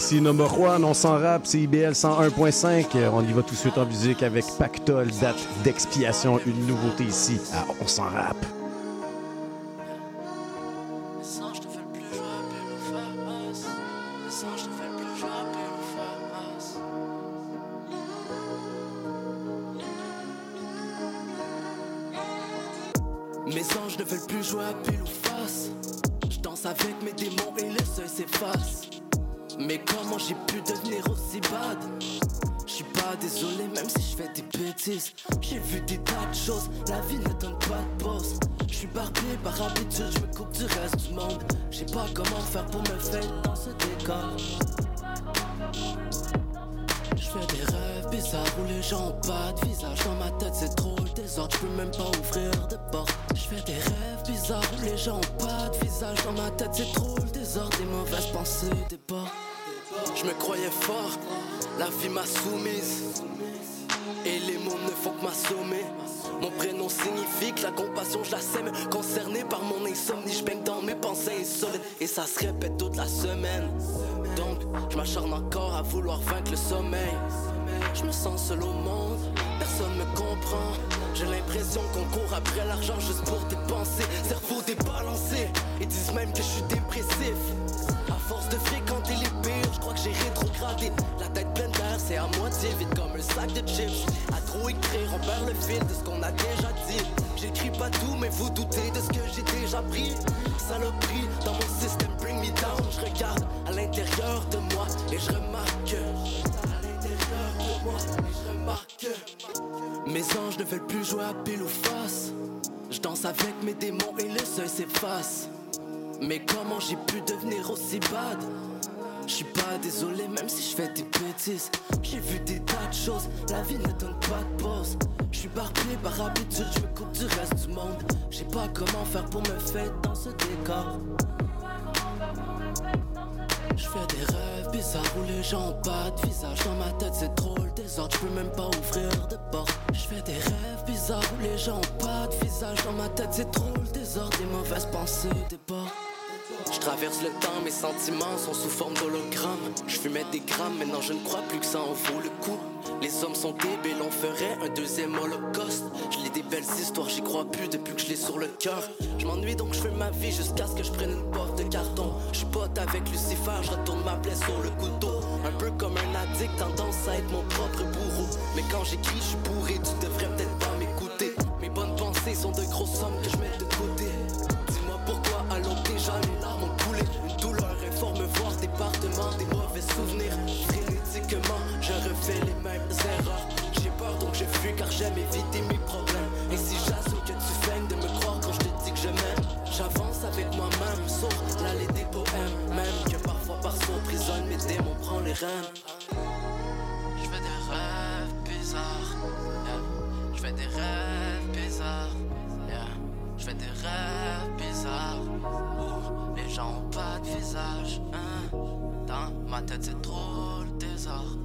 Ici number one, on s'en rappe, c'est IBL 101.5. Euh, On y va tout de suite en musique avec Pactol, date d'expiation, une nouveauté ici. Ah, on s'en rappe. Veulent plus jouer à pile ou face. Je danse avec mes démons et le seuil s'efface. Mais comment j'ai pu devenir aussi bad? Je suis pas désolé même si je fais des bêtises. J'ai vu des tas de choses, la vie ne donne pas de pause. Je suis par habitude, je me coupe du reste du monde. Je sais pas comment faire pour me faire dans ce décor. Je fais des rêves bizarres où les gens de visage. Dans ma tête c'est trop le désordre, je peux même pas ouvrir de porte Je fais des rêves bizarres où les gens ont pas de visage Dans ma tête c'est trop le désordre, des mauvaises pensées débordent je traverse le temps, mes sentiments sont sous forme d'hologramme. Je fumais des grammes, maintenant je ne crois plus que ça en vaut le coup. Les hommes sont débiles, on ferait un deuxième holocauste. Je lis des belles histoires, j'y crois plus depuis que je l'ai sur le cœur. Je m'ennuie donc je fais ma vie jusqu'à ce que je prenne une porte de carton. Je pote avec Lucifer, je retourne ma plaie sur le couteau. Un peu comme un addict, tendance à être mon propre bourreau. Mais quand j'écris, je suis bourré, tu devrais peut-être pas m'écouter. Mes bonnes pensées sont de grosses sommes que je mets de côté. Dis-moi pourquoi allons déjà les larmes ont coulé Une douleur informe voir département des mauvais souvenirs Frénétiquement je refais les mêmes erreurs J'ai peur donc je fuis car j'aime éviter mes problèmes Et si j'assume les rênes Je fais des rêves bizarres yeah. Je fais des rêves bizarres yeah. Je fais des rêves bizarres où les gens ont pas de visage. Hein. Dans ma tête c'est trop le désordre.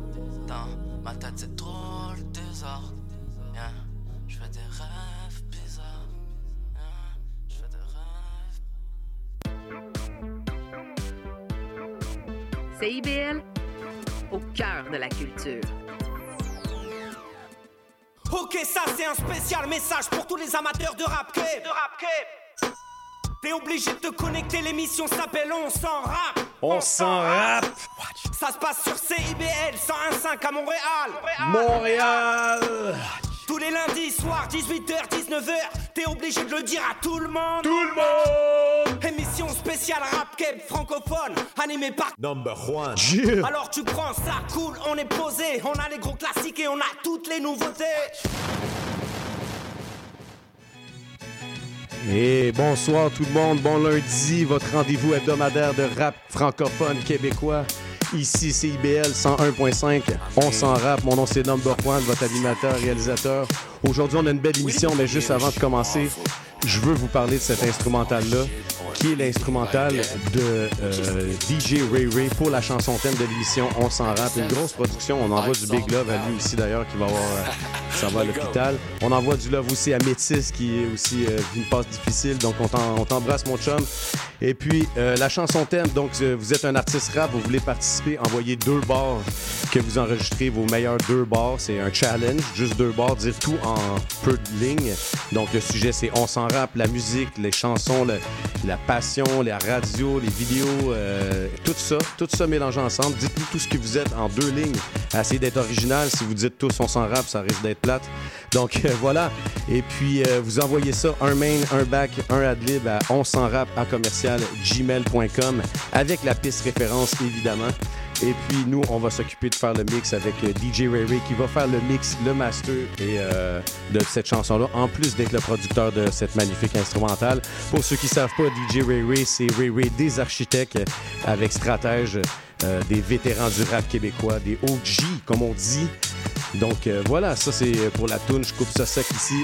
Dans ma tête c'est trop le désordre. Yeah. Je fais des rêves bizarres. Hein. Je fais des rêves. CIBL, au cœur de la culture. Ok, ça c'est un spécial message pour tous les amateurs de rap De rap T'es obligé de te connecter, l'émission s'appelle On s'en rap. On s'en rappe! Ça se passe sur CIBL 101.5 à Montréal. Montréal! Tous les lundis soirs, 18h, 19h. T'es obligé de le dire à tout le monde. Tout le monde! Émission spéciale rap keb francophone, animée par. Yeah. Alors tu prends ça, cool, on est posé. On a les gros classiques et on a toutes les nouveautés. Et bonsoir tout le monde, bon lundi, votre rendez-vous hebdomadaire de rap francophone québécois. Ici CIBL 101.5, on s'en rappe, mon nom c'est Number One, votre animateur, réalisateur. Aujourd'hui on a une belle émission, mais juste avant de commencer, je veux vous parler de cet instrumental-là, qui est l'instrumental de euh, DJ Ray Ray pour la chanson thème de l'émission On s'en rappe. Une grosse production, on envoie du Big Love à lui aussi d'ailleurs qui va avoir, euh, ça va à l'hôpital. On envoie du love aussi à Métis qui est aussi euh, une passe difficile, donc on t'embrasse mon chum. Et puis la chanson thème, donc vous êtes un artiste rap, vous voulez participer, envoyez deux bars que vous enregistrez vos meilleurs deux bars. C'est un challenge, juste deux bars, dire tout en peu de lignes. Donc le sujet c'est on s'en rappe, la musique, les chansons, la passion, la radio, les vidéos, euh, tout ça, tout ça mélangé ensemble. Dites-nous tout ce que vous êtes en deux lignes. Essayez d'être original. Si vous dites tous on s'en rappe, ça risque d'être plate. Donc euh, voilà. Et puis euh, vous envoyez ça un main, un back, un adlib à on s'en rappe à commercial gmail.com avec la piste référence évidemment. Et puis nous, on va s'occuper de faire le mix avec euh, DJ Ray Ray qui va faire le mix, le master et euh, de cette chanson-là, en plus d'être le producteur de cette magnifique instrumentale. Pour ceux qui savent pas, DJ Ray Ray, c'est Ray Ray des architectes avec stratège, euh, des vétérans du rap québécois, des OG comme on dit. Donc voilà, ça c'est pour la toune. Je coupe ça sec ici.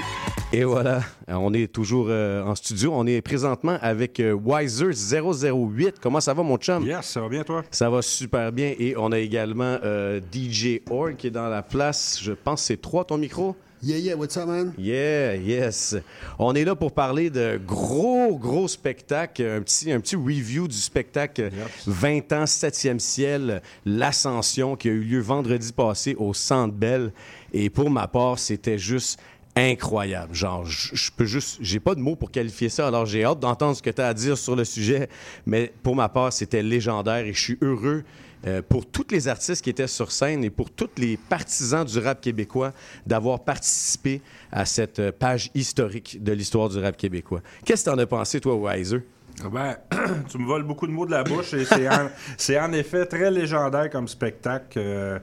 Et voilà, Euh, on est toujours euh, en studio. On est présentement avec euh, Wiser008. Comment ça va, mon chum? Yes, ça va bien, toi? Ça va super bien. Et on a également euh, DJ Org qui est dans la place. Je pense que c'est trois ton micro? Yeah, yeah, what's up, man? Yeah, yes. On est là pour parler de gros, gros spectacle. Un petit, un petit review du spectacle 20 ans, 7e ciel, l'Ascension, qui a eu lieu vendredi passé au Centre Bell. Et pour ma part, c'était juste incroyable. Genre, je peux juste, j'ai pas de mots pour qualifier ça. Alors, j'ai hâte d'entendre ce que tu as à dire sur le sujet. Mais pour ma part, c'était légendaire et je suis heureux euh, pour tous les artistes qui étaient sur scène et pour tous les partisans du rap québécois d'avoir participé à cette euh, page historique de l'histoire du rap québécois. Qu'est-ce que t'en as pensé, toi, Wiser? Ben, tu me voles beaucoup de mots de la bouche et c'est en, c'est en effet très légendaire comme spectacle. Euh,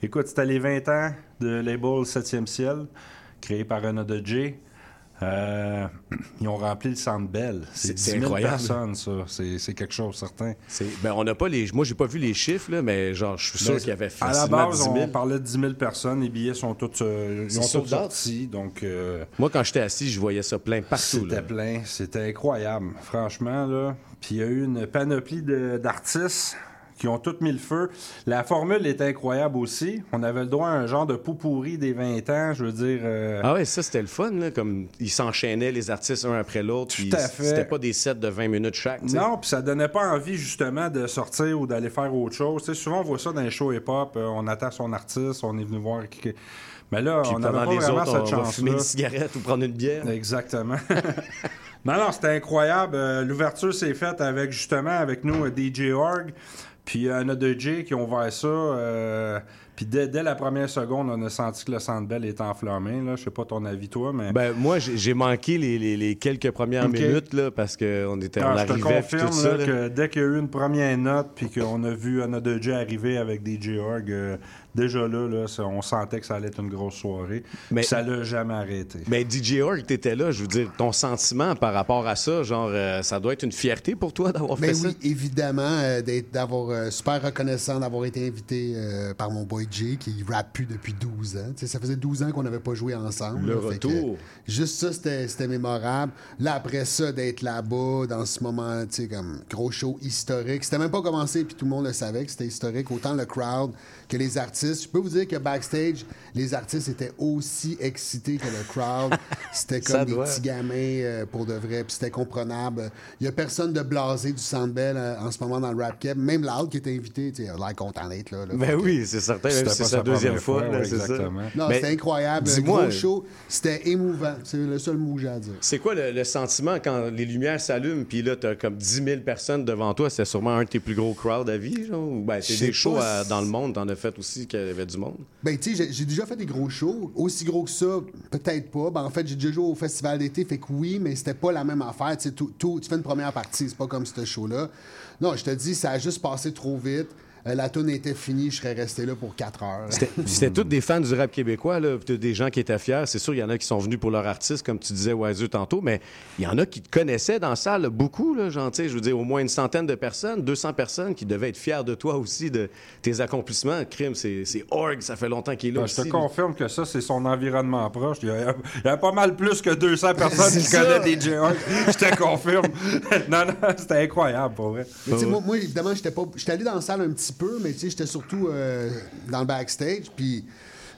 écoute, c'était les 20 ans de label 7e ciel, créé par Renaud de J. Euh, ils ont rempli le Centre Bell. C'est- C'est c'est 10 000 incroyable. personnes, ça. C'est quelque chose, certain. Ben, on n'a pas les. Moi, j'ai pas vu les chiffres, là, mais genre, je suis sûr qu'il y avait À la facilement base, 10 000. on parlait de 10 000 personnes. Les billets sont tous, euh, ils ont tous sortis. Donc, euh, Moi, quand j'étais assis, je voyais ça plein partout. C'était plein, c'était incroyable, franchement. Là. Puis il y a eu une panoplie d'artistes qui ont tous mis le feu. La formule est incroyable aussi. On avait le droit à un genre de pou pourri des 20 ans, je veux dire. euh, Ah ouais, ça c'était le fun, là, comme ils s'enchaînaient les artistes un après l'autre. Tout à fait. C'était pas des sets de 20 minutes chaque. Non, puis ça donnait pas envie justement de sortir ou d'aller faire autre chose. Souvent on voit ça dans les shows hip-hop, euh, on attend son artiste, on est venu voir qui. Mais là, Puis on n'avait pas les vraiment autres, cette on va chance fumer une cigarette ou prendre une bière. Exactement. non, non, c'était incroyable. Euh, L'ouverture s'est faite avec justement avec nous DJ Org, puis euh, Anna de J qui ont ouvert ça. euh, puis dès, dès la première seconde, on a senti que le Centre Bell était enflammé. Je sais pas ton avis, toi, mais... Ben, moi, j'ai manqué les, les- les quelques premières minutes là, parce qu'on était, Ah, on je te arrivait confirme tout ça. là, là. que dès qu'il y a eu une première note, puis qu'on a vu Anna de J arriver avec DJ Org, euh, déjà là, là ça- on sentait que ça allait être une grosse soirée. Mais- ça l'a jamais arrêté. Mais DJ Org, t'étais là, je veux dire, ton sentiment par rapport à ça, genre, euh, ça doit être une fierté pour toi d'avoir fait ça? oui, évidemment, euh, d'être- d'avoir euh, super reconnaissant d'avoir été invité euh, par mon boy Jay qui rappe plus depuis 12 ans. Tu sais, ça faisait 12 ans qu'on n'avait pas joué ensemble. Le là, fait que, retour. juste ça, c'était c'était mémorable. Là, après ça, d'être là-bas, dans ce moment, tu sais, comme gros show historique. C'était même pas commencé, puis tout le monde le savait que c'était historique. Autant le crowd que les artistes. Je peux vous dire que backstage, les artistes étaient aussi excités que le crowd. C'était comme des doit. petits gamins euh, pour de vrai, puis c'était comprenable. Il y a personne de blasé du Sandbell euh, en ce moment dans le rap cap. Même Loud qui était invité. Tu sais, l'air content d'être là. là. Ben que- oui, c'est certain. C'était si C'est pas sa sa deuxième fois. fois, là, ouais, c'est ça. Non, c'était incroyable. dis-moi, Gros show, c'était émouvant. C'est le seul mot que j'ai à dire. C'est quoi le, le sentiment quand les lumières s'allument, puis là, t'as comme 10 000 personnes devant toi? C'est sûrement un de tes plus gros crowds à vie, genre? Ou Ben, c'est sais des shows à- dans le monde, t'en as fait aussi qu'il y avait du monde? Ben, tu sais, j'ai- déjà fait des gros shows. Aussi gros que ça, peut-être pas. Ben, en fait, j'ai déjà joué au festival d'été, fait que oui, mais c'était pas la même affaire. Tu tu fais une première partie, c'est pas comme ce show-là. Non, je te dis, ça a juste passé trop vite. Euh, la tune était finie, je serais resté là pour 4 heures. C'était tous des fans du rap québécois, là, des gens qui étaient fiers. C'est sûr, il y en a qui sont venus pour leur artiste, comme tu disais, Wiser, tantôt, mais il y en a qui te connaissaient dans la salle, beaucoup, là, genre, je veux dire, au moins une centaine de personnes, 200 personnes qui devaient être fiers de toi aussi, de tes accomplissements. Crime, c'est Org, ça fait longtemps qu'il est là Ben, je te confirme que ça, c'est son environnement proche. Il y, a, il y a pas mal plus que 200 personnes qui ça. connaissent DJ Hawk. Je te confirme. non, non, c'était incroyable, pour vrai. Mais tu sais, moi, moi, évidemment, j'étais pas. J'étais allé dans la salle un petit peu, mais tu sais, j'étais surtout euh, dans le backstage. Puis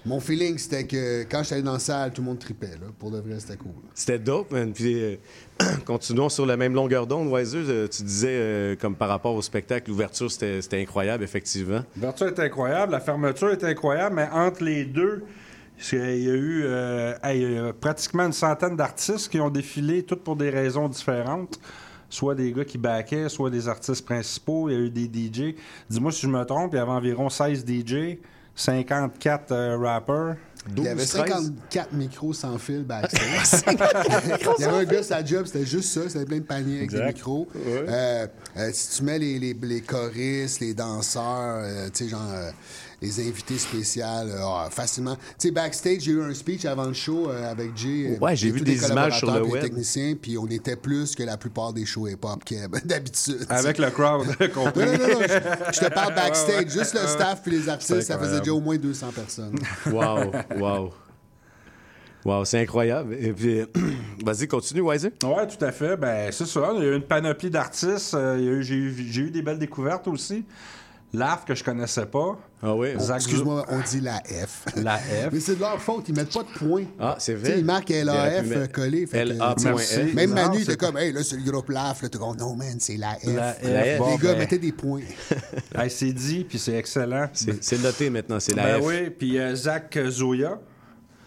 mon feeling, c'était que quand j'étais allé dans la salle, tout le monde tripait. Là. Pour de vrai, c'était cool. C'était dope, man. Puis, euh, continuons sur la même longueur d'onde, Wiser. euh, tu disais, euh, comme par rapport au spectacle, l'ouverture, c'était c'était incroyable, effectivement. L'ouverture est incroyable, la fermeture est incroyable, mais entre les deux, il y a eu euh, hey, pratiquement une centaine d'artistes qui ont défilé, toutes pour des raisons différentes. Soit des gars qui backaient, soit des artistes principaux. Il y a eu des DJ. Dis-moi si je me trompe, il y avait environ 16 DJ, 54 euh, rappers. Il y avait 13. 54 micros sans fil backstage. Il y avait un gars, sa job, c'était juste ça. C'était plein de paniers avec des micros. Euh, euh, si tu mets les, les, les choristes, les danseurs, euh, tu sais, genre euh, les invités spéciaux, euh, ah, facilement. Tu sais, backstage, j'ai eu un speech avant le show euh, avec Jay. euh, Ouais, j'ai vu des images sur le web. Techniciens, puis on était plus que la plupart des shows hip-hop d'habitude. Avec le crowd compris. Non, non, non, je, je te parle backstage. Juste le staff puis les artistes, ça faisait déjà au moins 200 personnes. Wow, wow. Wow, c'est incroyable. Et puis, vas-y, continue, Wiser. Oui, tout à fait. Ben, c'est ça. Il y a eu une panoplie d'artistes. Euh, eu, j'ai eu des belles découvertes aussi. L'AF que je connaissais pas. Ah oui? Zach Excuse-moi, on dit la F. La F. Mais c'est de leur faute, ils mettent pas de points. Ah, c'est Tu vrai. sais, ils marquent LAF collé. fait que. Même Manu c'est était comme, hey, là, c'est le groupe LAF. Là, t'es comme, non, man, c'est la F. La F. La F. Bon, Les gars, ben, mettez des points. hey, c'est dit, puis c'est excellent. C'est noté maintenant, c'est la Ben F. oui, puis euh, Zach Zoya.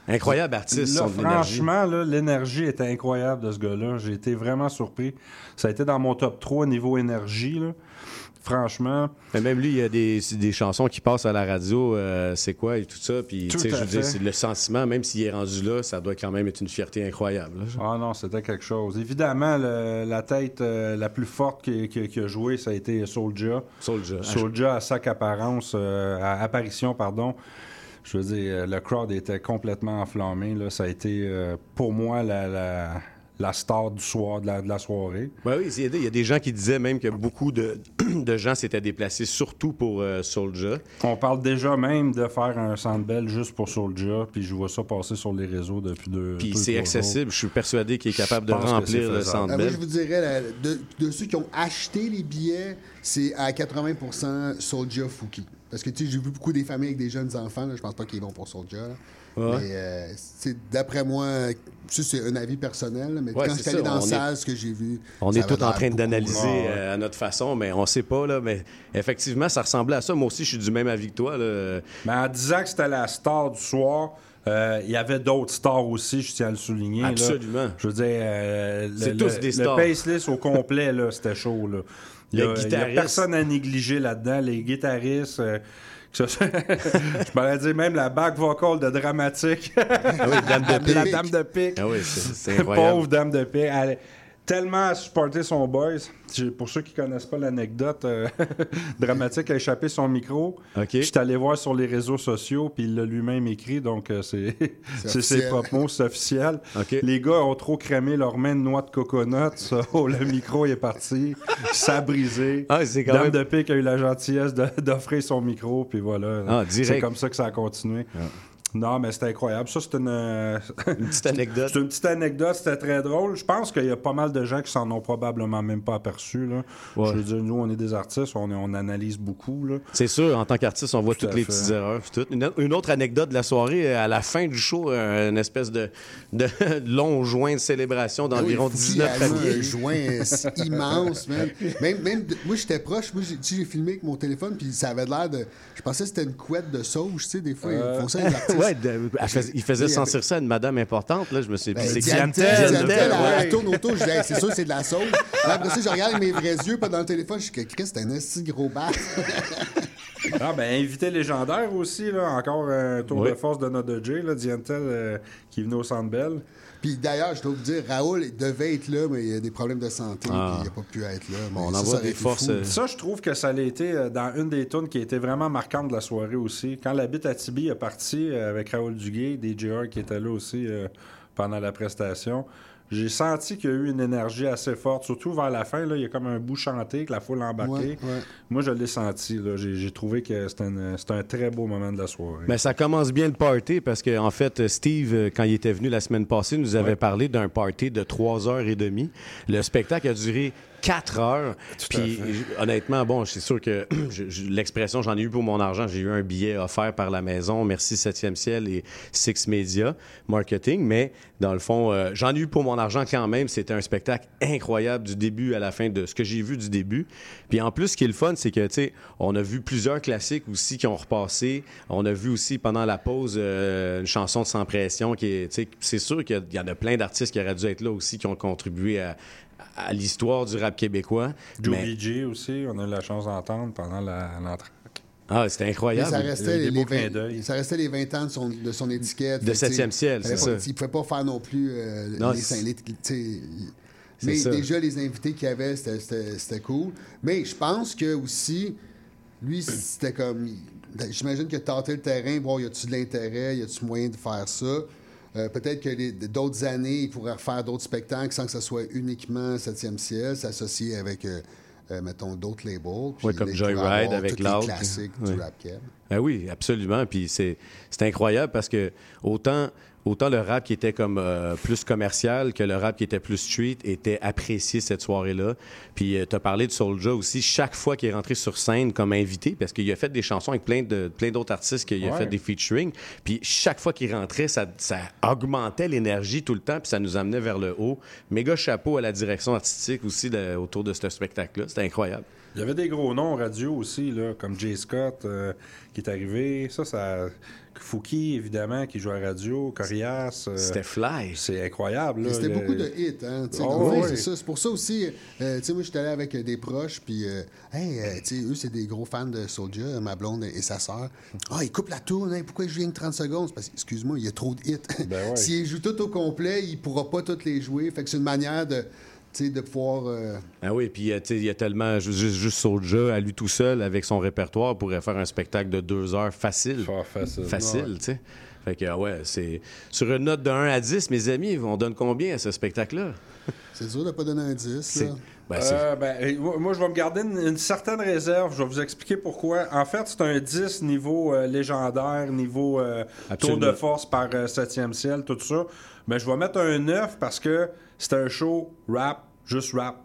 Incroyable artiste, Là, son franchement, là, l'énergie était incroyable de ce gars-là. J'ai été vraiment surpris. Ça a été dans mon top 3 niveau énergie. Là. Franchement, Mais même lui, il y a des, des chansons qui passent à la radio, euh, c'est quoi et tout ça. Puis, tu sais, je veux dire, c'est le sentiment, même s'il est rendu là, ça doit quand même être une fierté incroyable. là. ah non, c'était quelque chose. Évidemment, le- la tête euh, la plus forte qui, qui- qui a joué, ça a été Soulja. Soulja. Soulja à sac apparence, euh, à apparition, pardon. Je veux dire, le crowd était complètement enflammé. Là. Ça a été, pour moi, la, la, la star du soir, de la, de la soirée. Ben oui, il y a des- gens qui disaient même que beaucoup de, de gens s'étaient déplacés, surtout pour euh, Soulja. On parle déjà même de faire un Sandbell juste pour Soulja, puis je vois ça passer sur les réseaux depuis deux Puis c'est accessible. Je suis persuadé qu'il est capable de Je remplir le centre Ah, moi, je vous dirais, la- de, de ceux qui ont acheté les billets, c'est à 80% Soulja Fouki. Parce que, tu sais, j'ai vu beaucoup des familles avec des jeunes enfants. là, je pense pas qu'ils vont pour Soulja. là. Ouais. Mais, euh, c'est- d'après moi, ça, c'est un avis personnel. Mais Ouais, quand c'est j'étais allé dans la est- salle, ce que j'ai vu. On est tous en train d'analyser euh, à notre façon, mais on sait pas, là. Mais effectivement, ça ressemblait à ça. Moi aussi, je suis du même avis que toi, là. Mais en disant que c'était la star du soir, euh, il y avait d'autres stars aussi, je tiens à le souligner. là. Absolument. Je veux dire, euh, le, C'est tous le- des le stars. pace list au complet, là, c'était chaud. Là. Il y a, Les il y a guitaristes. personne à négliger là-dedans. Les guitaristes. euh, je m'allais dire même la back vocal de dramatique. Ah oui, Dame de La la pique. dame de pique. Ah oui, c'est. Pauvre dame de paix. Elle, tellement à supporter son boys. Pour ceux qui connaissent pas l'anecdote, euh, Dramatique a échappé son micro. OK. Je suis allé voir sur les réseaux sociaux, puis il l'a lui-même écrit, donc euh, c'est c'est ses propres mots, c'est officiel. Les gars ont trop cramé leur main de noix de coconut. ça. Oh, le micro est parti. Ça a brisé. Ah, quand Dame même- de pique a eu la gentillesse d'offrir son micro, puis voilà. Ah. C'est comme ça que ça a continué. Non, mais c'était incroyable. Ça, c'est une. euh, Une petite anecdote. c'est une petite anecdote, c'était très drôle. Je pense qu'il y a pas mal de gens qui s'en ont probablement même pas aperçu. Là. Ouais. Je veux dire, nous, on est des artistes, on, analyse beaucoup. C'est sûr, en tant qu'artiste, on voit Tout toutes les fait. petites erreurs. tout. Une, une autre anecdote de la soirée, euh, à la fin du show, euh, une espèce de, de long joint de célébration d'environ oui, Fouki 19 a mis familles. un joint euh, immense, man. Même, même de- moi, j'étais proche. Moi, j'ai filmé avec mon téléphone, puis ça avait l'air de. Je pensais que c'était une couette de sauge, tu sais. Des fois, ils font ça, les artistes. Ouais, de- fais- il faisait sentir ça à une madame importante. Là, je me suis dit, Ben, c'est Diane elle, tourne autour, je dis, Hey, c'est sûr, c'est de la sauce. Après ça, je regarde avec mes vrais yeux, pas dans le téléphone, je suis que Chris, c'est un esti gros bat. Ah, ben, invité légendaire aussi, là. Encore un tour Oui. de force de notre J, là, Dientel, euh, qui est venu au Centre Bell. Puis d'ailleurs, je dois vous dire, Raoul il devait être là, mais il a des problèmes de santé, Ah. puis il n'a pas pu être là. Mais On ça, envoie ça des forces, fou. euh, Ça, je trouve que ça a été euh, dans une des tunes qui a été vraiment marquante de la soirée aussi. Quand la bite à Tibi est parti euh, avec Raoul Duguay, DJR qui était là aussi euh, pendant la prestation, j'ai senti qu'il y a eu une énergie assez forte, surtout vers la fin. Là, il y a comme un bout chanté, que la foule a embarqué. Ouais, ouais. Moi, je l'ai senti. là. J'ai trouvé que c'était un, c'était un très beau moment de la soirée. Mais ça commence bien le party parce que en fait, Steve, euh, quand il était venu la semaine passée, nous avait parlé d'un party de 3 heures et demie. Le spectacle a duré 4 heures. Tout Puis honnêtement, bon, c'est sûr que je- je- l'expression j'en ai eu pour mon argent, j'ai eu un billet offert par la maison. Merci 7e ciel et Six Media Marketing. Mais dans le fond, euh, j'en ai eu pour mon argent quand même. C'était un spectacle incroyable du début à la fin de ce que j'ai vu du début. Puis en plus, ce qui est le fun, c'est que, tu sais, on a vu plusieurs classiques aussi qui ont repassé. On a vu aussi pendant la pause euh, une chanson de Sans Pression qui est, tu sais, c'est sûr qu'il y en a plein d'artistes qui auraient dû être là aussi qui ont contribué à, à l'histoire du rap québécois. Joe Mais- BJ aussi, on a eu la chance d'entendre pendant la- l'entraque. Ah, c'était incroyable. ça restait, a eu des les, beaux les clins 20, d'œil. ça restait les 20 ans de son, de son étiquette. De Fait que, tu sais, septième ciel, fallait c'est ça. Il ne pouvait pas faire non plus euh, Non, les, Mais ça. déjà, les invités qu'il y avait, c'était- cool. Mais je pense que aussi, lui, c'était comme. J'imagine que tâter le terrain, voir y a-tu de l'intérêt, y a-tu moyen de faire ça? Euh, Peut-être que d'autres années, il pourrait refaire d'autres spectacles sans que ce soit uniquement 7e ciel, s'associer avec, euh, euh, mettons, d'autres labels. puis Ouais, comme Joyride avec tous les classiques Ouais. du rap. Ben oui, absolument. Puis c'est incroyable parce que autant, autant le rap qui était comme euh, plus commercial que le rap qui était plus street était apprécié cette soirée-là. Puis tu as parlé de Soulja aussi. Chaque fois qu'il est rentré sur scène comme invité, parce qu'il a fait des chansons avec plein de plein d'autres artistes, qu'il a Ouais. fait des featuring. Puis chaque fois qu'il rentrait, ça, ça augmentait l'énergie tout le temps, puis ça nous amenait vers le haut. Méga chapeau à la direction artistique aussi de- autour de ce spectacle-là. C'était incroyable. Il y avait des gros noms radio aussi, là, comme Jay Scott euh, qui est arrivé. Ça, ça. Fouki, évidemment, qui joue à radio. Corias. euh, C'était fly. c'est incroyable. C'était Le- beaucoup de hits, hein. sais, Oh, ouais. c'est ça. C'est pour ça aussi, euh, tu sais, moi, j'étais allé avec euh, des proches, puis, euh, hey, euh, tu sais, eux, c'est des gros fans de Soulja, ma blonde et sa sœur. Ah, ils coupent la tourne, hein, pourquoi je viens que 30 secondes? Parce que, excuse-moi, il y a trop de hits. Ben ouais. S'il joue tout au complet, il pourra pas toutes les jouer. Fait que c'est une manière de, sais, de pouvoir. euh, Ah oui, puis euh, il y a tellement juste, juste, Soulja à lui tout seul avec son répertoire pourrait faire un spectacle de deux heures facile. Facile. Facile, tu sais. Fait que ah ouais, c'est sur une note de 1 à 10, mes amis, on donne combien à ce spectacle-là? C'est dur de pas donner un 10, C'est là. ben, c'est- Euh, ben, moi, je vais me garder une, une certaine réserve. Je vais vous expliquer pourquoi. En fait, c'est un 10 niveau euh, légendaire, niveau euh, tour de force par euh, 7e ciel, tout ça. Mais je vais mettre un 9 parce que c'est un show rap, juste rap.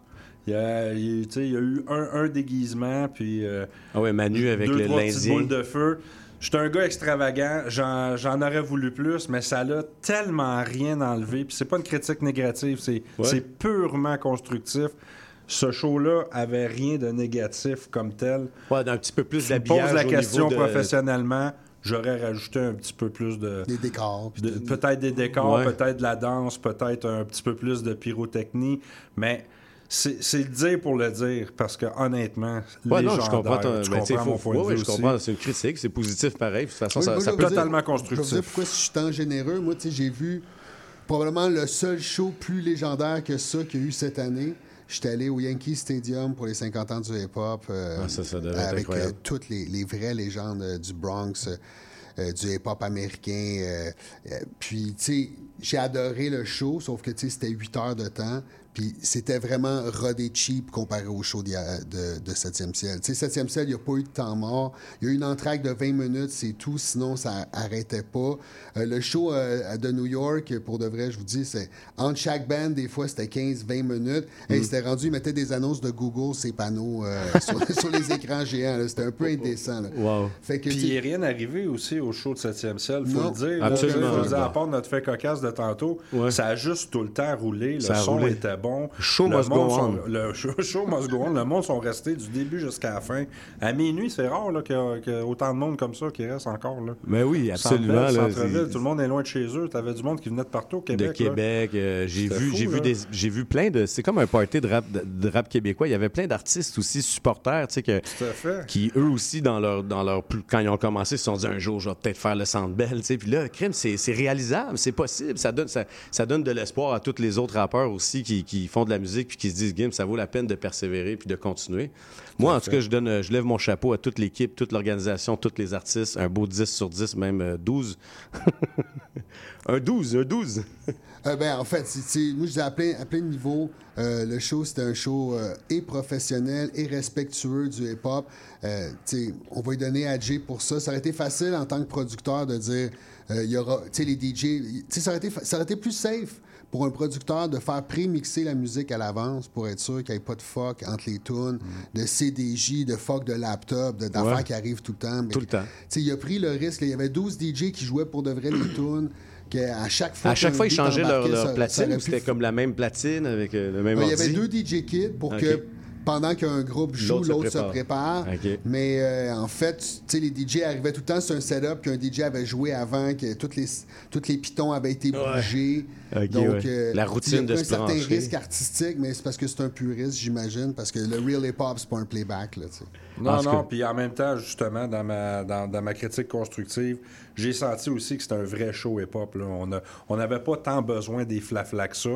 Il y a, il- tu sais, il y a eu un, un déguisement, puis euh, Ah ouais, Manu avec deux, le trois petites boules de feu. J'étais un gars extravagant, j'en, j'en aurais voulu plus, mais ça l'a tellement rien enlevé. Puis c'est pas une critique négative, c'est, Ouais. purement constructif. Ce show-là avait rien de négatif comme tel. Ouais, d'un petit peu plus d'habillage poses la au question de- professionnellement, j'aurais rajouté un petit peu plus de, Des décors. de- peut-être des décors, Ouais. peut-être de la danse, peut-être un petit peu plus de pyrotechnie, mais c'est, le dire pour le dire, parce que honnêtement, Ouais, non, je comprends. ton- tu ben, tu sais, comprends mon faut- point de ouais, vue je aussi. comprends. C'est une critique, c'est positif pareil. De toute façon, Oui, ça, moi, ça je peut dire- Totalement Je constructif. dire pourquoi je suis tant généreux. Moi, tu sais, j'ai vu probablement le seul show plus légendaire que ça qu'il y a eu cette année. J'étais allé au Yankee Stadium pour les 50 ans du hip-hop. euh, Ah, ça, ça devait être avec euh, toutes les, les vraies légendes euh, du Bronx, du hip-hop américain. puis, tu sais, j'ai adoré le show, sauf que, tu sais, c'était 8 heures de temps. Puis c'était vraiment rodé cheap comparé au show de, de 7e ciel. Tu sais, 7e ciel, il n'y a pas eu de temps mort. Il y a eu une entraque de 20 minutes, c'est tout. Sinon, ça arrêtait pas. Euh, le show euh, de New York, pour de vrai, je vous dis, c'est entre chaque band, des fois, c'était 15-20 minutes. Et Mm. c'était rendu, ils mettaient des annonces de Google, ces panneaux euh, sur, sur les écrans géants. là. C'était un peu indécent. là. Wow. Fait que, Puis il n'est rien arrivé aussi au show de 7e ciel, faut Non. le dire. là. Absolument. Le dire, à part notre fait cocasse de tantôt, Ouais. ça a juste tout le temps roulé. Le Ça son roulé. était bon. Show le must monde go sont- on. Le show, must go on. Le monde sont restés du début jusqu'à la fin. À minuit, c'est rare là, qu'il y a- qu'il y a autant de monde comme ça qui reste encore. Là. Mais oui, absolument. Là, tout le monde est loin de chez eux. T'avais du monde qui venait de partout au Québec. de. Québec. euh, j'ai vu, j'ai vu là. des, j'ai vu plein de. C'est comme un party de rap, de, de rap québécois. Il y avait plein d'artistes aussi supporters, tu sais que. Fait. Qui eux aussi dans leur dans leur quand ils ont commencé, se sont dit un jour je vais peut-être faire le Centre Bell, tu sais. Puis là, crime, c'est c'est réalisable, c'est possible. Ça donne ça, ça donne de l'espoir à tous les autres rappeurs aussi qui, qui font de la musique puis qui se disent Gim, ça vaut la peine de persévérer puis de continuer. Moi, en tout cas, je donne, euh, je lève mon chapeau à toute l'équipe, toute l'organisation, tous les artistes, un beau 10 sur 10, même euh, 12. un 12, un 12. Euh, ben, en fait, c'est- c'est- moi, je dis à plein, à plein euh, le show, c'était un show euh, et professionnel et respectueux du hip-hop. Euh, on va lui donner à Jay pour ça. Ça aurait été facile en tant que producteur de dire, euh, il y aura, tu sais, les DJ, ça, aurait été ça aurait été plus safe pour un producteur de faire pré-mixer la musique à l'avance pour être sûr qu'il n'y ait pas de fuck entre les tunes, de CDJ, de fuck de laptop, de- d'affaires Ouais. qui arrivent tout le temps. Tout le temps. il a pris le risque. Il y avait 12 DJ qui jouaient pour de vrai les tunes. qu'à chaque fois À chaque fois, ils changeaient leur, ça- ça platine pu c'était comme la même platine avec euh, le même Ouais, Il y avait deux DJ kits pour que pendant qu'un groupe joue, L'autre se prépare. Mais euh, en fait, tu sais, les DJ arrivaient tout le temps sur un setup qu'un DJ avait joué avant, que tous les, toutes les pitons avaient été bougés. Donc, ouais. euh, La il y a routine de un se certain risque artistique, mais c'est parce que c'est un puriste, j'imagine, parce que le real hip-hop, c'est pas un playback. Là. Non, En non, puis en même temps, justement, dans ma, dans, dans ma critique constructive, j'ai senti aussi que c'était un vrai show hip-hop. là. On a- on n'avait pas tant besoin des flaflas que ça.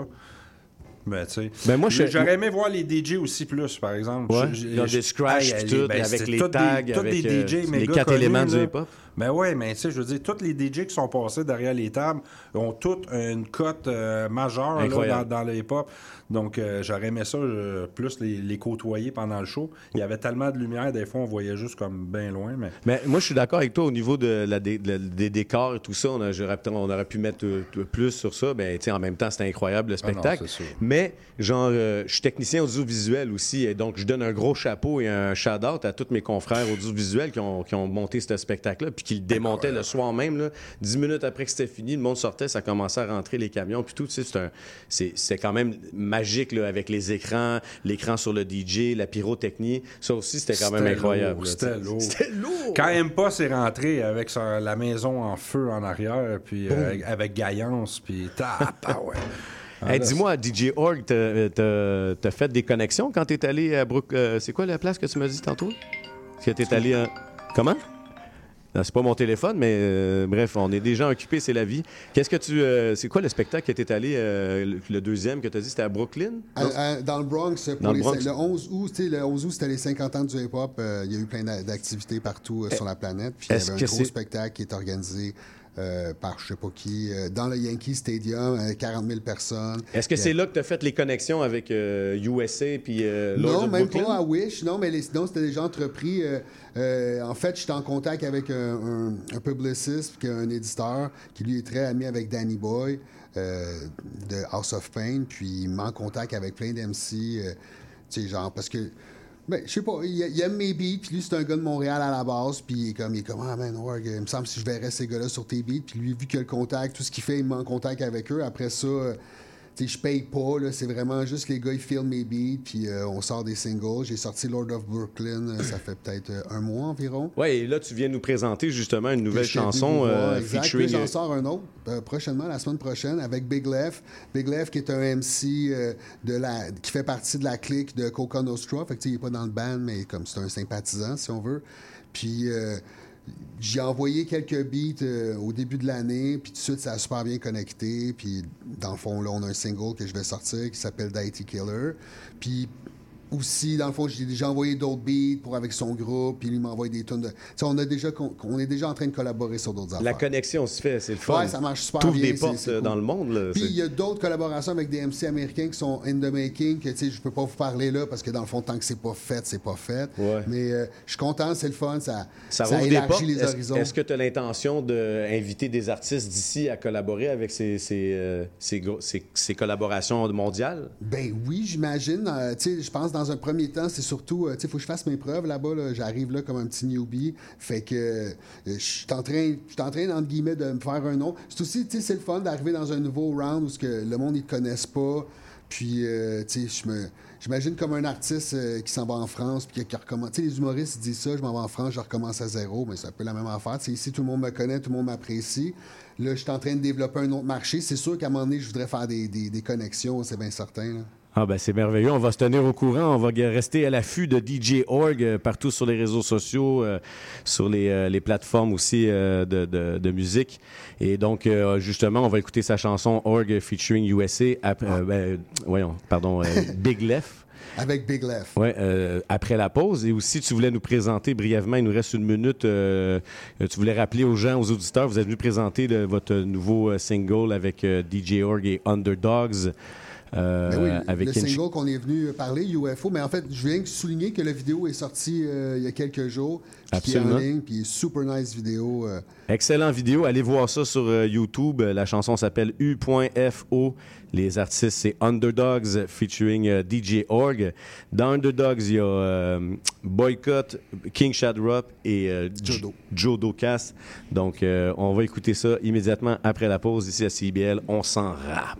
Ben, moi, J'aurais aimé voir les DJ aussi plus, par exemple. Ouais, Je- je- dans des scratchs Hey, pis tout, ben, avec les des- tags, avec, des euh, DJ les quatre connus, éléments du hip-hop. Ben ouais, mais tu sais, je veux dire, tous les DJ qui sont passés derrière les tables ont toutes une cote euh, majeure là, dans, dans le hip-hop. Donc, euh, j'aurais aimé ça, euh, plus les, les côtoyer pendant le show. Il y avait tellement de lumière, des fois, on voyait juste comme bien loin. Mais Mais moi, je suis d'accord avec toi au niveau de la, dé- de la- des décors et tout ça. On, a- aurait pu mettre plus sur ça. Ben, tu sais, en même temps, c'était incroyable le Ah non, spectacle. Mais, genre, euh, je suis technicien audiovisuel aussi. Et donc, je donne un gros chapeau et un shout-out à tous mes confrères audiovisuels qui ont, qui ont monté ce spectacle-là. Puis qui le démontaient le soir même. Là. Dix minutes après que c'était fini, le monde sortait, ça commençait à rentrer les camions. Puis tout, tu sais, c'est, quand même magique là, avec les écrans, l'écran sur le DJ, la pyrotechnie. Ça aussi, c'était quand même incroyable. C'était lourd. C'était lourd. Quand Impa s'est rentré avec sa- la maison en feu en arrière, puis euh, avec Gaillance, puis tap, ah ouais. Ah, Hey, dis-moi, DJ Org, t'as- fait des connexions quand t'es allé à Brook... euh, c'est quoi la place que tu m'as dit tantôt? Que t'es allé à... Comment? C'est pas mon téléphone, mais euh, bref, on est déjà occupé, c'est la vie. Qu'est-ce que tu... euh, c'est quoi le spectacle que t'es allé, euh, le, le deuxième que t'as dit, c'était à Brooklyn? À- Non? à- dans le Bronx, pour Dans le les- Bronx. le 11 août, tu le 11 août, c'était les 50 ans du hip-hop. il y a eu plein d'a- d'activités partout euh, sur la planète. Puis il y avait un gros spectacle qui est organisé euh, par je sais pas qui, euh, dans le Yankee Stadium, avec 40 000 personnes. Est-ce que c'est là que t'as fait les connexions avec euh, USA puis euh, Non, même Brooklyn? pas à Wish. Non, mais les, sinon, c'était déjà entrepris. euh, euh, en fait, j'étais en contact avec un, un, un publiciste, puis un éditeur, qui lui est très ami avec Danny Boy euh, de House of Pain. Puis il met en contact avec plein d'MC. euh, tu sais, genre, parce que. Ben, je sais pas, il, aime mes beats, puis lui, c'est un gars de Montréal à la base, puis il est comme, il est comme, ah man, Org, il me semble si je verrais ces gars-là sur tes beats, puis lui, vu a le contact, tout ce qu'il fait, il me met en contact avec eux. Après ça, sais, je paye pas, là, c'est vraiment juste les gars, ils filment mes beats, puis euh, on sort des singles. J'ai sorti Lord of Brooklyn, euh, ça fait peut-être euh, un mois environ. Ouais, et là, tu viens nous présenter justement une nouvelle chanson euh, featuring... J'en sors un autre euh, prochainement, la semaine prochaine, avec Big Left. Big Left qui est un MC de la, qui fait partie de la clique de Coca Nostra. Fait que, tu sais, il n'est pas dans le band, mais comme c'est un sympathisant, si on veut. Puis j'ai envoyé quelques beats euh, au début de l'année, puis tout de suite, ça a super bien connecté. Puis dans le fond, là, on a un single que je vais sortir qui s'appelle Deity Killer. Puis aussi, dans le fond, j'ai déjà envoyé d'autres beats pour avec son groupe, puis lui m'envoie des tonnes de. Tu sais, on a déjà, on est déjà en train de collaborer sur d'autres affaires. La connexion se fait, c'est le fun. Ouais, ça marche super T'ouvres bien, des portes euh, cool. dans le monde. Puis il y a d'autres collaborations avec des MC américains qui sont in the making, que tu sais, je peux pas vous parler là parce que dans le fond, tant que c'est pas fait, c'est pas fait. Ouais. Mais euh, je suis content, c'est le fun, ça, Ça des élargit portes. les horizons. est-ce que tu as l'intention d'inviter des artistes d'ici à collaborer avec ces, ces, euh, ces collaborations mondiales? Ben oui, j'imagine. Euh, tu sais, je pense dans un premier temps, c'est surtout, euh, tu sais, faut que je fasse mes preuves là-bas. là. J'arrive là comme un petit newbie. Fait que euh, je suis en train, entre guillemets, de me faire un nom. C'est aussi, tu sais, c'est le fun d'arriver dans un nouveau round où que le monde, ils te connaissent pas. Puis, euh, tu sais, je me... J'imagine comme un artiste qui s'en va en France, puis qui recommence. Tu sais, les humoristes disent ça, je m'en vais en France, je recommence à zéro, mais c'est un peu la même affaire. Tu sais, ici, tout le monde me connaît, tout le monde m'apprécie. Là, je suis en train de développer un autre marché. C'est sûr qu'à un moment donné, je voudrais faire des, connexions, c'est bien certain. Ah ben c'est merveilleux, on va se tenir au courant, on va rester à l'affût de DJ Org euh, partout sur les réseaux sociaux, euh, sur les, euh, les plateformes aussi euh, de, de- de musique. Et donc euh, justement, on va écouter sa chanson Org featuring USA, euh, ben, voyons, pardon, Big Left. Avec Big Left. Euh, après la pause. Et aussi, tu voulais nous présenter brièvement, il nous reste une minute, euh, tu voulais rappeler aux gens, aux auditeurs, vous êtes venu présenter le- votre nouveau single avec euh, DJ Org et Underdogs. Euh, Ben oui, avec le single qu'on est venu parler, UFO, mais en fait, je viens de souligner que la vidéo est sortie euh, il y a quelques jours, puis qui est en Absolument. ligne, puis super nice vidéo. euh. Excellent vidéo. Allez voir ça sur YouTube. La chanson s'appelle U.FO. Les artistes, c'est Underdogs featuring DJ Org. Dans Underdogs, il y a Boycott, King Shadrop et Jodo. Jodo Cast. Donc, on va écouter ça immédiatement après la pause ici à CBL. On s'en rappe.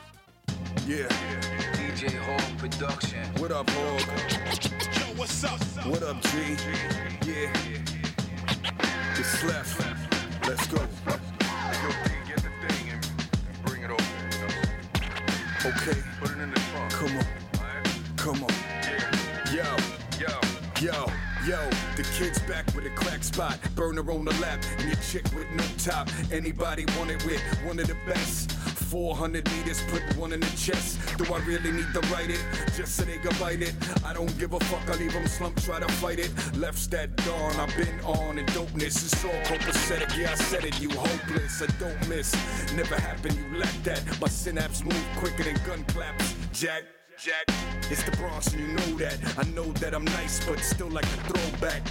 Yeah. DJ Hawk Production. What up, Hawk? Yo, what's up? What up, G? Yeah. It's left. Let's go. Yo, D, get the thing and bring it over. Okay. Put it in the trunk. Come on. Come on. Yo. Yo. Yo. Yo, the kid's back with a crack spot, burner on the lap, and your chick with no top. Anybody want it with one of the best? 400 meters, put one in the chest. Do I really need to write it? Just so they can bite it. I don't give a fuck, I leave them slump, try to fight it. Left's that dawn, I've been on, and dopeness is all copacetic. Yeah, I said it, you hopeless, I don't miss. Never happened, you lack that. My synapse move quicker than gun claps. Jack. Jack, it's the Bronx and you know that. I know that I'm nice, but still like a throwback.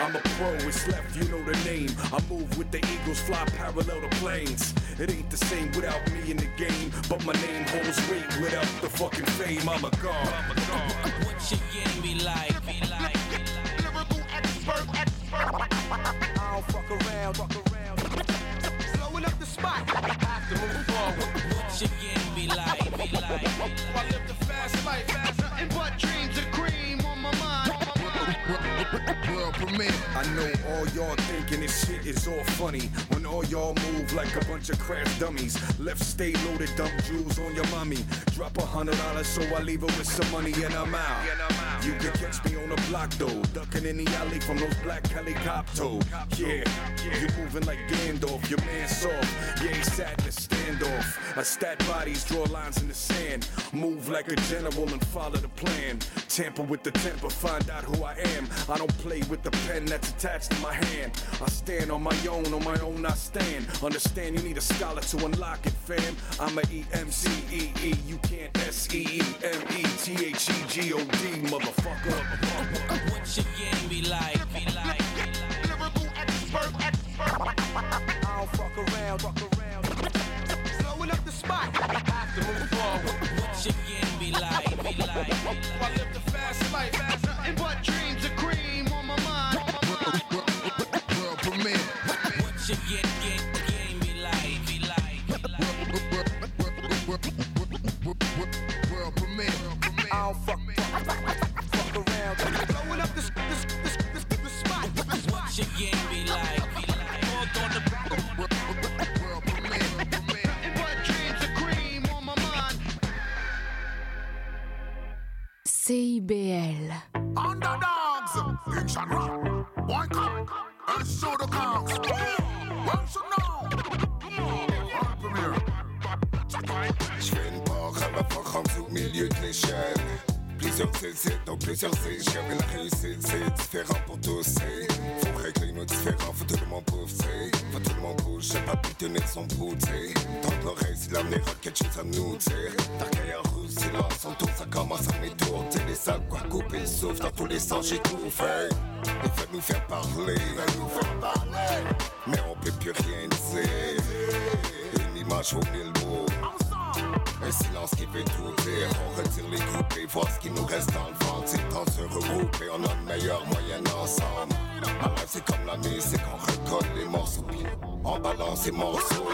I'm a pro, it's left, you know the name. I move with the Eagles, fly parallel to planes. It ain't the same without me in the game, but my name holds weight without the fucking fame. I'm a god. What your game be like? Be like, be like. Lyrical expert, expert. I don't fuck around, fuck around. Blowing up the spot. I Have to move forward. What your game be like? Be like. I live I know all y'all thinking this shit is all funny. When all y'all move like a bunch of crash dummies. Left stay loaded, dump jewels on your mommy. Drop a hundred dollars so I leave her with some money and I'm out. You can catch me on the block though, ducking in the alley from those black helicopters. Yeah, you're moving like Gandalf, your man soft. Yeah, he sat in a standoff. I stat bodies, draw lines in the sand. Move like a general and follow the plan. Tamper with the temper, find out who I am. I don't play with the pen that's attached to my hand. I stand on my own, on my own I stand. Understand you need a scholar to unlock it, fam. I'm a E M C E E, you can't S E E M E T H E G O D, motherfucker. What your game be like? Be like, be like. Lyrical expert, expert. I don't fuck around, fuck around. Blowing up the spot. Have to move forward. I live the fast I don't fuck, fuck around. Blowing up this, this, this, this, this spot. What you get me like, be like. All on the World premiere. Nothing but dreams of cream on my mind. CIBL. Underdogs. Nation rock. One come and show the cogs. One should know. La rendu au milieu de l'échelle. Plusieurs hésitent, donc plusieurs échelles. La réussite, c'est différent pour tous. Faut régler nos différends, faut tout le monde c'est. Faut tout le monde bouge, pas pu tenir son bout, t'sais. Dans l'oreille, si l'avenir a quelque chose à nous dire. Dargueille en rouge, silence, son tour, ça commence à m'étourdir. les sacs, quoi, couper le souffle, dans tous les sens, j'ai tout fait. Il faut nous faire parler, nous faire parler. Mais on peut plus rien dire. Une image vaut mille. Un silence qui veut tout. On retire les et voir ce qui nous reste dans le ventre. C'est le temps de se regrouper, on a une meilleure moyenne ensemble. C'est comme la musique, on recolle les morceaux, puis on balance les morceaux.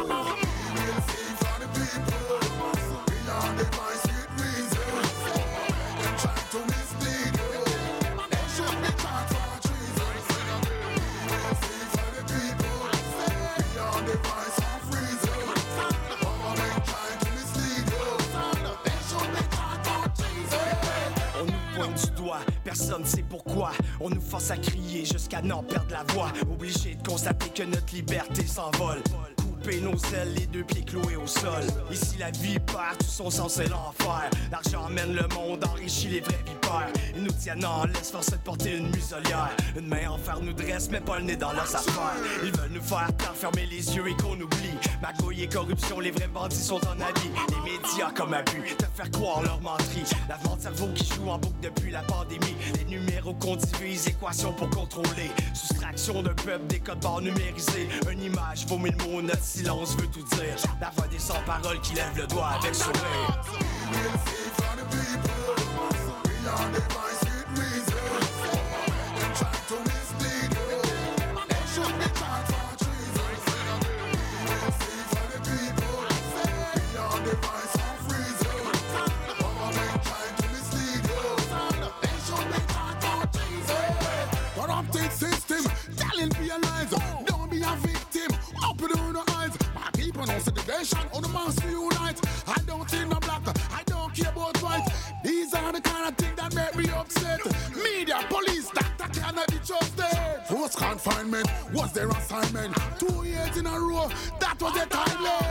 Personne sait pourquoi. On nous force à crier jusqu'à n'en perdre la voix. Obligé de constater que notre liberté s'envole. Couper nos ailes, les deux pieds cloués au sol. Ici la vie perd tout son sens et l'enfer. L'argent emmène le monde, enrichit les vrais Ils nous tiennent en laisse, force de porter une muselière. Une main en fer nous dresse, mais pas le nez dans leurs affaires. Ils veulent nous faire taire, fermer les yeux et qu'on oublie. Magouille et corruption, les vrais bandits sont en habit. Les médias comme abus, te faire croire leur menterie. Lavement de cerveau qui joue en boucle depuis la pandémie. Les numéros qu'on divise, équations pour contrôler. Soustraction d'un peuple, des codes barres numérisés. Une image vaut mille mots, notre silence veut tout dire. La voix des sans-paroles qui lève le doigt avec sourire. Don't be a victim. Open your eyes. My people know segregation, on the must unite. Their assignment. Two years in a row, that was the timeline. Eh?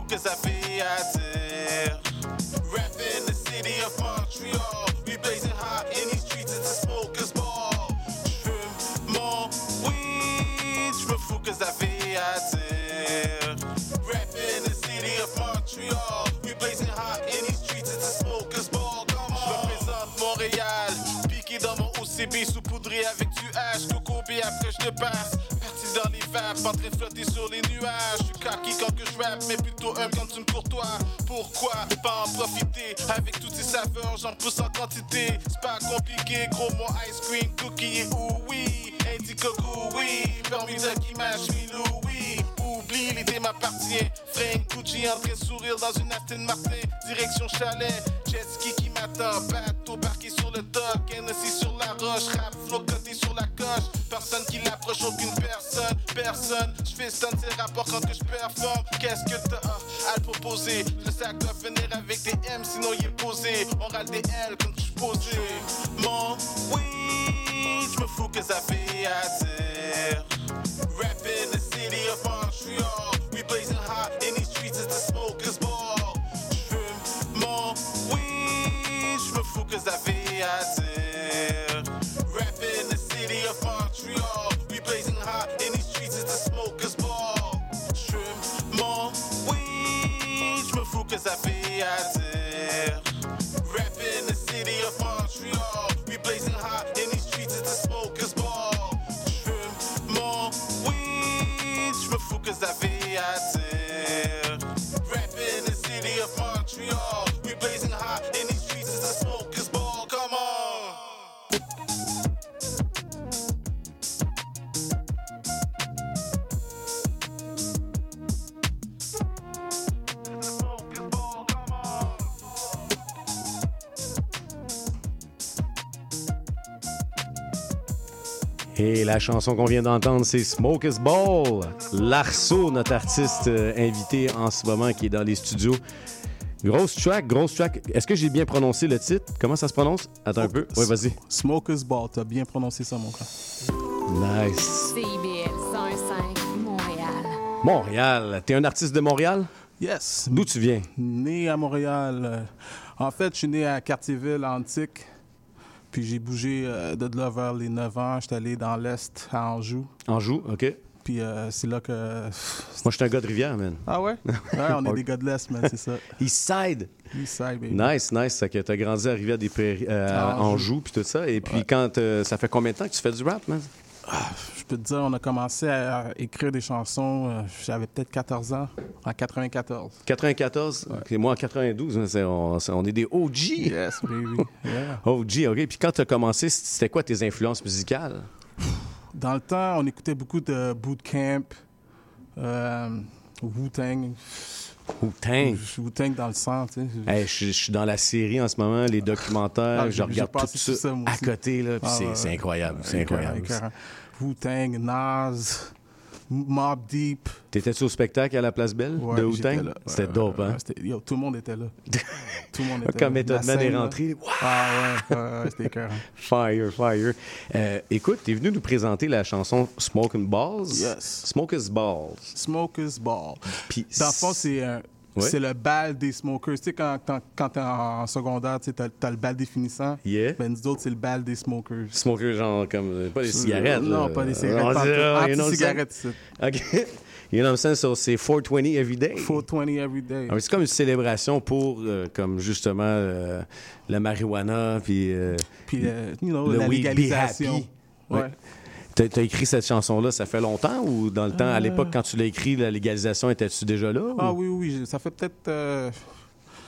you, cause I feel out there. Rap in the city of Montreal. We blazing hot in these streets, it's a smoker's ball. Trim mon weed, je me fous, cause I feel out there. Rap in the city of Montreal. We blazing hot in these streets, it's a smoker's ball. Come on. Je représente Montréal. Piqué dans mon OCB, saupoudré avec du H. Coco B, après je te passe. Train de flotter sur les nuages. Je cocky quand que je rappe, mais plutôt un quand tu me courtois. Pourquoi pas en profiter Avec toutes ces saveurs, j'en pousse en quantité. C'est pas compliqué, gros, mon ice cream, cookie et oui. Indica oui. Permis de qui mâche Louis. Oublie, l'idée m'appartient. Frank Gucci en train sourire dans une Aston Martin. Direction chalet, jet ski qui m'attend. Bateau barqué sur le dock, Hennessy sur la roche. Rap flow sur la coche. Personne qui l'approche, aucune personne. Personne, je fais stun, c'est rapport quand que je performe. Qu'est-ce que t'as à le proposer? Le sac doit venir avec des M, sinon il est posé. On râle des L quand je posé. Mon oui, je me fous que ça fait à dire. Rap in the city of Montreal. We blazing hot Et la chanson qu'on vient d'entendre, c'est Smoke is Ball. Larceau, notre artiste euh, invité en ce moment qui est dans les studios. Grosse track, grosse track. Est-ce que j'ai bien prononcé le titre? Comment ça se prononce? Attends un peu. Oui, vas-y. Smoker's Ball, t'as bien prononcé ça, mon gars. Nice. CIBL 105 Montréal. Montréal. T'es un artiste de Montréal? Yes. D'où tu viens? Né à Montréal. euh, En fait, je suis né à Cartierville, Antique. Puis j'ai bougé euh, de là vers les 9 ans. J'étais allé dans l'Est, à Anjou. Anjou, OK. Puis euh, c'est là que... Moi, je suis un gars de Rivière, man. Ah ouais? Ouais, on est des gars de l'Est, man, c'est ça. East Side. East Side, baby. Nice, nice. Ça que t'as grandi à Rivière des Prairies, euh, à Anjou. Puis tout ça. Et puis, quand euh, ça fait combien de temps que tu fais du rap, man? Je peux te dire, on a commencé à écrire des chansons, euh, j'avais peut-être 14 ans, en 94. 94? Ok, moi, en 92, hein, on, est des OG. Yes, baby. Yeah. OG, OK. Puis quand tu as commencé, c'était quoi tes influences musicales? Dans le temps, on écoutait beaucoup de Bootcamp, euh, Wu-Tang. Wu-Tang? Wu-Tang dans le sang, tu sais. Hey, je, je suis dans la série en ce moment, les documentaires, Ah, je regarde tout ça, tout ça, moi à côté, là, Ah, c'est ouais, c'est ouais. incroyable, c'est incroyable. Wu-Tang, Nas, Mob Deep. T'étais-tu au spectacle à la Place Belle Ouais, de Wu-Tang? C'était dope, hein? yo, tout le monde était là. tout le monde était Quand là. Method Man est rentré, Ah ouais, ouais, c'était écœurant. Fire, fire. Euh, écoute, t'es venu nous présenter la chanson Smoking Balls? Yes. Smoker's Balls. Smoker's Ball. Puis Dans le fond, c'est un- Ouais. c'est le bal des smokers. Tu sais, quand, quand, t'es en secondaire, tu sais, t'as, t'as le bal définissant. Yeah. Ben, nous autres, c'est le bal des smokers. Smoker, genre, comme, euh, pas des cigarettes. non, là. pas des cigarettes, Anti-cigarettes? OK. You know what I'm saying? So, c'est 420 every day. 420 every day. Alors, c'est comme une célébration pour, euh, comme justement, euh, la marijuana, puis, euh, Puis, you know, le la weed, be légalisation. happy. Ouais. Ouais. T'as, t'as écrit cette chanson-là, ça fait longtemps ou dans le temps, à Euh. l'époque, quand tu l'as écrit, la légalisation, étais-tu déjà là? Ah ou- oui, oui, ça fait peut-être... euh,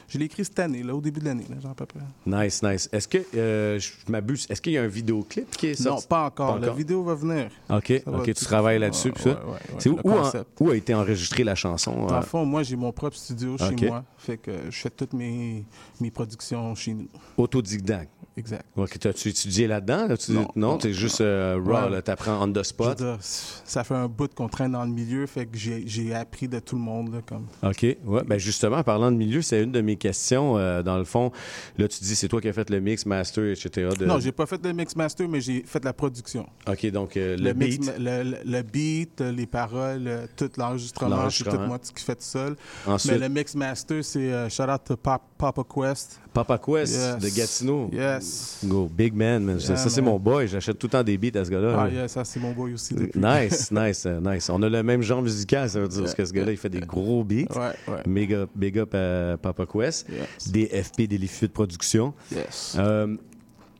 je l'ai écrit cette année, là, au début de l'année, là, genre à peu près. Nice, nice. Est-ce que, euh, je m'abuse, est-ce qu'il y a un vidéoclip qui est Non, sorti? pas encore. La vidéo va venir. OK, va OK, tu travailles là-dessus. Ouais, puis ça? ouais, ouais, ouais, C'est où, le où en- concept. où a été enregistrée la chanson? Dans le fond, moi, j'ai mon propre studio chez moi. Fait que je fais toutes mes, mes productions chez nous. Autodidacte. Exact. T'as-tu étudié là-dedans? là? Tu- Non, non, t'es juste euh, raw, Ouais. t'apprends on the spot. dire, ça fait un bout qu'on traîne dans le milieu, fait que j'ai appris de tout le monde. Là, comme. OK. Ouais, ben justement, en parlant de milieu, c'est une de mes questions. euh, dans le fond, là, tu dis, c'est toi qui as fait le mix, master, etc. De... Non, j'ai pas fait le mix master, mais j'ai fait la production. OK, donc euh, le, beat. le, beat, les paroles, tout l'enregistrement, c'est tout moi qui fais tout seul. Ensuite- Mais le mix master, c'est shout out to Pop- Papa Quest. Papa Quest Yes. de Gatineau. Yes. Go, big man, man. ça, Yeah, ça, c'est mon boy. J'achète tout le temps des beats à ce gars-là. Ah, là. yeah, ça, c'est mon boy aussi. depuis. Nice, nice, euh, nice. On a le même genre musical, ça veut dire, parce que ce gars-là, il fait des gros beats. Ouais, ouais. Big up, big up à Papa Quest. Yes. DFP, Délifieux de production. Yes. Euh,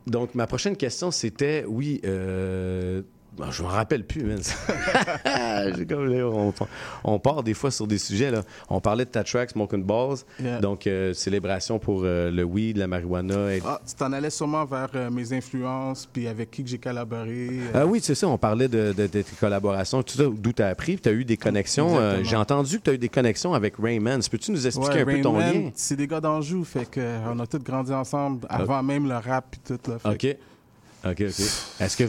donc, ma prochaine question, c'était, oui, euh, bon, je me rappelle plus, man. Comme- on, on part des fois sur des sujets. Là. On parlait de ta track, Smoke and Balls. Yeah. Donc, euh, célébration pour euh, le weed, la marijuana. et- Ah, tu t'en allais sûrement vers euh, mes influences, puis avec qui que j'ai collaboré. euh, Ah oui, c'est ça, on parlait de, de- de tes collaborations, tout ça, d'où tu as appris, tu as eu des connexions. J'ai entendu que tu as eu des connexions avec Rayman. Peux-tu nous expliquer Ouais, un peu ton Man, lien? C'est des gars d'Anjou, fait que euh, on a tous grandi ensemble avant même le rap puis tout. Là, fait OK. OK, OK. Est-ce que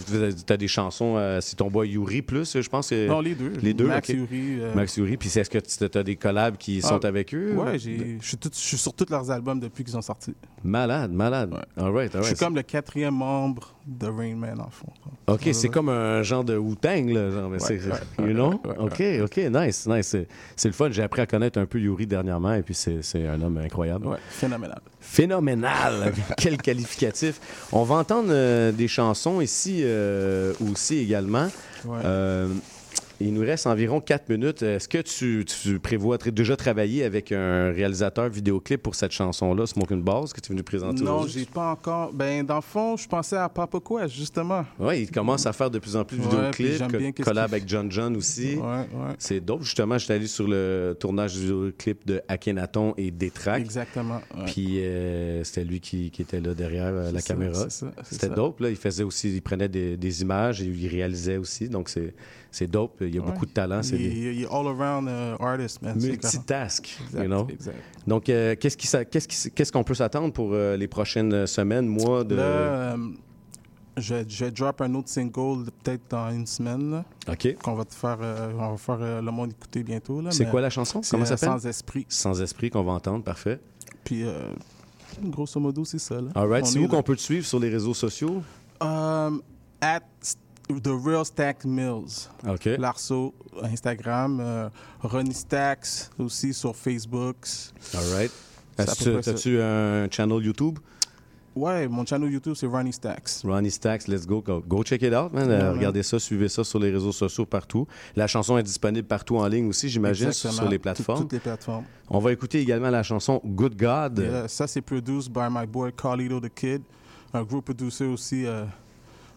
tu as des chansons, euh, c'est ton boy Yuri plus, je pense que... Non, les deux. Les deux, Max. Yuri, euh, Max Yuri. Puis est-ce que tu as des collabs qui Ah, sont avec eux? Ouais, j'ai- je suis sur tous leurs albums depuis qu'ils sont sortis. Malade, malade. All right, all Je suis right. comme le quatrième membre de Rain Man, en fond. OK, c'est comme un genre de Wu-Tang, là. Genre, c'est- Ouais, you know? ouais, OK, OK, nice, nice. C'est- le fun. J'ai appris à connaître un peu Yuri dernièrement, et puis c'est un homme incroyable. Ouais, phénoménal. Phénoménal! Quel qualificatif! On va entendre euh, des chansons ici euh, aussi également. Euh, il nous reste environ 4 minutes. Est-ce que tu, tu prévois déjà travailler avec un réalisateur vidéoclip pour cette chanson-là, Smoking Balls, que tu es venu présenter Non, j'ai pas encore. Ben, dans le fond, je pensais à Papa Quest, justement. Oui, il commence à faire de plus en plus de Ouais, vidéoclips, j'aime co- collab avec John John aussi. Ouais, ouais. C'est dope. Justement, j'étais allé sur le tournage du vidéoclip de Akhenaton et Détrac. Exactement. Puis euh, c'était lui qui, qui était là derrière euh, la ça, caméra. C'était dope. Là. Il faisait aussi, il prenait des, des images et il réalisait aussi. Donc c'est c'est dope. Il y a Ouais. beaucoup de talent. C'est Il, des il- est all-around euh, artist, man. multitask, Exact, you know? exact. Donc euh, qu'est-ce qu'on peut s'attendre pour euh, les prochaines semaines, mois de Là, euh, je, je drop un autre single peut-être dans une semaine. Là, Ok. Qu'on va te faire, euh, on va faire euh, le monde écouter bientôt. là, C'est quoi la chanson? Comment ça euh, s'appelle? Sans esprit. Sans esprit qu'on va entendre. Parfait. Puis, euh, grosso modo, c'est ça. Là. All right. C'est est où qu'on peut te suivre sur les réseaux sociaux? Um, at The Real Stack Mills. OK. Larceau, Instagram. euh, Ronnie Stacks aussi sur Facebook. All right. As-tu un channel YouTube? Ouais, mon channel YouTube, c'est Ronnie Stacks. Ronnie Stacks, let's go. Go, go check it out, man. Euh, man. regardez ça, suivez ça sur les réseaux sociaux partout. La chanson est disponible partout en ligne aussi, j'imagine, sur, les Tout- plateformes. Toutes les plateformes. On va écouter également la chanson Good God. Yeah, ça, c'est produced by my boy Carlito the Kid. Un gros producer aussi. euh,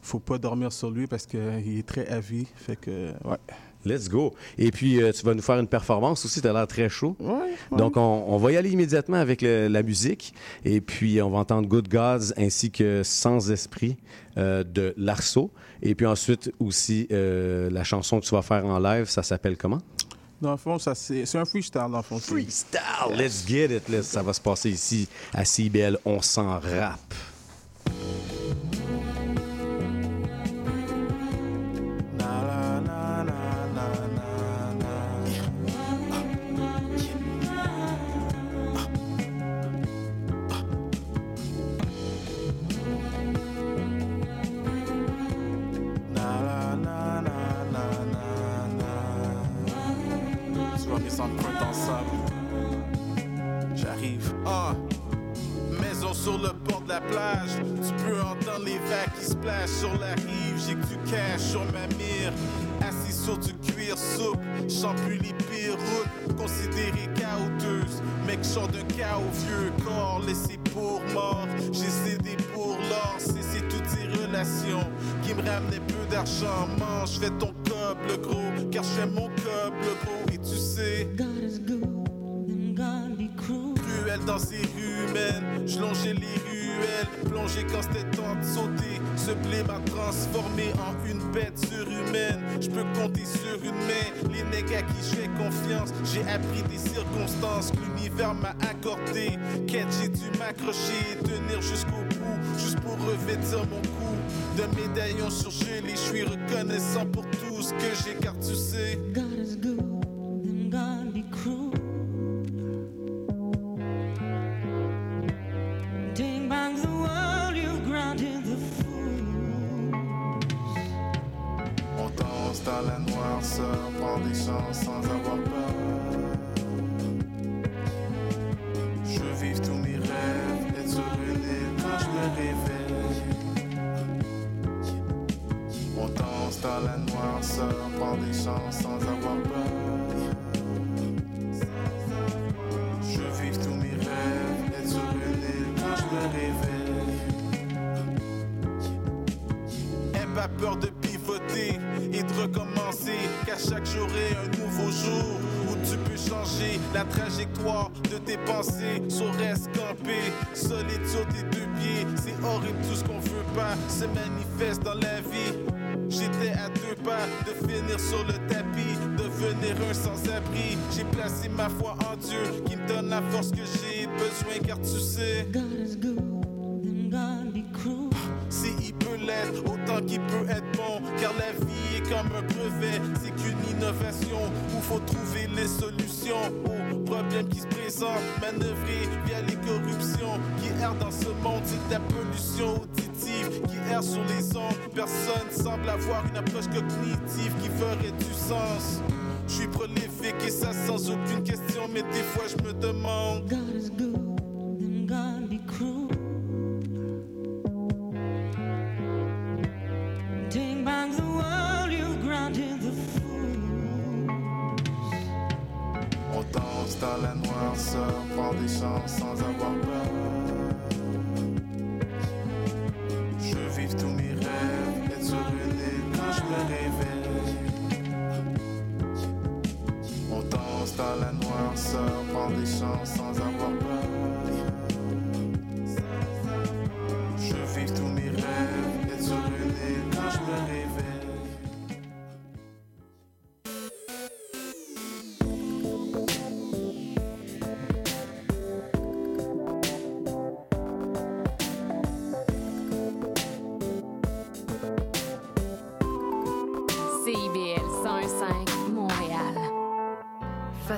faut pas dormir sur lui parce qu'il est très heavy. Fait que, ouais. Let's go. Et puis, euh, tu vas nous faire une performance aussi, tu as l'air très chaud. Ouais, ouais. Donc, on, on va y aller immédiatement avec le- la musique. Et puis, on va entendre Good Gods ainsi que Sans Esprit euh, de Larceau. Et puis ensuite, aussi, euh, la chanson que tu vas faire en live, ça s'appelle comment? Dans le fond, ça, c'est c'est un freestyle, dans le fond. Freestyle! Let's get it! Let's- ça va se passer ici à CBL. On s'en rappe. De la plage. Tu peux entendre les vagues qui splashent sur la rive. J'ai que du cash sur ma mire. Assis sur du cuir souple. Plus les pires routes. Considérées. Mec, sort d'un chaos vieux corps. Laissé pour mort. J'ai cédé pour l'or. Cessé toutes ces relations qui me ramenaient peu d'argent. Mange, fais ton le gros. Car j'aime mon le gros. Et tu sais. Cruel dans ces rues humaines, je longeais les plongé quand c'était temps de sauter. Ce blé m'a transformé en une bête surhumaine. Je peux compter sur une main les nègres à qui je fais confiance. J'ai appris des circonstances que l'univers m'a accordé. Quête, j'ai dû m'accrocher et tenir jusqu'au bout, juste pour revêtir mon cou. De médaillons surgelés, je suis reconnaissant pour tout ce que j'ai, car tu sais. Noirceur, prend des chances sans avoir peur. Je vivre tous mes rêves, être île quand je me réveille. On danse dans la noirceur, prend des chances sans avoir peur. Je vivre tous mes rêves, être île quand je me réveille. pas peur de où tu peux changer la trajectoire de tes pensées. Sur reste campé, solide sur tes deux pieds. C'est horrible tout ce qu'on veut pas se manifeste dans la vie. J'étais à deux pas de finir sur le tapis, devenir un sans-abri. J'ai placé ma foi en Dieu qui me donne la force que j'ai besoin car tu sais. Autant qu'il peut être bon. Car la vie est comme un brevet, c'est qu'une innovation où faut trouver les solutions aux problèmes qui se présentent. Manœuvrer via les corruptions qui errent dans ce monde, c'est de la pollution auditive qui erre sur les ondes. Personne semble avoir une approche cognitive qui ferait du sens. Je suis prolifique et ça sans aucune question, mais des fois je me demande. Chances sans avoir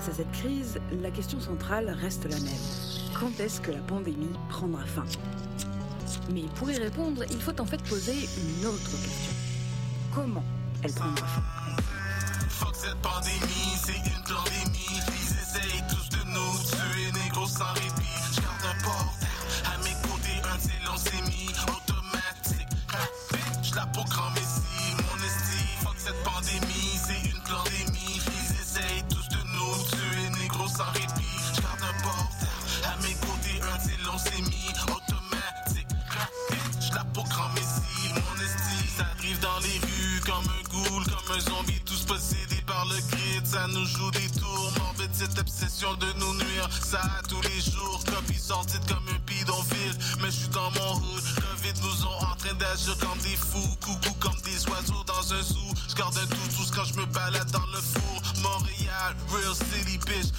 À cette crise, la question centrale reste la même. Quand est-ce que la pandémie prendra fin? Mais pour y répondre, il faut en fait poser une autre question. Comment elle prendra fin?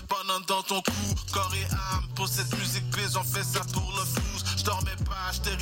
Banane dans ton cou. Corps et âme, pour cette musique bitch, on fait ça pour le flouze. Je dormais pas, je te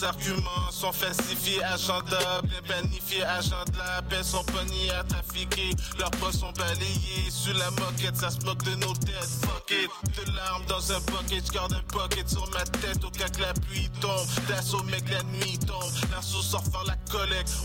leurs arguments sont falsifiés, agenda, bien planifiés, agenda, paix sont pognés à trafiquer, leurs pas sont balayés, sur la moquette, ça se moque de nos têtes, fuck it, de larmes dans un pocket, j'garde un pocket sur ma tête, au cas que la pluie tombe, d'assaut mec la nuit tombe, l'assaut sort faire la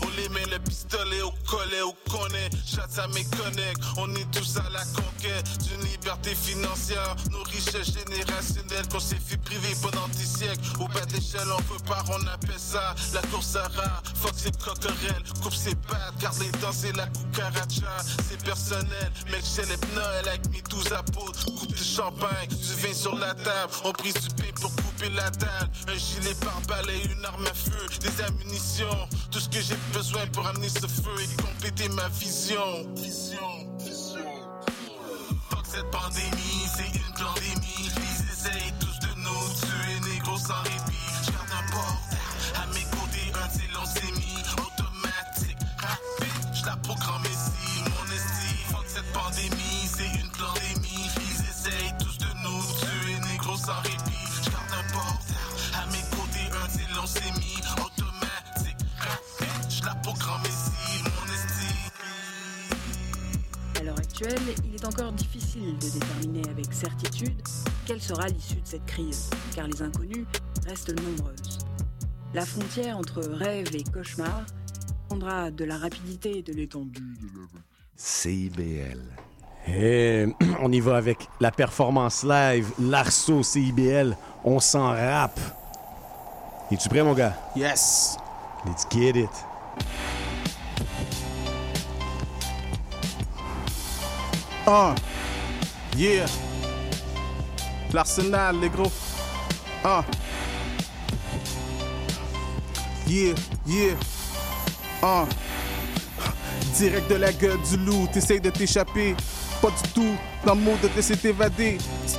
on les met le pistolet au collet, au connaît, chatte ça méconnecte, on est tous à la conquête d'une liberté financière, nos richesses générationnelles qu'on s'est fait priver pendant des siècles, au bas de l'échelle on peut pas, on appelle ça la course à rat, fuck coquerelles, coupe ses pattes, garde les dents, c'est la cucaracha, c'est personnel, mec célèbre Noël avec mes douze apôtres, coupe de champagne, du vin sur la table, on prise du pain pour couper la dalle, un gilet pare-balles et une arme à feu, des ammunitions, tout ce que j'ai besoin pour amener ce feu et compléter ma vision. Vision, vision. Fuck cette pandémie, c'est une pandémie, ils essayent tous de nous tuer, négro sans répit, j'garde un porte à mes côtés, un de ces leucémies automatique, rapide, j'la grand messie, mon esti, fuck cette pandémie, actuelle, il est encore difficile de déterminer avec certitude quelle sera l'issue de cette crise, car les inconnues restent nombreuses. La frontière entre rêve et cauchemar prendra de la rapidité et de l'étendue. CIBL. Et on y va avec la performance live, l'Arceau CIBL. On s'en rappe. Es-tu prêt, mon gars? Yes. Let's get it. Un. Yeah. L'Arsenal, les gros. Un. Yeah, yeah. Un. Direct de la gueule du loup, t'essayes de t'échapper. Pas du tout mode de te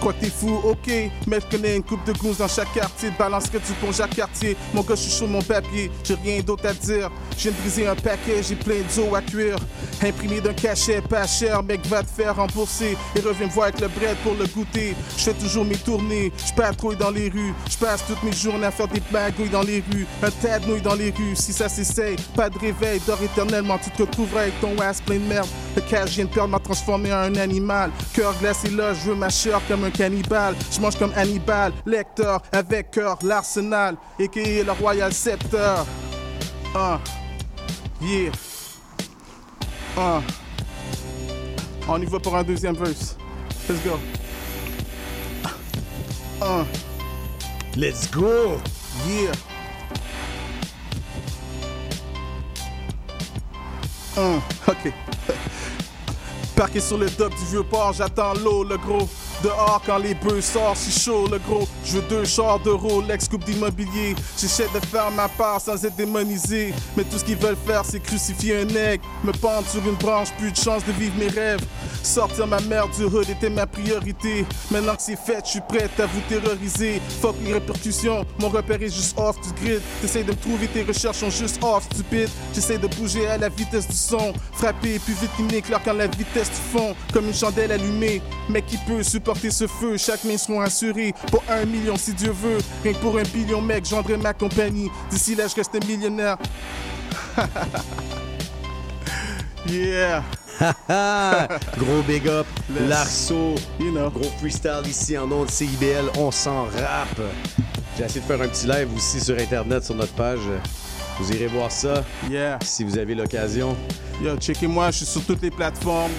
crois que t'es fou, ok. Mais je connais une coupe de goons dans chaque quartier. Balancerai du pont Jacques Cartier. Mon gars, je suis sur mon papier. J'ai rien d'autre à dire. De briser un paquet, j'ai plein d'eau à cuire. Imprimé d'un cachet pas cher, mec, va te faire rembourser. Et reviens me voir avec le bread pour le goûter. Je fais toujours mes tournées, je patrouille dans les rues. Je passe toutes mes journées à faire des magouilles dans les rues. Un tas de nouilles dans les rues, si ça s'essaye. Pas de réveil, dors éternellement. Tu te retrouveras avec ton ass plein de merde. Le cash vient de m'a transformé en un animal. Cœur glacé là, je veux ma chair comme un cannibale. Je mange comme Hannibal, lecteur avec cœur, l'arsenal. Et le Royal Scepter. Ah, yeah. Ah. On y va pour un deuxième verse. Let's go. Ah. Let's go. Yeah. Un. Ok. Parqué sur le dock du vieux port, j'attends l'eau, le gros. Dehors, quand les bœufs sortent, si chaud, le gros. Je veux deux chars de Rolex, coupe d'immobilier. J'essaie de faire ma part sans être démonisé. Mais tout ce qu'ils veulent faire, c'est crucifier un aigle. Me pendre sur une branche, plus de chance de vivre mes rêves. Sortir ma mère du hood était ma priorité. Maintenant que c'est fait, je suis prête à vous terroriser. Fuck les répercussions, mon repère est juste off du grid. T'essayes de me trouver, tes recherches sont juste off, stupide. J'essaie de bouger à la vitesse du son. Frapper plus vite qu'une éclair quand la vitesse du fond. Comme une chandelle allumée. Mais qui peut supporter ce feu? Chaque main seront assurées. Pour un million si Dieu veut. Rien que pour un billion, mec, j'endrai ma compagnie. D'ici là, je reste un millionnaire. yeah. gros big up, Larceau, gros freestyle ici en ondes CIBL, on s'en rappe. J'ai essayé de faire un petit live aussi sur Internet, sur notre page. Vous irez voir ça si vous avez l'occasion. Yo, checkez-moi, je suis sur toutes les plateformes.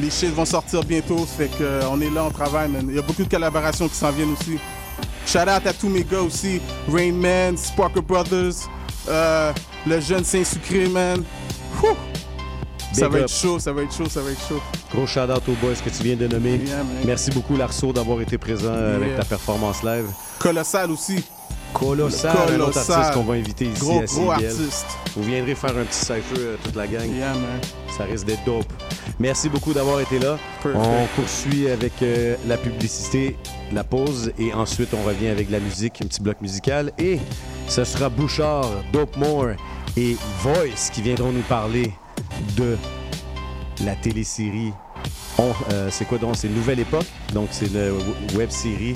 Les shit vont sortir bientôt, ça fait que euh, est là, on travaille, man. Il y a beaucoup de collaborations qui s'en viennent aussi. Shout out à tous mes gars aussi. Rain Man, Sparker Brothers, euh, le jeune Saint-Sucré, man. Whew! Ça va up. être chaud, ça va être chaud, ça va être chaud. Gros shout-out aux boys que tu viens de nommer. Yeah. Merci beaucoup, Larceau, d'avoir été présent euh, avec ta performance live. Colossal aussi. Colossal, un autre Colossal. artiste qu'on va inviter ici Gros, à gros artiste. Vous viendrez faire un petit cypher, toute la gang. Yeah, man. Ça risque d'être dope. Merci beaucoup d'avoir été là. Perfect. On poursuit avec euh, la publicité, la pause, et ensuite on revient avec la musique, un petit bloc musical. Et ce sera Bouchard, Dope More et Voice qui viendront nous parler de la télésérie. Euh, c'est quoi donc? C'est Nouvelle Époque. Donc c'est une web série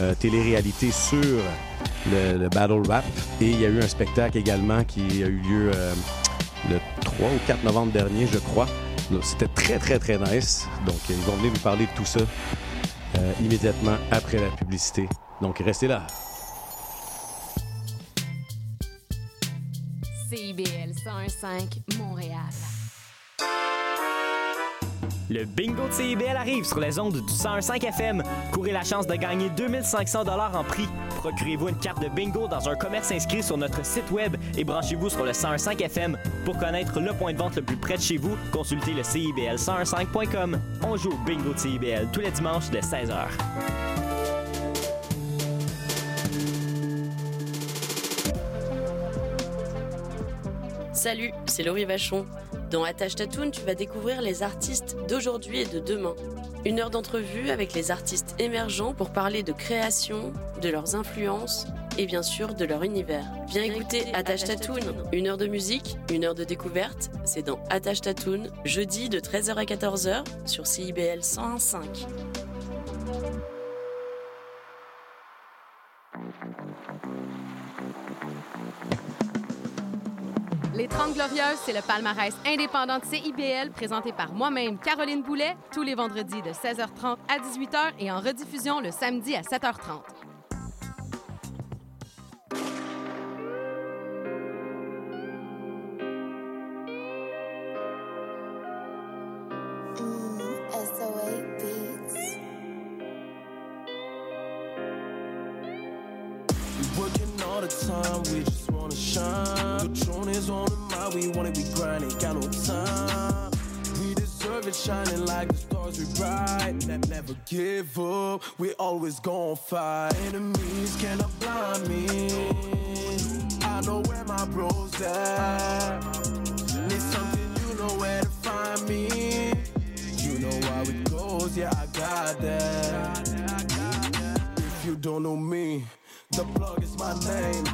euh, télé-réalité sur le, le battle rap. Et il y a eu un spectacle également qui a eu lieu euh, le 3 ou 4 novembre dernier, je crois. C'était très, très, très nice. Donc, ils vont venir nous parler de tout ça euh, immédiatement après la publicité. Donc, restez là. CIBL 101.5 Montréal. Le bingo de CIBL arrive sur les ondes du 101.5 FM. Courez la chance de gagner 2500 dollars en prix. Procurez-vous une carte de bingo dans un commerce inscrit sur notre site web et branchez-vous sur le 101.5 FM. Pour connaître le point de vente le plus près de chez vous, consultez le CIBL1015.com. On joue bingo de CIBL tous les dimanches dès 16h. Salut, c'est Laurie Vachon. Dans Attache Tatoon, tu vas découvrir les artistes d'aujourd'hui et de demain. Une heure d'entrevue avec les artistes émergents pour parler de création, de leurs influences et bien sûr de leur univers. Viens écouter Attache Tatoon, une heure de musique, une heure de découverte, c'est dans Attache Tatoon, jeudi de 13h à 14h sur CIBL 101.5. Les 30 Glorieuses, c'est le palmarès indépendant de CIBL présenté par moi-même, Caroline Boulet, tous les vendredis de 16h30 à 18h et en rediffusion le samedi à 7h30. The mind, we want it, we grind, ain't got no time. We deserve it, shining like the stars we bright. Ne- never give up, we always gon' fight. Enemies cannot blind me. I know where my bros at. Need something, you know where to find me. You know how it goes, yeah, I got that. If you don't know me, the plug is my name.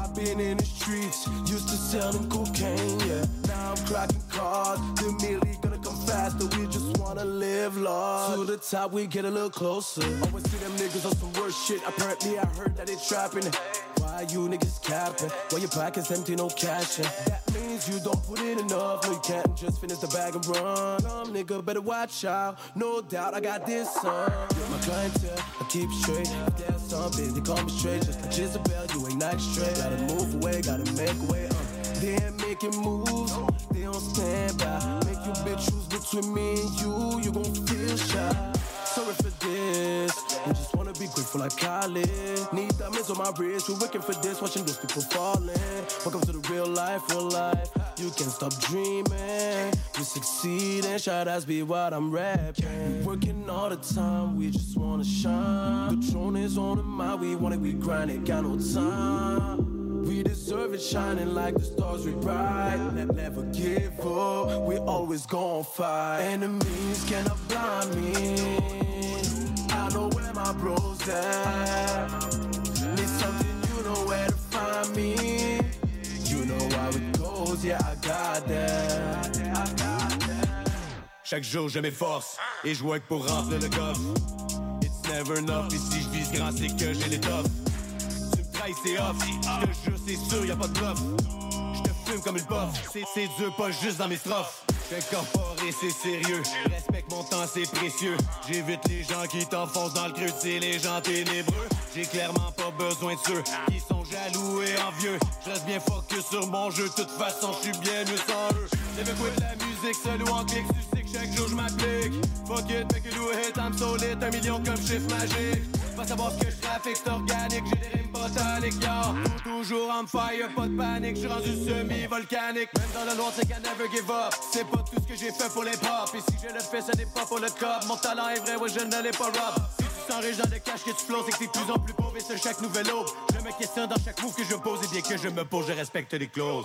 I've been in the streets, used to selling cocaine, yeah. Now I'm cracking cards, the merely gonna come faster. We just wanna live large. To the top, we get a little closer. Always see them niggas on some worse shit. Apparently, I heard that they trapping. Why you niggas capping? Why your pocket's empty, no cash. in. That means you don't put in enough. No, you can't just finish the bag and run. Some nigga better watch out. No doubt, I got this son. You're my clientele, I keep straight. If there's something, they call me straight. Just like Jezebel, you ain't not straight. Gotta move away, gotta make way. Uh. They ain't making moves, they don't stand by. Make your bitch choose between me and you, you gon' feel shy. Sorry for this, I just wanna be grateful like Khaled. Need diamonds on my wrist, we're working for this, watching those people falling. Welcome to the real life, real life. You can't stop dreaming, you succeed and shout outs be what I'm rapping. Working all the time, we just wanna shine. Patron is on the mind, we want it, we grind it, got no time. We deserve it, shining like the stars we bright. Ne- never give up, we always gon' fight. Enemies cannot blind me. I know where my bros at. Need something, you know where to find me. You know how it goes, yeah, I got that. I got that. Chaque jour je m'efforce et je work pour remplir le coffre. It's never enough, et si je vise grand c'est que j'ai l'étoffe. Tu c'est off, je te jure c'est sûr y a pas de bluff. Je te fume comme une puff, c'est, dur pas juste dans mes strophes. J'suis incorporé, c'est sérieux. Respecte mon temps, c'est précieux. J'évite les gens qui t'enfoncent dans le creux, c'est les gens ténébreux. J'ai clairement pas besoin de ceux qui sont jaloux et envieux. Je reste bien focus sur mon jeu, de toute façon je suis bien mieux sans eux. Never quit la musique, seul ou en clic, tu sais que chaque jour je m'applique. Fuck it, make it do it, I'm so lit, un million comme chiffre magique. Pas savoir ce que je trafique, c'est organique, j'ai des rimes botaniques, yo. Toujours on fire, pas de panique, je suis rendu semi-volcanique. Même dans le noir, c'est qu'à never give up. C'est pas tout ce que j'ai fait pour les pop. Et si je le fais, ce n'est pas pour le cop. Mon talent est vrai, ouais, je ne l'ai pas rob. Si tu sens riche dans le cash que tu flows, c'est que t'es plus en plus pauvre et sur chaque nouvelle aube. Je me questionne dans chaque move que je pose et bien que je me pose, je respecte les clauses.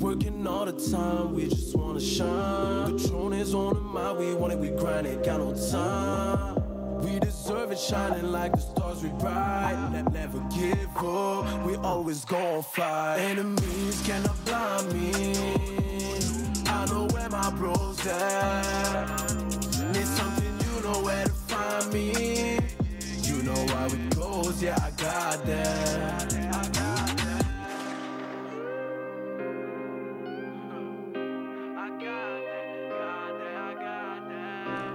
Working all the time, we just wanna shine. Patron is on the mind, we want it, we grind it, got no time. We deserve it, shining like the stars we ride. Ne- never give up, we always gon' fight. Enemies cannot blind me. I know where my bros at. Need something, you know where to find me. You know how it goes, yeah. I got that.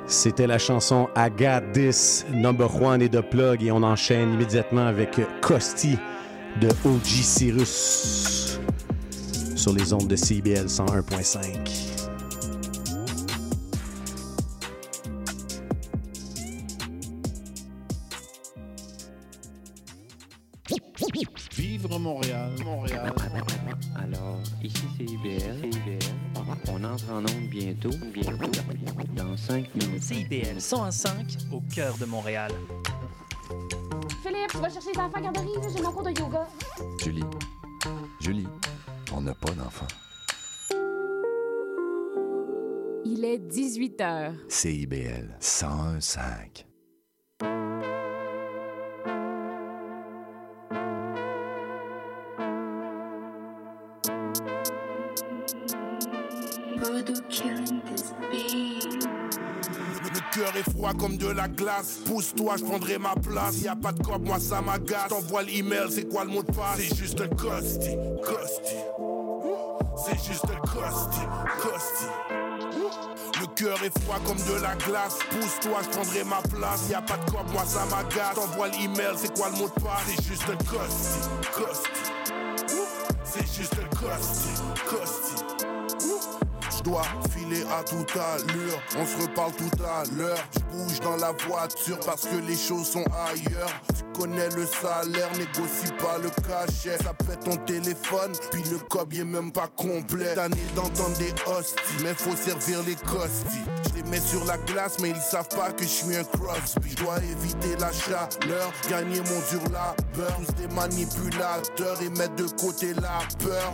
C'était la chanson I Got This, Number One et de Plug, et on enchaîne immédiatement avec Costi de OG Cyrus sur les ondes de CBL 101.5. Vivre Montréal, Montréal. Alors, ici c'est IBL. On entre en onde bientôt. Bientôt. Dans 5 minutes. CIBL 105 au cœur de Montréal. Philippe, va chercher les enfants à garderie, j'ai mon cours de yoga. Julie, Julie, on n'a pas d'enfant. Il est 18 h. CIBL 101.5. Le cœur est froid comme de la glace. Pousse-toi, je prendrai ma place. Y a pas de cop, moi ça m'agace. T'envoies l'email, c'est quoi le mot de passe? C'est juste un costi, costi. C'est juste un costi, costi. Le cœur est froid comme de la glace. Pousse-toi, je prendrai ma place. Y a pas de cop, moi ça m'agace. T'envoies l'email, c'est quoi le mot de passe? C'est juste un costi, costi. C'est juste un costi, costi. Dois filer à toute allure, on se reparle tout à l'heure. Je bouge dans la voiture parce que les choses sont ailleurs. Tu connais le salaire, négocie pas le cachet. Ça pète ton téléphone, puis le cob il est même pas complet. Tanné d'entendre des hosties, mais faut servir les costis. Je les mets sur la glace, mais ils savent pas que je suis un Crosby. Je dois éviter la chaleur, gagner mon dur labeur. Tous des manipulateurs et mettre de côté la peur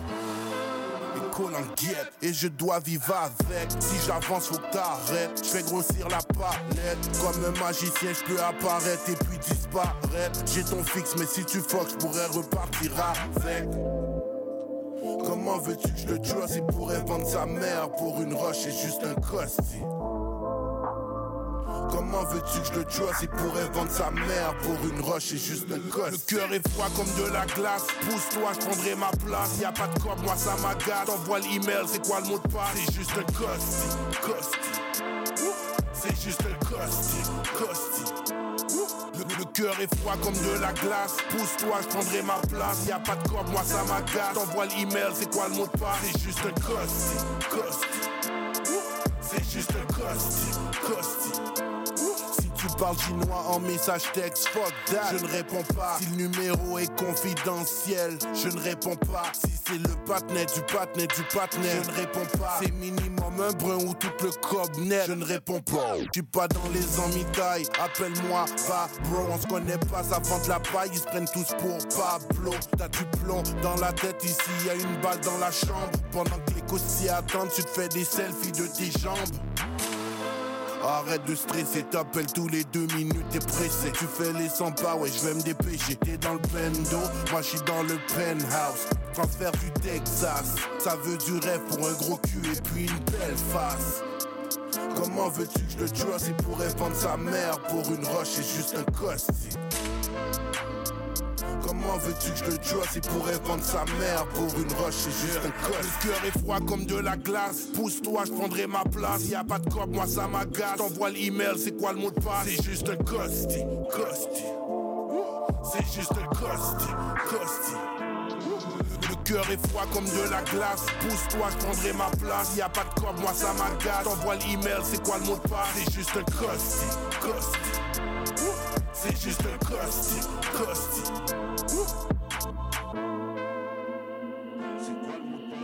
colle en guette et je dois vivre avec. Si j'avance, faut que t'arrêtes. Je fais grossir la palette. Comme un magicien, je peux apparaître et puis disparaître. J'ai ton fixe, mais si tu fuck, je pourrais repartir avec. Comment veux-tu que je le Il pourrait vendre sa mère pour une roche, c'est juste un costi. Comment veux-tu que je le trust Il pourrait vendre sa mère pour une roche, c'est juste un costi. Le cœur est froid comme de la glace. Pousse-toi, je prendrai ma place. Y a pas de cop, moi ça m'agace. T'envoies l'email, c'est quoi le mot de passe? C'est juste un costi, costi. C'est juste un costi, costi. Le, cœur est froid comme de la glace. Pousse-toi, je prendrai ma place. Y a pas de cop, moi ça m'agace. T'envoies l'email, c'est quoi le mot de passe? C'est juste un costi, costi. C'est juste un costi, costi. Si tu parles chinois en message texte, fuck that. Je ne réponds pas. Si le numéro est confidentiel, je ne réponds pas. Si c'est le patinet du patinet du patinet, je ne réponds pas. C'est minimum un brun ou tout le cob net, je ne réponds pas. Je suis pas dans les emmitailles, appelle-moi pas bro. On se connaît pas, ça vend de la paille, ils se prennent tous pour Pablo. T'as du plomb dans la tête ici, y a une balle dans la chambre. Pendant que les cossi attendent, tu te fais des selfies de tes jambes. Arrête de stresser, t'appelles tous les deux minutes, t'es pressé. Tu fais les 100 pas, ouais, je vais me dépêcher. T'es dans le bendo, moi je dans le penthouse. Transfert du Texas, ça veut du rêve pour un gros cul et puis une belle face. Comment veux-tu que je le trust? Il pourrait vendre sa mère pour une roche, c'est juste un costi. Comment veux-tu que je le trust Il pourrait vendre sa mère pour une roche, c'est juste un costi. Le cœur est froid comme de la glace. Pousse-toi, je prendrai ma place. Y a pas de cop, moi ça m'agace. T'envoies l'email, c'est quoi le mot de passe? C'est juste un costi, costi. C'est juste un costi. Le cœur est froid comme de la glace. Pousse-toi, je prendrai ma place. Y a pas de cop, moi ça m'agace. T'envoies l'email, c'est quoi le mot de passe? C'est juste un costi, costi. C'est juste un costi, costi.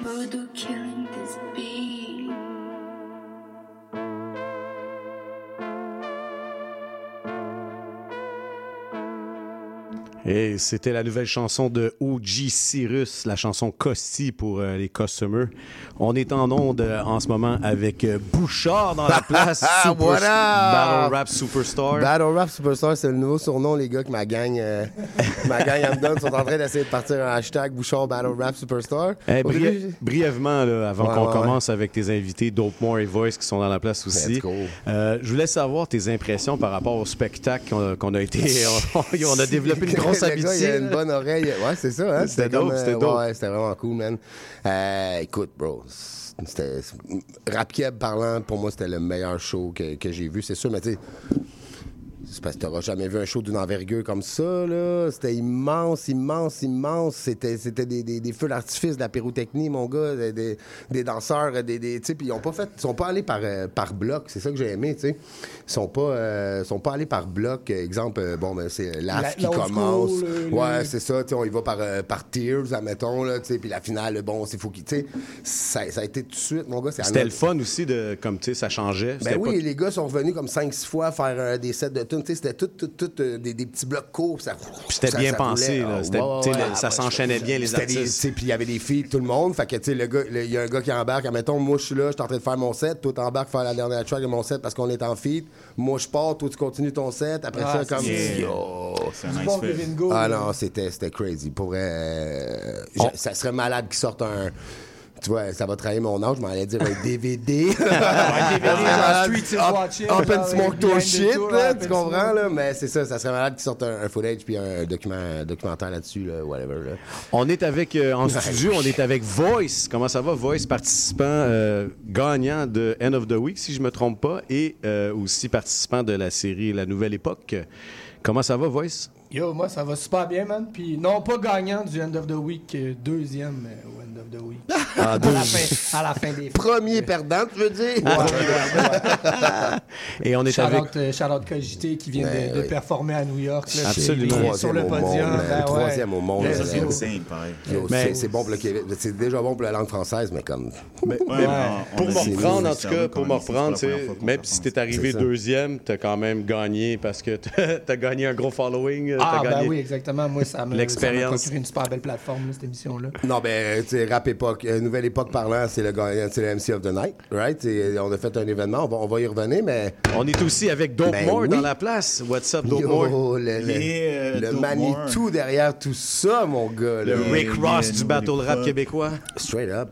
Voodoo killing this. Et c'était la nouvelle chanson de OG Cyrus, la chanson Costi pour euh, les customers. On est en onde euh, en ce moment avec euh, Bouchard dans la place. Super- up? Battle Rap Superstar. Battle Rap Superstar, c'est le nouveau surnom, les gars, que ma gang, ma gang me donne. Sont en train d'essayer de partir un hashtag Bouchard Battle Rap Superstar. Eh, Au bri- début, brièvement, là, avant Ouais, qu'on ouais, commence avec tes invités, Dope More et Voice, qui sont dans la place aussi. Euh, je voulais savoir tes impressions par rapport au spectacle qu'on a, été. on, on a développé une grosse le gars, il a une bonne oreille. Ouais, c'est ça. Hein? C'était dope, euh, c'était ouais, dope. ouais, c'était vraiment cool, man. Euh, écoute, bro. C'était. Rap Keb parlant, pour moi, c'était le meilleur show que, que j'ai vu, c'est sûr, mais tu sais. C'est parce que t'auras jamais vu un show d'une envergure comme ça, là. C'était immense, immense, immense. C'était, c'était des, des, des feux d'artifice, de la pyrotechnie, mon gars, des, des, des danseurs, des, des, tu sais, puis ils ont pas fait, ils sont pas allés par, euh, par bloc. C'est ça que j'ai aimé, tu sais. Ils sont pas, euh, sont pas allés par bloc. Exemple, euh, bon, ben, c'est l'AF La- qui commence. school, le- ouais, le- c'est ça, tu sais, on y va par, euh, par tiers, admettons, là, tu sais, puis la finale, bon, c'est fou qui, tu sais, ça, ça a été tout de suite, mon gars, C'était le fun aussi, de, comme tu sais, ça changeait. ben oui, pas- les gars sont revenus comme 5-6 fois faire euh, des sets de tunes. Tu sais, C'était tout, tout, tout euh, des, des petits blocs courts. ça- c'était bien ça pensé, là. Ouais, ouais, ça s'enchaînait bien, les artistes. Puis il y avait des filles, tout le monde. Fait que, tu sais, le gars, le- il y a un gars qui embarque. Admettons, moi, je suis là, je suis en train de faire mon set. Toi, t'embarques faire la dernière track de mon set parce qu'on est en feat. Moi, je pars. Toi, tu continues ton set. Après Ah, ça, comme. c'est- Yo! C'est un nice Ah non, c'était c'était crazy. Pour vrai, euh, ça serait malade qu'ils sortent un Tu vois, ça va trahir mon âge, je m'en allais dire un DVD. Ouais, DVD, genre Street is and smoke the shit, là, tu comprends, là? Mais c'est ça, ça serait malade qu'ils sortent un, un footage puis un, document, un documentaire là-dessus, là, whatever, là. On est avec, euh, en studio, on est avec Voice. Comment ça va, Voice, participant euh, gagnant de End of the Week, si je me trompe pas, et euh, aussi participant de la série La Nouvelle Époque. Comment ça va, Voice? Yo, moi, ça va super bien, man. Puis non, pas gagnant du End of the Week, euh, deuxième euh, au End of the Week. Ah, à, la fin, à la fin des Premier perdant, tu veux dire? Et on est shout avec. Out, euh, Cogité qui vient Ben de, de oui. performer à New York. Là, Absolument. chez- Sur le Troisième au podium. monde, ben ouais. Troisième au monde. C'est- bon pour le Québec. C'est déjà bon pour la langue française, mais comme. Mais- Ouais, pour me reprendre, en tout cas, pour me reprendre, même si t'es arrivé deuxième, t'as quand même gagné parce que t'as gagné un gros following. Ah, ben oui, exactement. Moi, ça me, L'expérience. ça m'a procuré une super belle plateforme, là, cette émission-là. Non, ben, tu sais, Rap Époque, euh, Nouvelle Époque parlant, c'est le le MC of the Night, right? Et on a fait un événement, on va, on va y revenir, mais. On est aussi avec Dope Ben More oui. dans la place. What's up, Dope Yo, More? le, le, Yeah, le Dope Manitou derrière tout ça, mon gars. Le. Rick Ross yeah, du battle rap québécois. Straight up.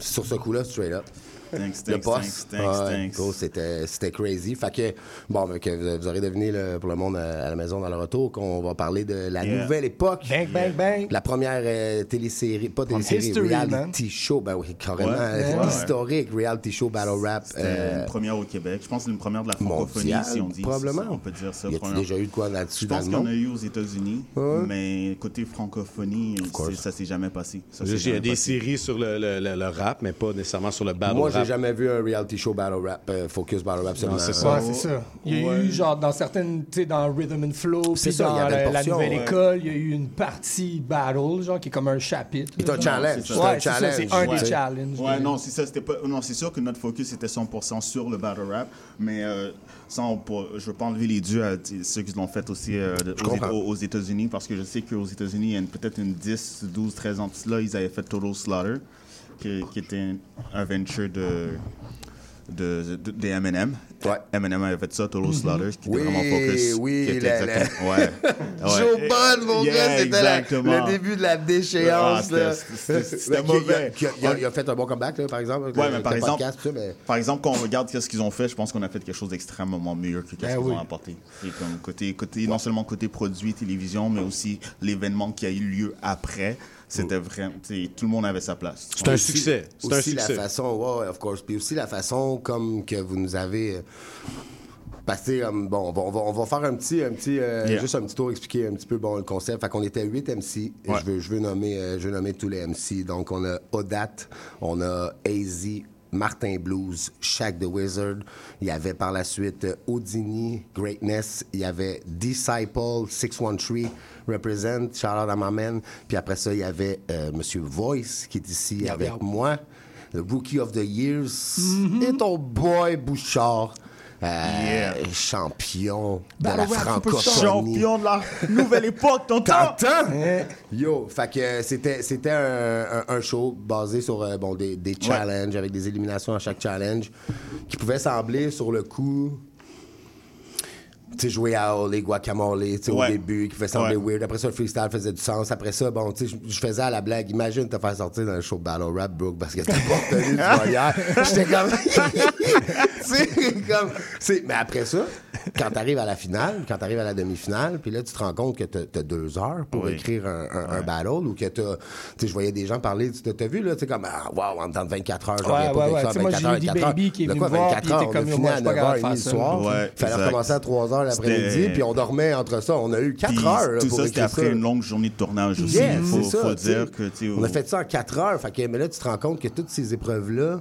Sur ce coup-là, straight up. Thanks, Le poste. thanks, c'était, c'était crazy. Fait que, bon, ben, que vous, vous aurez deviné là, pour le monde à, à la maison dans le retour qu'on va parler de la Yeah. nouvelle époque. Bang, bang, bang. La première euh, télésérie, pas télésérie, history, reality show, ben oui, carrément, Ouais. euh, Ouais. historique, reality show battle rap. C'était euh, une première au Québec. Je pense que c'est une première de la francophonie, mondiale, si on dit. probablement. On peut dire ça. Y première. déjà eu de quoi là-dessus Je dans pense monde? a eu aux États-Unis, Ouais. mais côté francophonie, ça s'est jamais passé. Il y a des passé. séries sur le, le- le- le rap, mais pas nécessairement sur le battle Moi, j'ai rap. jamais vu un reality show battle rap, euh, focus battle rap seulement. c'est ça. Ouais, c'est ça. Il y a eu, genre, dans certaines, tu sais, dans Rhythm and Flow, C'est puis ça, il y dans avait une la, portion, nouvelle ouais. école, il y a eu une partie battle, genre, qui est comme un chapitre. C'est un challenge, c'est un ça, challenge. c'est un ouais. des challenges. Ouais, non, c'est ça. C'était pas. Non, c'est sûr que notre focus était 100% sur le battle rap, mais euh, sans, pour- je veux pas enlever les dieux à ceux qui l'ont fait aussi euh, aux, comprends. aux- aux États-Unis, parce que je sais qu'aux États-Unis, il y a une- peut-être une 10, 12, 13 ans là, ils avaient fait Total Slaughter, qui, qui était un venture de de, de, des Eminem. Eminem avait fait ça, Total Slaughter, qui était Oui, vraiment focus. oui, qui était la- ouais. ouais. Joe Bud, mon Yeah, gars, c'était le début de la déchéance. Ah, c'était- Il il mauvais. Il a, il fait un bon comeback, là, par exemple. Ouais, le- mais par le exemple, podcast, tout ça, mais- par exemple, quand on regarde ce qu'ils ont fait, je pense qu'on a fait quelque chose d'extrêmement meilleur que ce Ben qu'ils oui. ont apporté. Et comme côté, côté, non seulement côté produit, télévision, mais aussi l'événement qui a eu lieu après. C'était vraiment, tout le monde avait sa place. Aussi- Aussi la façon, ouais, of course. Puis aussi la façon comme que vous nous avez. euh, Parce que, euh, bon, on va, on va- on va faire un petit, un petit euh, Yeah. juste un petit tour, expliquer un petit peu bon, le concept. Fait qu'on était 8 MC. Ouais. Je, veux, je, veux nommer, euh, je veux nommer tous les MC. Donc, on a Odat, on a AZ, Martin Blues, Shaq the Wizard. Il y avait par la suite Houdini, Greatness. Il y avait Disciple, 613, Represent, ma man. Puis après ça, il y avait euh, Monsieur Voice qui est ici avec moi. Le Rookie of the Years. Et ton boy Bouchard. euh, champion de Battle la francophonie. Champion de la nouvelle époque, t'entends? T'entends? Yo, fait que euh, c'était, c'était un, un- un show basé sur euh, bon, des, des challenges, avec des éliminations à chaque challenge, qui pouvait sembler sur le coup. Tu sais, jouer à les guacamole, tu sais, au Ouais. début, qui faisait sembler Ouais. weird. Après ça, le freestyle faisait du sens. Après ça, bon, tu sais, je- faisais à la blague. Imagine te faire sortir dans un show de battle rap, Brooke, parce que t'as pas retenu du voyage. J'étais comme. tu sais, comme. Mais après ça, quand t'arrives à la finale, quand t'arrives à la demi-finale, puis là, tu te rends compte que t'as t'as deux heures pour Oui. écrire un, un- un battle ou que t'as. Tu sais, je voyais des gens parler. Tu t'as- vu, là, tu sais, comme, ah, wow, en temps de 24 heures, j'aurais Ouais, pas ouais, Tu en moi, 24 j'ai heures, eu des 24 heures. De quoi, me voir, 24 puis il heures, on comme, a fini à je suis pas capable de 9h30 le ça. soir. Ouais, Fallait recommencer à 3 heures l'après-midi, C'était- puis on dormait entre ça. On a eu 4 Puis heures là, tout pour ça, c'était écrire après ça. une longue journée de tournage aussi. Il faut, ça, tu dire que, tu On a fait ça en 4 heures. Mais là, tu te rends compte que toutes ces épreuves-là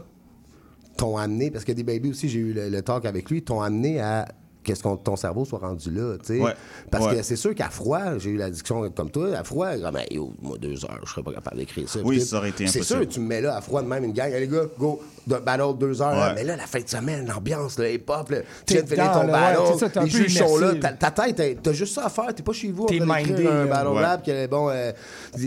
t'ont amené, parce que des baby aussi, j'ai eu le, le talk avec lui, t'ont amené à qu'est-ce que ton cerveau soit rendu là, tu sais. Ouais, Parce ouais. que c'est sûr qu'à froid, j'ai eu la discussion comme toi, à froid, comme, hey, yo, moi, deux heures, je serais pas capable d'écrire ça. Oui, ça aurait été C'est impossible. sûr, tu me mets là à froid de même une gang, les gars, go, de battle deux heures, Ouais. là. mais là, la fin de semaine, l'ambiance, le hip-hop, là, tu viens de finir ton là, battle, ouais, ça, les juges sont là, ta, ta tête, t'as juste ça à faire, t'es pas chez vous, en T'es train d'écrire mindé, un là. battle Ouais. rap, que bon, euh,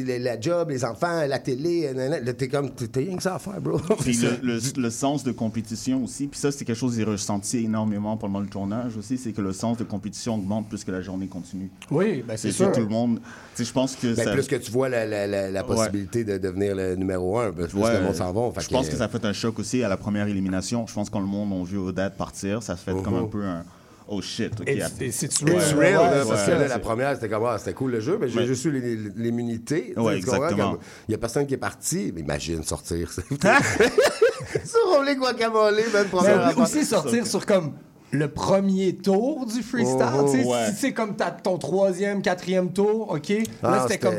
la, la job, les enfants, la télé, euh, t'es comme, t'as rien que ça à faire, bro. Puis le, le- le sens de compétition aussi. Puis ça, c'est quelque chose que j'ai ressenti énormément pendant le tournage aussi. c'est que le sens de compétition augmente plus que la journée continue. Oui, ben, c'est que sûr. tout le monde. Tu sais, je pense que Ben, ça. plus que tu vois la, la- la- la Ouais. possibilité de devenir le numéro un, ben, plus Ouais, le monde s'en va. Je pense que ça a fait un choc aussi à la première élimination. Je pense que quand le monde a vu Odette partir, ça se fait comme Mhm. un peu un oh shit. Ouais. It's real, Ouais, là, parce que ouais, là, c'est- la première, c'était comme, ah, c'était cool le jeu, mais j'ai juste eu l'immunité. exactement. Comme, Il y a personne qui est parti. Mais imagine sortir. Sur Rolling Guacamole, même Mais première affaire. aussi sortir sur comme le premier tour du freestyle. Oh, tu sais, ouais. Si c'est comme ta- ton troisième, quatrième tour, OK? Ah, là, c'était comme...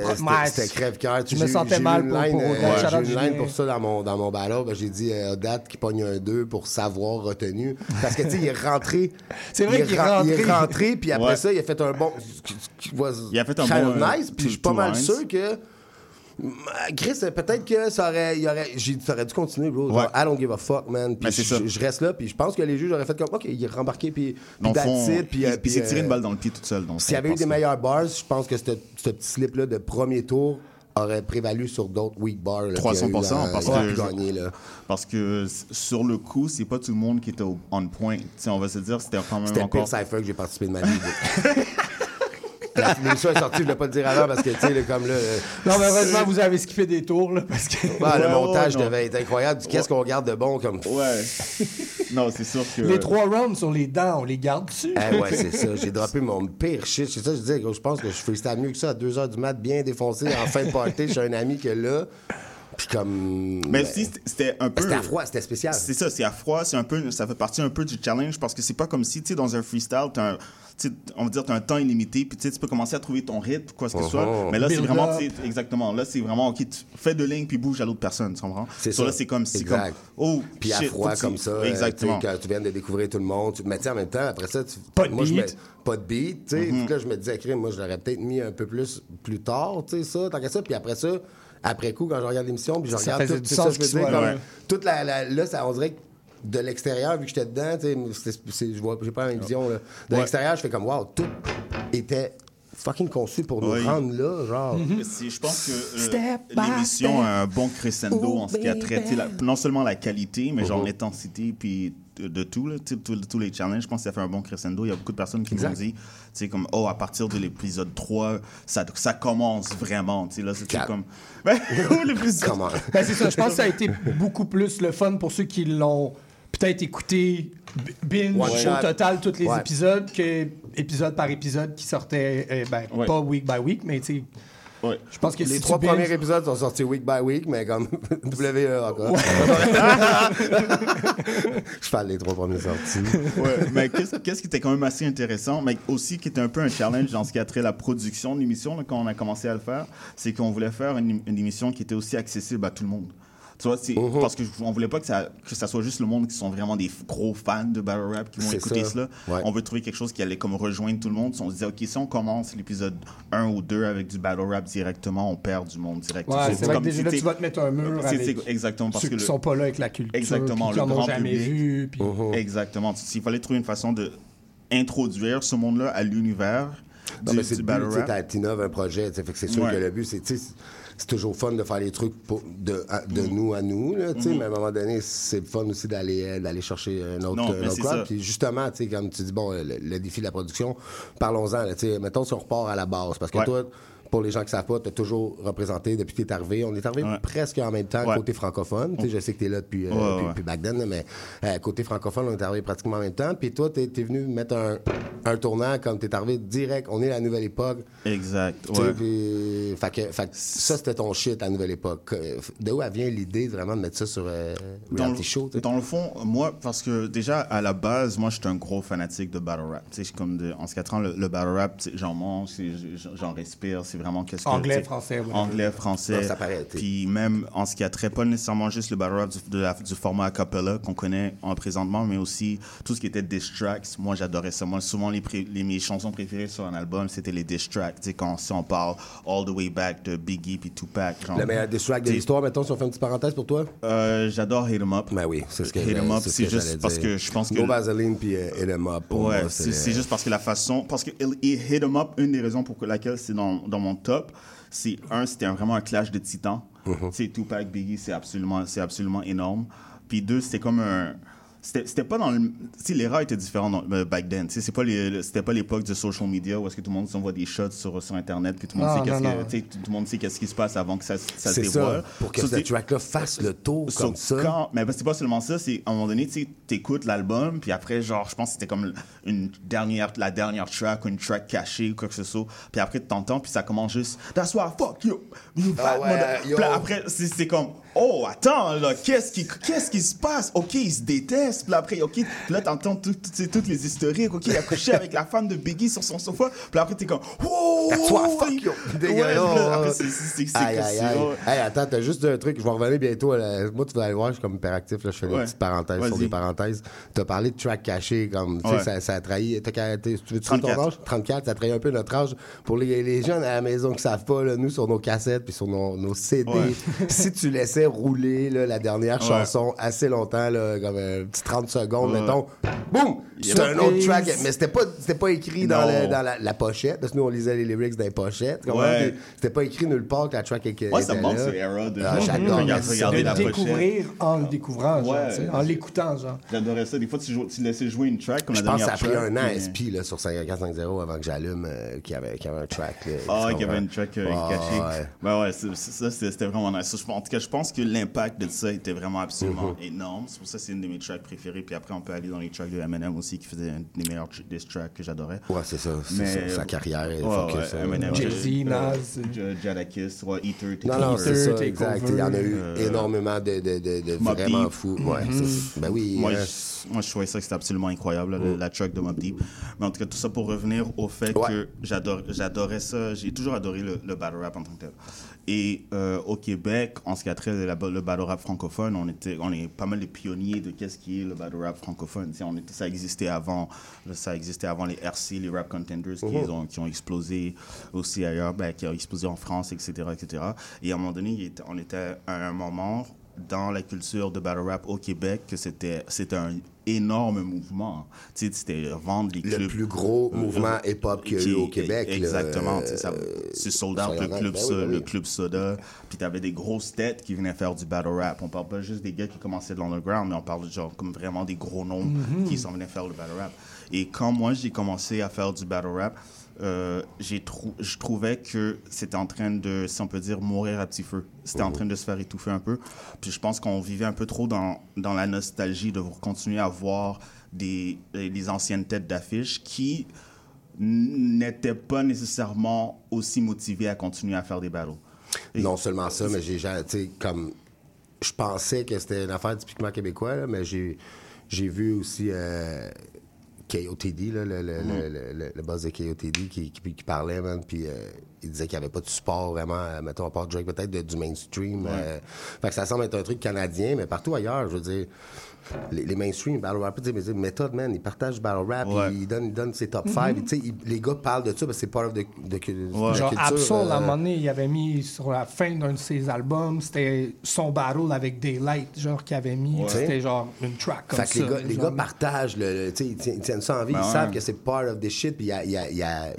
c'était- crève-cœur. Je me sentais j'ai eu mal une pour, line, pour euh, J'ai out eu une line pour ça dans mon, dans mon battle. Ben, j'ai dit euh, Odette qui pogne un 2 pour savoir retenu. Parce que, tu sais, il est rentré. C'est vrai il est qu'il est ren- Il rentré. est rentré, puis après Ouais. ça, il a fait un bon. Il a fait un bon, euh, nice, puis je suis pas mal sûr que. Mm, Chris, peut-être que ça aurait, il aurait, j'ai, ça aurait dû continuer, bro. Genre. I don't give a fuck, man. Puis je, reste là, puis je pense que les juges auraient fait comme, OK, il est rembarqué, puis, puis puis, euh, il, il s'est tiré euh, une balle dans le pied tout seul. s'il y avait eu des meilleurs bars, je pense que ce petit slip-là de premier tour aurait prévalu sur d'autres weak bars. là, 300 qu'il y a eu parce que là. parce que sur le coup, c'est pas tout le monde qui était au- on point. On va se dire, c'était quand même C'était encore. pire cypher que j'ai participé de ma vie. La- L'émission est sortie, je ne voulais pas le dire avant parce que, tu sais, comme là. euh, Non, mais heureusement, vous avez skippé des tours, là, parce que... le montage non. devait être incroyable. Qu'est-ce qu'on garde de bon comme. Ouais. non, c'est sûr que. Les trois rounds sur les dents, on les garde dessus. Eh ouais, c'est ça. J'ai droppé mon pire shit. C'est ça, que je disais, gros, je pense que je freestyle mieux que ça à 2h du mat, bien défoncé, en fin de party. J'ai un ami que là. Puis comme. Mais si c'était- un peu. C'était à froid, c'était spécial. C'est ça, c'est à froid, c'est un peu, ça fait partie un peu du challenge parce que c'est pas comme si, tu sais, dans un freestyle, t'as un, on va dire, t'as un temps illimité, puis tu sais, tu peux commencer à trouver ton rythme, quoi que ce soit. oh. Mais là, c'est vraiment, tu exactement, là, c'est vraiment, ok, tu fais deux lignes puis bouge à l'autre personne, tu comprends? C'est ça. Là, c'est comme si, comme, oh, Puis à froid comme tu- ça. Exactement. tu Quand tu viens de découvrir tout le monde. Tu... Mais tu sais, en même temps, après ça, tu... Pas de moi, je beat. mets- Pas de beat, tu sais. Mhm. Puis là, je me disais, crime, moi, je l'aurais peut-être mis un peu plus plus tard, tu sais, ça, tant qu'à ça. Puis après ça, après coup, quand je regarde l'émission, puis je regarde tout, tu ça, je veux dire, toute la, la- là, ça, on dirait que de l'extérieur, vu que j'étais dedans, je vois, j'ai pas la même vision, là. De Ouais. l'extérieur, je fais comme, wow, tout était fucking conçu pour nous Oui. rendre là, genre. C'est- Je pense que euh, l'émission a un bon crescendo Oh, en ce qui a traité la- non seulement la qualité, mais genre l'intensité puis de, tout, là, tu sais, tous les challenges. Je pense que ça fait un bon crescendo. Il y a beaucoup de personnes qui m'ont dit, tu sais, comme, oh, à partir de l'épisode 3, ça, ça commence vraiment. Tu sais, là, c'est comme. Ben? Ben, c'est ça, je pense que ça a été beaucoup plus le fun pour ceux qui l'ont peut-être écouté binge One au total tous les Ouais. épisodes que épisode par épisode qui sortait euh, ben, Ouais. pas week by week mais tu sais Ouais. je pense que Les trois premiers épisodes sont sortis week by week, mais comme WE encore. Je parle des trois premiers sortis. Ouais, mais qu'est-ce qui était quand même assez intéressant, mais aussi qui était un peu un challenge dans ce qui a trait à la production de l'émission, quand on a commencé à le faire, c'est qu'on voulait faire une, une émission qui était aussi accessible à tout le monde. Tu vois, c'est Mhm. parce qu'on voulait pas que ça, que ça soit juste le monde qui sont vraiment des gros fans de battle rap qui vont C'est écouter ça. cela. Ouais. On veut trouver quelque chose qui allait comme rejoindre tout le monde. On se disait, OK, si on commence l'épisode 1 ou 2 avec du battle rap directement, on perd du monde directement. Ouais, c'est vrai que comme- déjà là, tu vas te mettre un mur c'est- avec c'est- exactement parce ceux que qui le- sont pas là avec la culture Exactement, qui le grand jamais public. vu puis Exactement. Il fallait trouver une façon de introduire ce monde-là à l'univers Non, du, mais c'est du le battle but, rap. un projet, fait que c'est sûr Ouais. que le but, c'est, c'est toujours fun de faire les trucs pour- de, à- de nous à nous, là, Mhm. mais à un moment donné, c'est fun aussi d'aller, euh, d'aller chercher un autre, Non, un autre ça. Puis justement, comme tu dis, bon, le, le défi de la production, parlons-en, mettons si on repart à la base, parce que Ouais. toi, pour les gens qui savent pas, tu as toujours représenté depuis que tu es arrivé. On est arrivé Ouais. presque en même temps Ouais. côté francophone. Tu sais, Je sais que tu es là depuis, euh, Ouais, depuis, back then, mais euh, côté francophone, on est arrivé pratiquement en même temps. Puis toi, tu es, venu mettre un, un tournant comme tu es arrivé direct. On est la nouvelle époque. Exact. Fait que, fait que ça, c'était ton shit, la nouvelle époque. De où vient l'idée vraiment de mettre ça sur euh, Dans le, show? dans le fond, moi, parce que déjà, à la base, moi, j'étais un gros fanatique de battle rap. Comme de, en quatre ans, le, le battle rap, j'en mange, j'en respire, c'est vraiment qu'est-ce que... Anglais, français, ouais. Anglais, français. Non, ça paraît. Puis même en ce qui a trait, pas nécessairement juste le battle rap du, de la- du format a cappella qu'on connaît en présentement, mais aussi tout ce qui était diss tracks. Moi, j'adorais ça. Moi, souvent, les, pré- les, mes chansons préférées sur un album, c'était les diss tracks. Tu sais, quand si on parle all the way back de Biggie puis Tupac. genre. Le meilleur diss track de l'histoire, mettons, si on fait une petite parenthèse pour toi? euh, J'adore Hit 'em Up. Ben oui, c'est ce que Hit 'em Up, c'est ce juste parce dire. que je pense que Go Vaseline puis euh, Hit 'em Up. Ouais, c'est c'est juste parce que la façon. Parce que il- il Hit 'em Up, une des raisons pour laquelle c'est dans, dans mon top, c'est un, c'était vraiment un clash de titans. Mm-hmm. Tu sais, Tupac, Biggie, c'est absolument, c'est absolument énorme. Puis deux, c'était comme un. C'était c'était pas dans le. Sais, l'era était différente dans- euh, back then. C'est pas les- le- c'était pas l'époque de social media où est-ce que tout le monde s'envoie des shots sur, sur Internet, puis tout le monde Non, sait qu'est-ce que- tout le monde sait qu'est-ce qui se passe avant que ça, ça se C'est ça, dévoile. pour que So, ce t'es- track-là fasse le tour So, comme ça. quand- mais c'est pas seulement ça, c'est à un moment donné, tu sais, t'écoutes l'album, puis après, genre, je pense que c'était comme une dernière, la dernière track ou une track cachée ou quoi que ce soit. Puis après, tu t'entends, puis ça commence juste That's why fuck you. you Ah ouais, yo. Là, après, c'est c'est comme Oh, attends, là, qu'est-ce qui, qu'est-ce qui se passe? OK, ils se détestent. Puis après, OK, puis là, t'entends tout- tout- tu sais, toutes les historiques. OK, il a couché avec la femme de Biggie sur son sofa. Puis après, t'es comme Oh! That's why fuck you. Après, c'est- c'est- c'est- c'est- Aïe, aïe, aïe. Hey, attends, t'as juste un truc. Je vais revenir bientôt. Moi, tu vas aller voir, je suis comme hyperactif. Là, je fais des Ouais. petites parenthèses sur des parenthèses. T'as parlé de track caché. Comme, tu sais, Ouais. ça, ça a trahi. T'as, tu veux ton 34. âge? 34. Ça a trahi un peu notre âge. Pour les, les jeunes à la maison qui savent pas, là, nous, sur nos cassettes puis sur nos, nos CD, Ouais. si tu laissais rouler là, la dernière Ouais. chanson assez longtemps, là, comme un petit 30 secondes, Ouais. mettons, boum! C'est un autre track. Mais c'était pas, c'était pas écrit dans, le- dans la, la pochette. Parce que nous, on lisait les lyrics dans les pochettes. Ouais. C'était pas écrit nulle part que la track était Ouais, ça était me manque là. cette era de- Ah. J'adore. Ça. regardez de la le pochette. découvrir en le découvrant, genre, en l'écoutant, genre. J'adorais ça. Des fois, tu, laissais jouer une track comme Je la pense que ça a pris track, un an puis- SP là, sur 5450 avant que j'allume euh, qu'il y, avait, y avait un track. Ah, qu'il y avait une track euh, cachée. Ben ouais, c'est- c'est- ça, c'était c'était vraiment nice. En tout cas, je pense que l'impact de ça était vraiment absolument Mhm. énorme. C'est pour ça que c'est une de mes tracks préférées. Puis après, on peut aller dans les tracks de Eminem aussi, qui faisait un des meilleurs diss tracks que j'adorais. Ouais, c'est ça. c'est Mais- Sa carrière est Ouais, focus. ouais, euh, Eminem, Jay-Z, euh, Nas. euh, Jadakiss, ouais, Ether, Non, non, c'est ça, exact. Il y en a eu Euh, énormément de, de, de, de vraiment Deep. fous. Ouais, Mhm. c'est- ben oui. Moi, euh, je, moi, je trouvais ça que c'était absolument incroyable, la, la track de Mobb Deep. Mais en tout cas, tout ça pour revenir au fait que j'adore, j'adorais ça. J'ai toujours adoré le, le battle rap en tant que tel. Et euh, au Québec, en ce qui a trait la- le battle rap francophone, on, était, on est pas mal les pionniers de qu'est-ce qui est le battle rap francophone. On était, ça existait avant, ça existait avant les RC, les rap contenders qui, ont, qui ont explosé aussi ailleurs, ben, qui ont explosé en France, etc., etc. Et à un moment donné, on était à un moment dans la culture de battle rap au Québec que c'était c'était un énorme mouvement. Tu sais, c'était vendre les Le clubs. plus gros Euh, mouvement euh, hip-hop qu'il y a eu au Québec, Exactement. tu sais, euh, C'est sold out le club, ben oui, ben le club soda. Puis t'avais des grosses têtes qui venaient faire du battle rap. On parle pas juste des gars qui commençaient de l'underground, mais on parle genre comme vraiment des gros noms Mhm. qui s'en venaient faire le battle rap. Et quand moi j'ai commencé à faire du battle rap, euh, j'ai trou- je trouvais que c'était en train de, si on peut dire, mourir à petit feu. C'était en Mhm. train de se faire étouffer un peu. Puis je pense qu'on vivait un peu trop dans, dans la nostalgie de continuer à voir des, les anciennes têtes d'affiche qui n'étaient pas nécessairement aussi motivées à continuer à faire des battles. Et- Non seulement ça, mais j'ai jamais, tu sais, comme, je pensais que c'était une affaire typiquement québécoise, mais j'ai, j'ai vu aussi euh, KOTD, là, le, le, Mm. le, le- le- le boss de KOTD, qui, qui, qui parlait, man, puis euh, il disait qu'il n'y avait pas de support vraiment, euh, mettons, à part Drake, peut-être du mainstream. euh, fait que ça semble être un truc canadien, mais partout ailleurs, je veux dire, les, les mainstream battle rappers, tu sais, mais Method, man, il partage du battle rap, Ouais. il, donne, il donne ses top Mhm. 5, tu sais, il- les gars parlent de ça parce que c'est part of the, de, Genre. Absol, à un euh, moment donné, il avait mis sur la fin d'un de ses albums, c'était son battle avec Daylight, genre, qu'il avait mis. Ouais. C'était genre une track comme Fait que ça. les gars, les gars partagent, le, le- tu sais, ils tiennent- ils tiennent ça en vie, Ben ils ouais. savent que c'est part of the shit, puis il y a, il y a- il y a-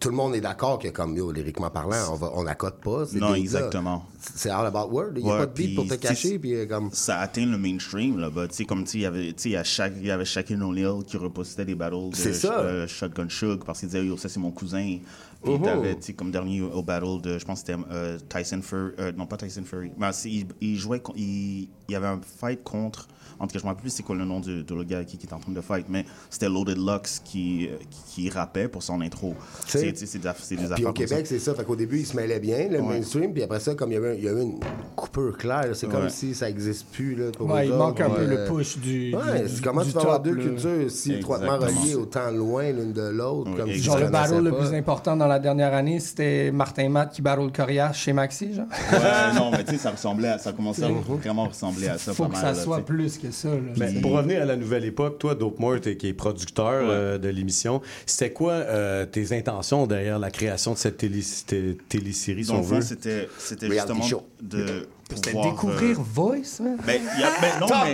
tout le monde est d'accord que comme yo, lyriquement parlant, on va, on accote pas. Non, exactement. C'est all about word. Il n'y a Ouais, pas de beat pour te cacher, puis euh, comme. Ça atteint le mainstream, là, sais, comme, il y avait, a chaque, y avait Shaquille O'Neal qui repostait des battles de ça. euh, Shotgun Shug parce qu'il disait, yo, ça c'est mon cousin. Puis Mhm. t'avais, tu comme dernier au battle de, je pense que c'était euh, Tyson Fury, euh, non pas Tyson Fury, mais il, il jouait, il, il y avait un fight contre, en tout cas, je ne me rappelle plus c'est quoi le nom du, de le gars qui, qui était en train de fight, mais c'était Loaded Lux qui, euh, qui, qui rappait pour son intro. C'est des, des Puis affaires au comme ça. Québec, c'est ça. Fait qu'au début, ils se mêlaient bien, le Ouais. mainstream, puis après ça, comme il y avait, il y avait une coupure claire, c'est comme Ouais. si ça n'existe plus. Là, pour Ouais, eux il manque un peu le push du. Ouais, du- c'est comment du tu vas avoir deux cultures si étroitement reliées, autant loin l'une de l'autre. Oui, comme si Genre le battle le plus important dans la dernière année, c'était Martin Matt qui battle Corias chez Maxi, genre. Ouais, non, mais tu sais, ça ressemblait à, ça commençait à vraiment ressembler à ça. Faut pas que mal, ça là, soit plus que ça. là. Pour revenir à la nouvelle époque, toi, Dope Mort, t'es- qui est producteur euh, de l'émission, c'était quoi euh, tes intentions derrière la création de cette télé- té- télésérie, si on veut? c'était, justement show. de C'était découvrir euh, Voice, man. ben, y a- ben, non, mais-.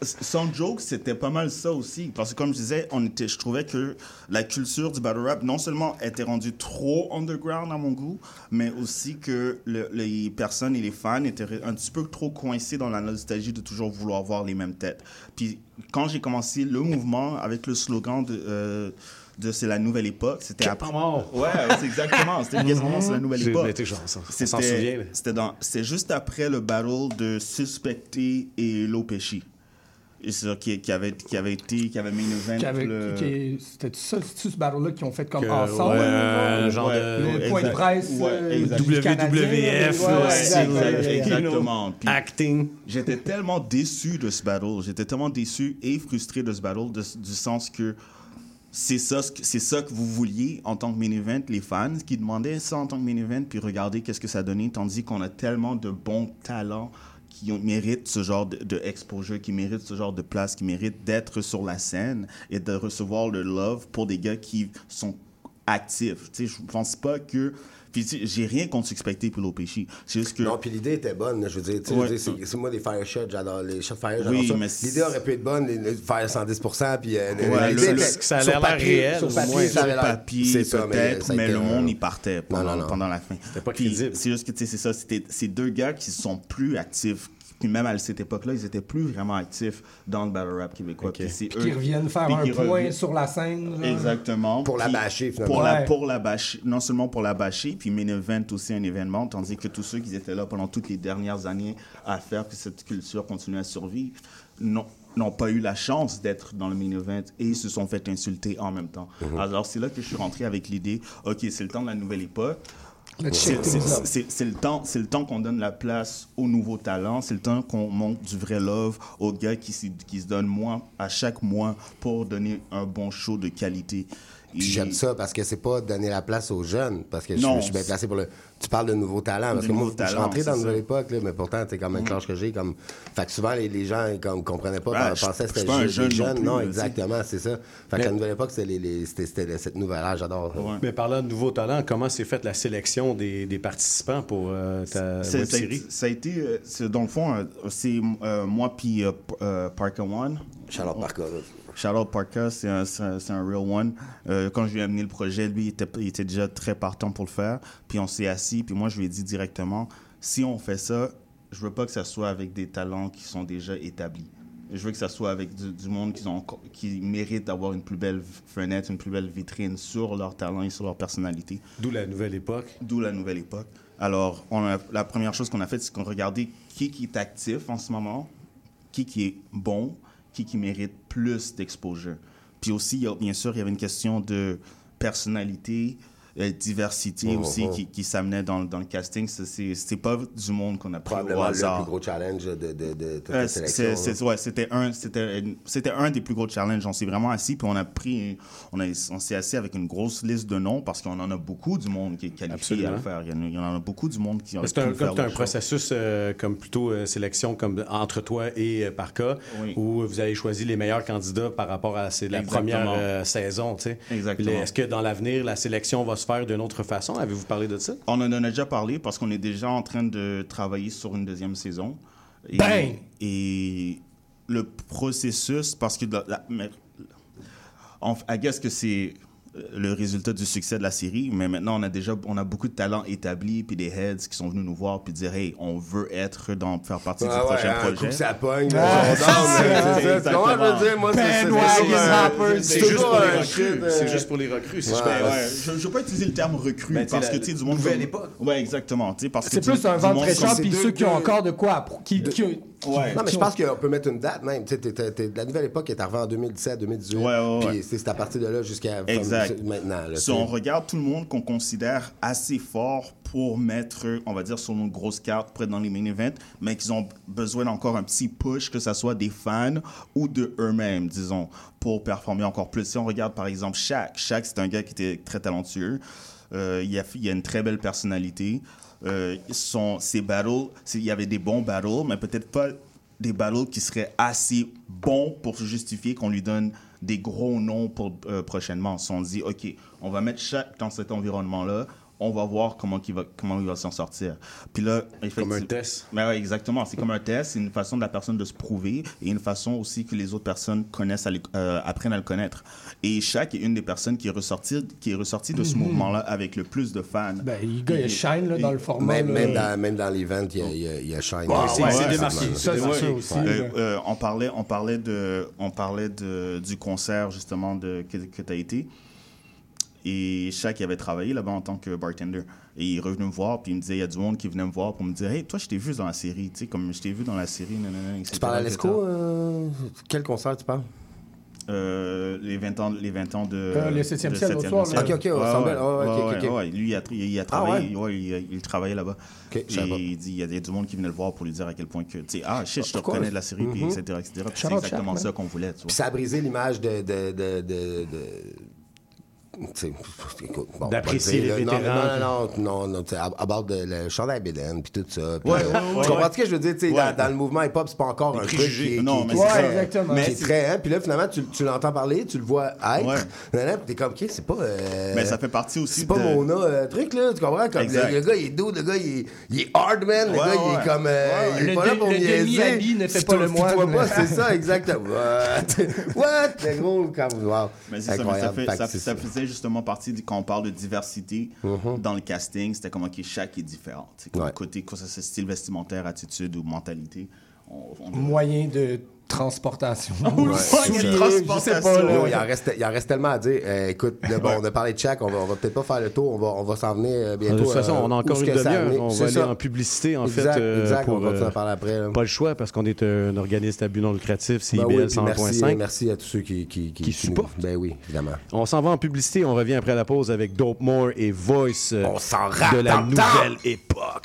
Sans joke, c'était pas mal ça aussi. Parce que comme je disais, on était, je trouvais que la culture du battle rap, non seulement était rendue trop underground à mon goût, mais aussi que le- les personnes et les fans étaient un petit peu trop coincés dans la nostalgie de toujours vouloir voir les mêmes têtes. Puis quand j'ai commencé le mouvement avec le slogan de... euh, de c'est la nouvelle époque, c'était après. moment. Ouais, c'est exactement. C'était quasiment c'est la nouvelle J'ai- époque. C'était- souvient, là. C'était dans, juste après le battle de Suspecté et Lopechi. Et c'est ça qui, qui avait qui avait été qui avait main event Qui avait- le- C'était ça, c'est-tu ce battle-là qu'ils ont fait comme Que- ensemble? ouais, un genre Ouais, de- Le point de presse Ouais, euh, Canadien, WWF, euh, exact, exactement. Puis Acting. J'étais tellement déçu de ce battle. J'étais tellement déçu et frustré de ce battle, de- du sens que c'est ça, c'est ça que vous vouliez en tant que main event, les fans qui demandaient ça en tant que main event, puis regardez qu'est-ce que ça donnait, tandis qu'on a tellement de bons talents qui méritent ce genre de, qui méritent ce genre de place, qui méritent d'être sur la scène et de recevoir le love pour des gars qui sont actifs. Tu sais, je pense pas que... Puis j'ai rien contre Suspecté pour l'OPC. C'est juste que... Non, puis l'idée était bonne. Je veux dire, Ouais. c'est- moi des fire shots, j'adore les shots fire, j'adore Oui, ça. mais L'idée aurait pu être bonne, les- les faire 110%, puis euh, Ouais, le- était- le- ça a sur l'air réel, Sur papier, moins. ça Sur papier, peut-être, mais été le monde y partait pendant, Non, non, non. pendant la fin. C'était pas crédible. C'est juste que, tu sais, c'est ça, c'était ces deux gars qui sont plus actifs. Puis même à cette époque-là, ils étaient plus vraiment actifs dans le battle rap québécois. Puis c'est Puis eux qui reviennent faire puis un point reviennent- sur la scène. genre. Exactement. Pour la Puis bâcher, finalement. Pour la, pour la bâcher, non seulement pour la bâcher, puis main event aussi un événement, tandis que tous ceux qui étaient là pendant toutes les dernières années à faire que cette culture continue à survivre n'ont n'ont pas eu la chance d'être dans le main event et se sont fait insulter en même temps. Mhm. Alors c'est là que je suis rentré avec l'idée, ok, c'est le temps de la nouvelle époque. C'est- le temps, c'est le temps qu'on donne la place aux nouveaux talents. C'est le temps qu'on montre du vrai love aux gars qui, se- qui se donnent moins à chaque mois pour donner un bon show de qualité. Puis j'aime ça parce que c'est pas donner la place aux jeunes, parce que je, Non, je suis bien placé pour le. Tu parles de nouveaux talents, parce que moi, je suis rentré dans c'est une nouvelle époque, là, mais pourtant, t'es comme un cloche que j'ai. Comme... Fait que souvent, les, les gens comme, comprenaient pas, Ouais, pensaient je- que je c'était des jeune non jeunes. plus, Non, là, exactement, c'est ça. Fait que Mais- la nouvelle époque, c'était les, les- c'était- c'était cette nouvelle âge, j'adore. ça. Mais parlant de nouveaux talents, comment s'est faite la sélection des, des participants pour euh, ta C'est- web ça, a série? été- ça a été, euh, c'est- dans le fond, euh, c'est euh, moi puis euh, Parker One. Charlotte Parker. Charlotte Parker, c'est un, un, real one. Euh, quand je lui ai amené le projet, lui, il était, il était déjà très partant pour le faire. Puis on s'est assis, puis moi, je lui ai dit directement, si on fait ça, je veux pas que ça soit avec des talents qui sont déjà établis. Je veux que ça soit avec du, du monde qui, ont, encore- qui mérite d'avoir une plus belle fenêtre, une plus belle vitrine sur leur talent et sur leur personnalité. D'où la nouvelle époque. D'où la nouvelle époque. Alors, on a- la première chose qu'on a faite, c'est qu'on regardait qui, qui est actif en ce moment, qui, qui est bon, qui, qui mérite plus d'exposure. Puis aussi, bien sûr, il y avait une question de personnalité, euh, diversité Mhm. aussi qui, qui s'amenait dans, dans le casting. C'est pas du monde qu'on a pris au Probablement le hasard. plus gros challenge de, de, de toute Euh, sélection. ouais, c'était un, c'était, c'était un des plus gros challenges. On s'est vraiment assis, puis on a pris, on, a, on s'est assis avec une grosse liste de noms parce qu'on en a beaucoup du monde qui est qualifié à le faire. Il y en a, beaucoup du monde qui ont C'est un, comme c'est un processus euh, comme plutôt euh, sélection comme entre toi et euh, par cas, Oui. où vous avez choisi les meilleurs candidats par rapport à c'est la Exactement. première euh, saison. tu sais. Est-ce que dans l'avenir, la sélection va se faire d'une autre façon? Avez-vous parlé de ça? On en a déjà parlé parce qu'on est déjà en train de travailler sur une deuxième saison. Et, Bang! et le processus, parce que la, la- mais- en- I guess que c'est le résultat du succès de la série, mais maintenant on a déjà on a beaucoup de talents établis puis des heads qui sont venus nous voir puis dire hey on veut être dans faire partie Ah du ouais, prochain un projet. ça pogne, c'est ça, c'est ça. exactement. Comment je veux dire, moi, c'est- juste pour les recrues. euh, C'est juste pour les recrues. je ne veux pas utiliser le terme recrue Ben, parce la que tu sais du monde nouvelle époque. Ouais, exactement, tu sais parce que C'est plus un du vent monde fraîcheur, comme- puis ceux qui ont encore de quoi qui- Ouais. Non, mais je pense qu'on peut mettre une date même. T'es- t'es- t'es- la nouvelle époque est arrivée en 2017, 2018. Ouais, ouais, ouais. Puis c'est à partir de là jusqu'à Exact. maintenant. Là, Si on regarde tout le monde qu'on considère assez fort pour mettre, on va dire, sur nos grosses cartes, près dans les main events, mais qu'ils ont besoin d'encore un petit push, que ce soit des fans ou de eux-mêmes, disons, pour performer encore plus. Si on regarde par exemple Shaq, Shaq, c'est un gars qui était très talentueux. Euh, il, a, il a une très belle personnalité. Euh, son, ses battles, c'est- il y avait des bons battles, mais peut-être pas des battles qui seraient assez bons pour se justifier qu'on lui donne des gros noms pour euh, prochainement. Si on dit, OK, on va mettre chaque dans cet environnement-là, on va voir comment il va, comment il va s'en sortir. Puis là, Comme un test. Ben ouais, exactement. C'est comme un test. C'est une façon de la personne de se prouver et une façon aussi que les autres personnes connaissent, à euh, apprennent à le connaître. Et Shaq est une des personnes qui est ressortie, qui est ressortie de ce Mhm. mouvement-là avec le plus de fans. Ben, gars, il shine là, dans le format. Même, dans, même dans l'event, il y a, il a, il a Shine. Ouais, C'est- ouais, démarqué. Ça, c'est ouais. ça aussi, Euh, euh, on parlait, on parlait de, on parlait de, du concert justement de que, que tu as été. Et Shaq il avait travaillé là-bas en tant que bartender. Et il est revenu me voir, puis il me disait, il y a du monde qui venait me voir pour me dire, hey, toi, je t'ai vu dans la série, tu sais, comme je t'ai vu dans la série, nanana, etc. Tu parles à etc. l'ESCO? euh, quel concert tu parles? Euh, les 20 ans, les 20 ans de. Euh, le septième de ciel, l'autre soir, là. Ok, ok, Lui, il a, il a Ah, travaillé, ouais, il, il travaillait là-bas. Ok, je savais et il dit, il y a des du monde qui venait le voir pour lui dire à quel point que, tu sais, ah, shit, je te reconnais de la série, puis Mhm. etc., etc. Puis Shout c'est exactement ça qu'on voulait, tu vois. Puis ça a brisé l'image de. de, de, de, de- tu sais, écoute, bon, D'apprécier les vétérans, Non, non, non, non, non, tu sais, à, bord de le chandail Bédène, puis tout ça. euh, ouais, ouais, tu comprends ouais. ce que je veux dire? tu sais, Ouais. dans, le mouvement hip-hop, c'est pas encore Les un truc qui, qui- Non, mais qui c'est très- exactement. qui Mais est c'est- très, hein, puis là, finalement, tu, tu l'entends parler, tu le vois être, Ouais. nanana, puis t'es comme, OK, c'est pas... euh, Mais ça fait partie aussi C'est pas mon euh, truc, là, tu comprends? Comme le, gars, il est doux, le gars, il est, il est hard, man, le Ouais, gars, il est comme... euh, il est Le pas là pour le niaiser. ne fait pas le tu te vois moine. pas, c'est ça, exactement. What? What? Le gros, comme, wow. Mais ça. faisait justement partie, de, quand on parle de diversité Mhm. dans le casting, c'était comment que chaque est différent. C'est comme Ouais. côté, que ce soit style vestimentaire, attitude ou mentalité. On, on- Moyen de transportation. Ouais. Souliers, de je transportation. sais pas, là. Il, en reste, il en reste tellement à dire. Euh, écoute, là, bon, on a parlé de Shaq, on va, on va peut-être pas faire le tour, on va, on va s'en venir euh, De bientôt. toute façon, euh, on a encore une demi-heure. On va aller ça. en publicité, en Exact, fait. euh, exact, pour, on va continuer euh, à parler après. là. Pas le choix, parce qu'on est un organisme à but non lucratif, c'est Ben oui, IBL puis merci, 100.5. merci à tous ceux qui, qui, supportent. Ben oui, évidemment. On s'en va en publicité, on revient après la pause avec Dope More et Voice On de la nouvelle époque.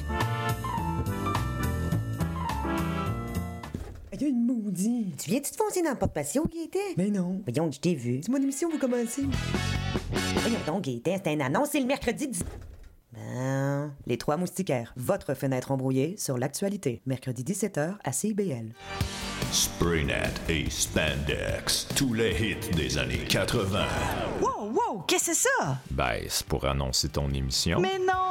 Il y a une maudite. Tu viens-tu te foncer dans le porte-patio, Gaëtan? Mais non. Voyons, je t'ai vu. C'est mon émission, vous commencez. Voyons donc, Gaëtan, c'est un annonce, c'est le mercredi 10... Ben, les trois moustiquaires, votre fenêtre embrouillée sur l'actualité. Mercredi 17h à CIBL. Spraynet et Spandex, tous les hits des années 80. Wow, wow, qu'est-ce que c'est ça? Ben, c'est pour annoncer ton émission. Mais non,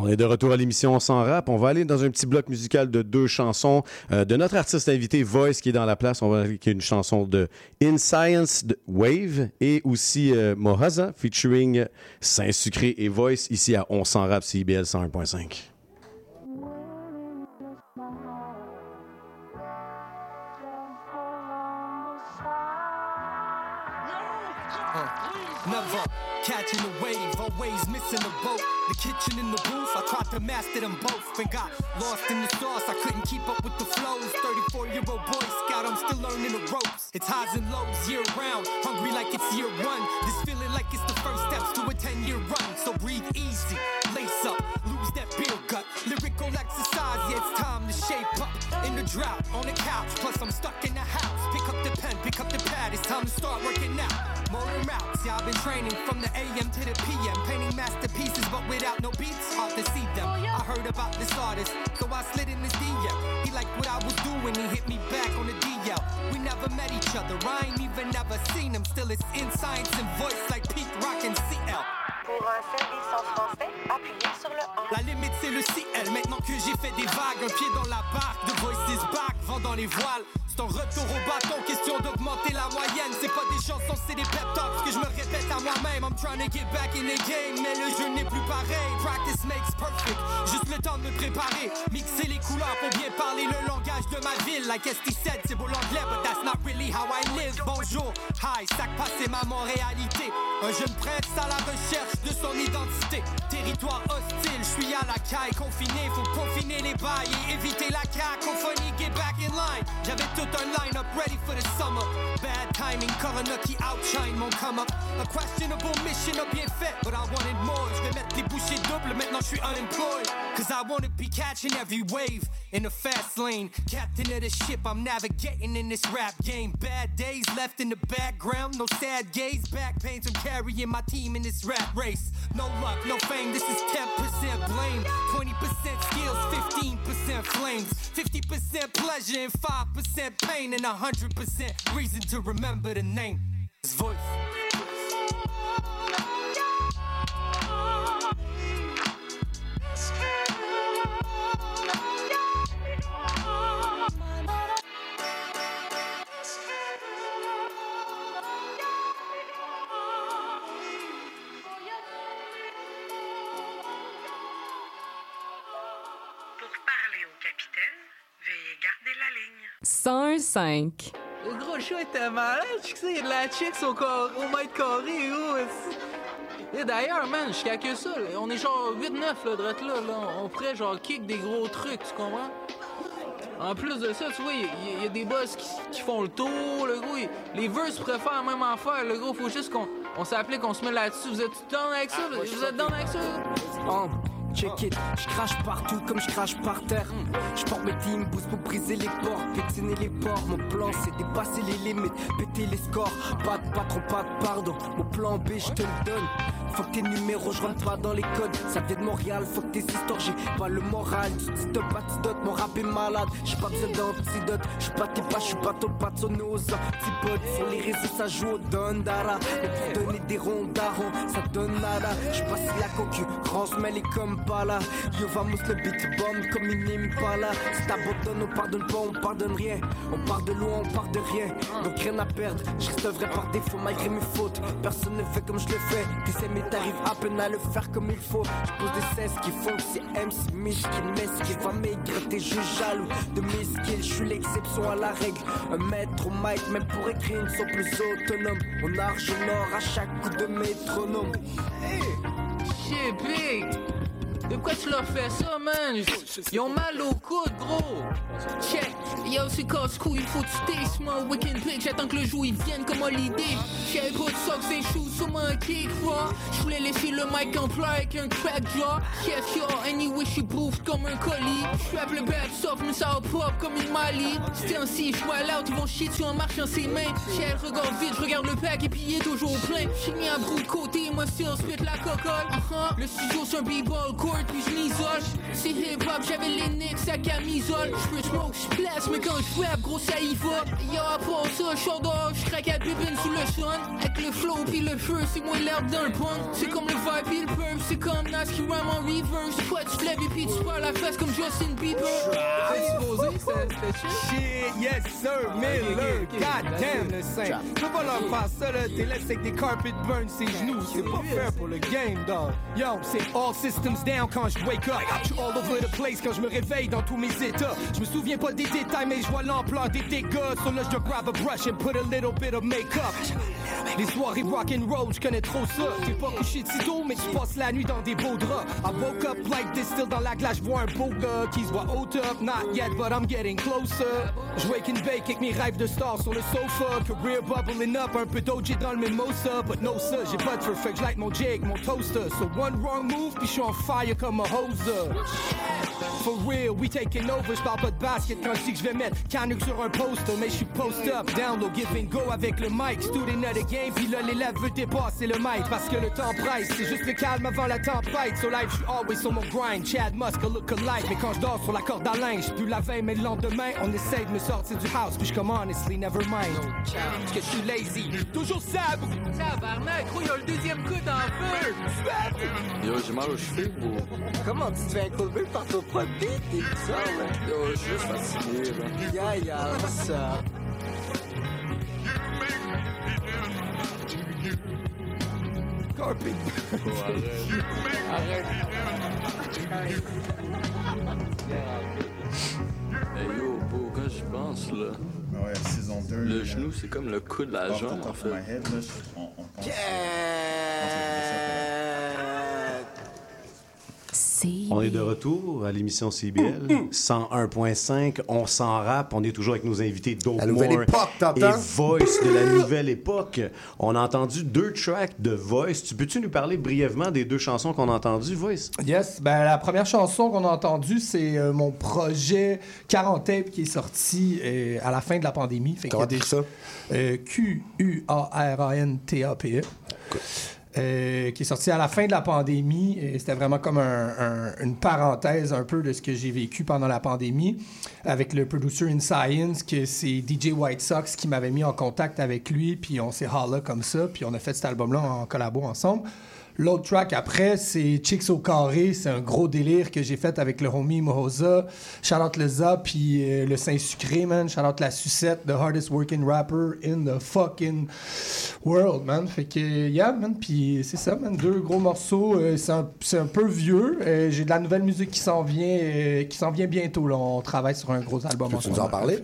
On est de retour à l'émission Sans Rap. On va aller dans un petit bloc musical de deux chansons euh, de notre artiste invité Voice qui est dans la place. On va aller avec une chanson de In Science de Wave et aussi euh, Mohaza featuring Saint-Sucré et Voice ici à On Sans Rap CIBL 101.5. catching the wave, always missing the boat. The kitchen and the booth, I tried to master them both and got lost in the sauce. I couldn't keep up with the flows. 34 year old boy scout, I'm still learning the ropes. It's highs and lows year round, hungry like it's year one. This feeling like it's the first steps to a 10 year run. So breathe easy, lace up, lose that beer gut. Lyrical exercise, yeah, it's time to shape up. The drought, on the couch, plus I'm stuck in the house. Pick up the pen, pick up the pad, it's time to start working out. Motor routes, yeah, I've been training from the AM to the PM. Painting masterpieces, but without no beats, hard to see them. I heard about this artist, so I slid in his DM. He liked what I was doing, he hit me back on the DL. We never met each other, I ain't even never seen him. Still, it's in science and voice like Pete Rock and CL. Pour un service en français, appuyez sur le 1. La limite c'est le CL, maintenant que j'ai fait des vagues, un pied dans la barque, back, vent dans les voiles. Un retour au bâton, question d'augmenter la moyenne. C'est pas des chansons, c'est des pep talks que je me répète à moi-même en me trying to get back in the game, mais le jeu n'est plus pareil. Practice makes perfect. Juste le temps de me préparer. Mixer les couleurs pour bien parler le langage de ma ville. Like ST said, c'est beau l'anglais, but that's not really how I live. Bonjour, hi, sac passé ma Montréalité. Un jeune prince à la recherche de son identité. Territoire hostile, je suis à la caille confiné. Faut confiner les bails et éviter la cacophonie. Get back in line. J'avais tout un line-up ready for the summer. Bad timing, qui outshine mon come up. A questionable mission a bien fait, but I wanted more. Je vais mettre les bouchées doubles, maintenant je suis unemployed. Cause I wanna be catching every wave in the fast lane. Captain of the ship, I'm navigating in this rap game. Bad days left in the background, no sad gaze, back pains. I'm carrying my team in this rap race. No luck, no fame, this is 10% blame. 20% skills, 15% flames. 50% pleasure and 5% pain, and a 100% reason to remember the name. His voice. 105. Le gros le show était malade, tu sais, il y a de la chicks au, cor- au mètre carré, aussi. Et d'ailleurs, man, jusqu'à que ça, là, on est genre 8-9 là, drette là, là. On pourrait genre kick des gros trucs, tu comprends? En plus de ça, tu vois, il y, a- il y a des boss qui, qui font le tour, le gros. les verses préfèrent même affaire, le gros. Faut juste qu'on on s'appelait qu'on se met là-dessus. Vous êtes down avec ça? Vous êtes down avec ça? Oh, check it, je crache partout comme je crache par terre. Je porte mes teams boost pour briser les ports, pétiner les ports. Mon plan c'est dépasser les limites, péter les scores. Pas de patron, pas de pardon. Mon plan B, je te le donne. Faut que tes numéros, je rentre pas dans les codes. Ça vient de Montréal, faut que tes histoires, j'ai pas le moral. Tu dis de batidote, mon rap est malade. J'ai pas besoin d'antidote. J'suis pas tes pas, j'suis pas ton patron, nos antipodes. Sur les réseaux, ça joue au Dondara. Mais pour donner des ronds ça donne nada. J'suis pas si la concurrence, mais les comme pas là. Yo, vamos le beat bomb comme une impala. Si t'abandonnes, on pardonne pas, on pardonne rien. On part de loin, on part de rien. Donc rien à perdre. Je vrai par défaut malgré mes fautes. Personne ne fait comme je le fais. T'essaies, t'arrives à peine à le faire comme il faut. Je pose des 16 qui font que c'est MC Mich qui m'esquive. Va maigre, t'es juste jaloux de mes skills. Je suis l'exception à la règle. Un maître au mic, même pour écrire, ils sont plus autonomes. On arche nord à chaque coup de métronome. Shit, big! De quoi tu leur fais ça, man? Ils ont mal au coude, gros! Check! Yo, c'est casse-cou, il faut que tu mon weekend pick. J'attends que le jour il vienne comme holiday. J'avais pas de socks et shoes sur mon kick, quoi. J'voulais laisser le mic en plat avec un crack jaw. Chef, yo, anyway, j'suis bouffe comme un colis. J'suis appelé bad soft, mais ça pop comme une Mali. C'était ainsi, j'vois là, ils vont chier dessus en marchant ses mains. J'ai le regard vide, j'regarde le pack et puis il est toujours plein. J'suis mis un bout de côté, moi still spit la cocotte. Uh-huh. Le studio c'est un b-ball court, puis j'm'isole. C'est hip-hop, j'avais les nicks à camisole. J'peux smoke, j'place, mais quand j'rap, gros ça y va. Yo, part ça, j'sors dehors, j'craque à bébine sous le sun. Avec le flow puis le feu, c'est moi l'herbe dans le punk. C'est comme le vibe puis le pump, c'est comme Nas qui rhyme en reverse. Toi tu te lèves et puis tu parles la face comme Justin Bieber. C'était Shit, yes sir, Miller, goddamn le saint. Je peux pas leur faire ça là, t'es laissé avec des carpet burn ses genoux, c'est pas fair pour le game dog. Yo, c'est all systems down quand je wake up. Je all over the place quand je me réveille dans tous mes états. Je me souviens pas des détails, mais je vois l'ampleur des dégâts. So je dois grab a brush and put a little bit of makeup. Les soirées rock and roll, je connais trop ça. T'es pas couché de si tôt, mais tu passes la nuit dans des beaux draps. I woke up like this, still dans la glace, vois un beau gars qui se voit haut up. Not yet, but I'm getting closer. Je wake and bake avec mes rêves de star sur le sofa. Career bubbling up, un peu d'OG dans le mimosa. But no, ça, j'ai pas de je light mon jig, mon toaster. So one wrong move, puis je suis en fire comme un hoser. For real, we taking over, je parle pas de basket quand je dis que je vais mettre Canuck sur un poster, mais je suis post up, down low, give and go avec le mic, student of the game, puis là l'élève veut dépasser le mic, parce que le temps presse, c'est juste le calme avant la tempête, so life, je suis always sur mon grind, Chad Musk, a look alike, mais quand je dors sur la corde à linge, plus la veille, mais le lendemain, on essaye de me sortir du house, puis je comme honestly, never mind, parce que je suis lazy, toujours sable, Tabarnak, gros, y'a le deuxième coup dans le feu! Yo, j'ai mal aux cheveux. Comment tu te fais incoulber par ton propre beat et tout ça, là? Yo, je suis juste fatigué, là. Yeah, yeah, what's up? Hey yo, beau, quand j'y pense, là. Ouais, saison 2. Le genou, c'est comme le coup de la jambe, en fait. my head, là, je- on- on pense- On est de retour à l'émission CBL 101.5. On s'en rappe. On est toujours avec nos invités Dope La nouvelle More époque, et? Voice de la nouvelle époque. On a entendu deux tracks de Voice. Tu peux-tu nous parler brièvement des deux chansons qu'on a entendues, Voice? Yes, ben la première chanson qu'on a entendue, c'est euh, mon projet 40 Tape qui est sorti euh, à la fin de la pandémie. Fait Comment qu'il y a t'écris ça? Euh, Q-U-A-R-A-N-T-A-P-E. Euh, qui est sorti à la fin de la pandémie. Et C'était vraiment comme un- un- une parenthèse un peu de ce que j'ai vécu pendant la pandémie avec le producer In Science, que c'est DJ White Sox qui m'avait mis en contact avec lui, puis on s'est holla comme ça, puis on a fait cet album-là en collabo ensemble. L'autre track après, c'est Chicks au carré. C'est un gros délire que j'ai fait avec le homie Mohoza. Shout out le Za, puis euh, le Saint-Sucré, man. Out la sucette, the hardest working rapper in the fucking world, man. Fait que, yeah, man. Puis c'est ça, man. Deux gros morceaux. Euh, c'est un, c'est un peu vieux. Euh, j'ai de la nouvelle musique qui s'en vient, euh, qui s'en vient bientôt, là. On travaille sur un gros album Peux-tu nous en parler?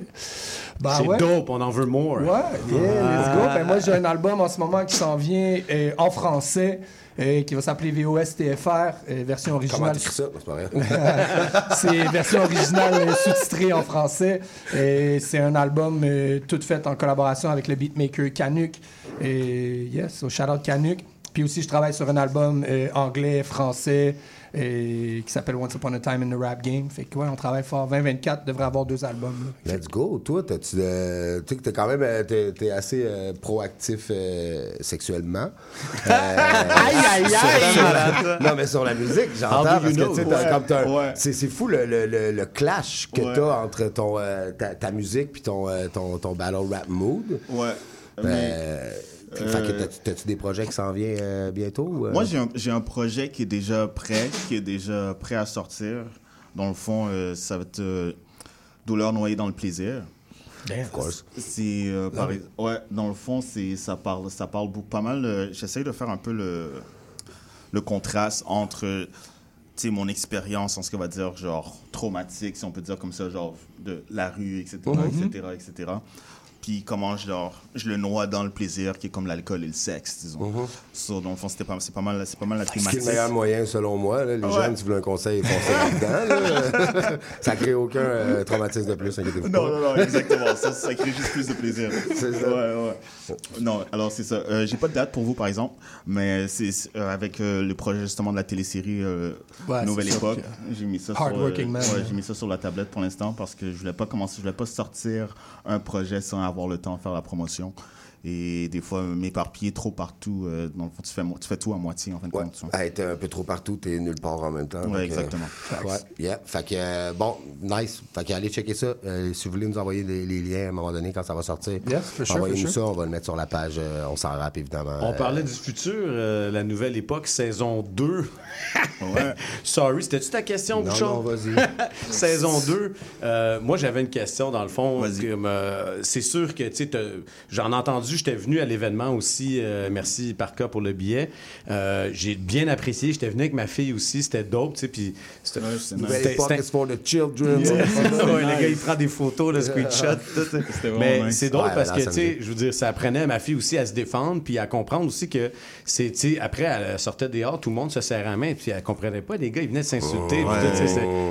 Ben c'est ouais. dope. On en veut more. Ouais, yeah, let's go. Ben, moi, j'ai un album en ce moment qui s'en vient euh, en français. euh, qui va s'appeler VOSTFR, euh, version originale. C'est pas vrai. c'est version originale sous-titrée en français. Et c'est un album euh, tout fait en collaboration avec le beatmaker Canuck. Et yes, au shout out Canuck. Puis aussi, je travaille sur un album anglais, français, euh, qui s'appelle Once Upon a Time in the Rap Game. Fait que ouais, on travaille fort. 2024 devrait avoir deux albums. là. Let's go. Toi, t'as-tu de- tu sais que t'es quand même euh, t'es, t'es assez euh, proactif euh, sexuellement. Euh, Aïe, aïe, aïe! sur- non, mais sur la musique, j'entends. Parce que tu sais, Ouais, ouais. c'est, c'est fou le, le- le- le clash que Ouais. t'as entre ton, euh, ta, ta musique puis ton, euh, ton, ton battle rap mood. Ouais. Euh, fait que euh, t'as- t'as-tu des projets qui s'en viennent euh, bientôt? ou, euh? Moi, j'ai un, j'ai un projet qui est déjà prêt, qui est déjà prêt à sortir. Dans le fond, euh, ça va être euh, Douleur noyée dans le plaisir. Of course. C'est euh, par- ouais, dans le fond, c'est ça parle ça parle beaucoup pas mal. euh, J'essaie de faire un peu le le contraste entre mon expérience en ce qu'on va dire genre traumatique si on peut dire comme ça genre de la rue etc etc etc puis comment genre je le noie dans le plaisir qui est comme l'alcool et le sexe disons So, dans le fond c'était pas c'est pas mal c'est pas mal la thématique le meilleur moyen, selon moi. là. les Ouais. jeunes, si vous voulez un conseil, foncez là-dedans. là. ça crée aucun euh, traumatisme de plus, inquiétez-vous Non, pas. non, non, exactement. Ça, ça crée juste plus de plaisir. C'est ça. Ouais, ouais. Non, alors c'est ça. Euh, J'ai pas de date pour vous, par exemple, mais c'est c'est, euh, avec euh, le projet justement de la télésérie euh, Ouais, Nouvelle c'est Époque. que- J'ai mis ça sur, Hard working man. ouais, j'ai mis ça sur la tablette pour l'instant parce que je voulais pas commencer, je voulais pas sortir un projet sans avoir le temps de faire la promotion. Et des fois, m'éparpiller trop partout. euh, dans le fond, tu fais, mo- tu fais tout à moitié, en fin de Ouais. compte. tu. Ah, t'es un peu trop partout, t'es nulle part en même temps. Ouais, que, exactement. euh, Ouais, yeah. Fait que, euh, bon, nice. Fait que allez checker ça. Euh, si vous voulez nous envoyer les, les liens à un moment donné quand ça va sortir, Yes, for sure, envoyez-nous ça, on va le mettre sur la page. euh, on s'en rappe, évidemment. On Euh, parlait du futur, euh, la nouvelle époque, saison 2. Sorry, c'était-tu ta question, Non, Bouchon? non, vas-y. saison 2. euh, moi, j'avais une question, dans le fond. Euh, c'est sûr que, tu sais, j'en ai entendu, j'étais venu à l'événement aussi. euh, merci, Parca, pour le billet. Euh, J'ai bien apprécié. J'étais venu avec ma fille aussi. C'était dope, tu sais. Puis c'était- c'est Nouvelle c'était- for the children. Yeah. Ouais, le gars, il prend des photos, le screenshot. tout. Mais nice. c'est drôle Ouais, parce là, que, tu sais, je veux dire, ça apprenait à ma fille aussi à se défendre, puis à comprendre aussi que, c'est, tu sais, après, elle sortait dehors, tout le monde se serrait la main, puis elle comprenait pas, les gars, ils venaient de s'insulter.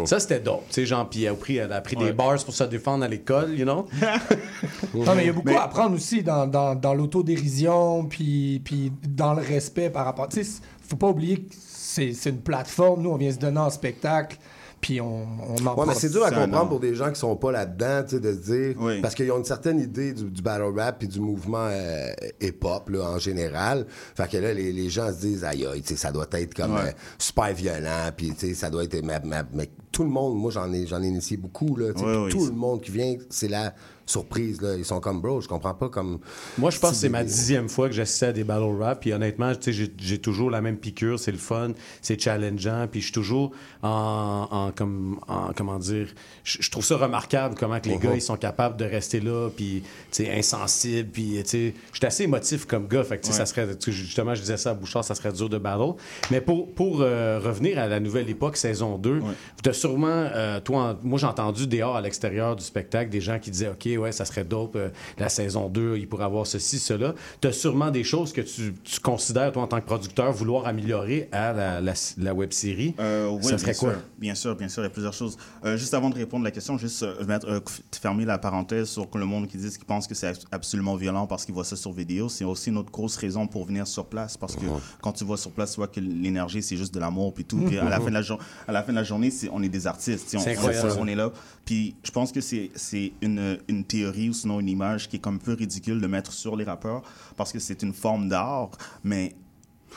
ça, c'était dope. Tu sais, genre, puis elle a pris, elle a pris des Ouais. bars pour se défendre à l'école, you know? Non, mais il y a beaucoup à apprendre aussi dans, dans, dans l'autodérision, puis, puis dans le respect par rapport. Tu sais, faut pas oublier que c'est c'est une plateforme. Nous, on vient se donner en spectacle, puis on, on en Ouais, mais c'est dur à comprendre pour des gens qui sont pas là-dedans, tu sais, de se dire. Oui. Parce qu'ils ont une certaine idée du, du battle rap et du mouvement euh, hip-hop, là, en général. Fait que là, les, les gens se disent, aïe, aïe, tu sais, ça doit être comme Ouais. euh, super violent, puis tu sais, ça doit être. Mais, mais- mais tout le monde, moi, j'en ai, j'en ai initié beaucoup, là, Oui, oui, tout le monde qui vient, c'est la surprise. Là. Ils sont comme, bro, je comprends pas comme. Moi, je pense que c'est ma dixième fois que j'assiste à des battle rap. Puis honnêtement, tu sais, j'ai- j'ai toujours la même piqûre. C'est le fun, c'est challengeant. Puis je suis toujours en, en- comme, en- comment dire, je, trouve ça remarquable comment que les Mhm. gars ils sont capables de rester là, puis tu sais, insensibles. Puis tu sais, je suis assez émotif comme gars. Fait que tu sais, Ouais. ça serait, justement, je disais ça à Bouchard, ça serait dur de battle. Mais pour, pour euh, revenir à la nouvelle époque, saison 2, tu as sûrement, euh, toi, moi j'ai entendu dehors à l'extérieur du spectacle des gens qui disaient, OK, ouais, ça serait dope, euh, la saison 2, il pourrait avoir ceci, cela. Tu as sûrement des choses que tu, tu considères, toi, en tant que producteur, vouloir améliorer à la, la, la web série. Euh, oui, ça serait bien quoi? sûr, bien sûr, bien sûr, il y a plusieurs choses. Juste avant de répondre à la question, juste mettre, fermer la parenthèse sur le monde qui dit qu'il pense que c'est abs- absolument violent parce qu'il voit ça sur vidéo, c'est aussi une autre grosse raison pour venir sur place parce que quand tu vois sur place, tu vois que l'énergie c'est juste de l'amour puis tout. Puis à la fin de la, à la fin de la journée, on est des artistes, on, C'est on- incroyable. on est là. Puis je pense que c'est c'est une, une théorie ou sinon une image qui est comme un peu ridicule de mettre sur les rappeurs parce que c'est une forme d'art, mais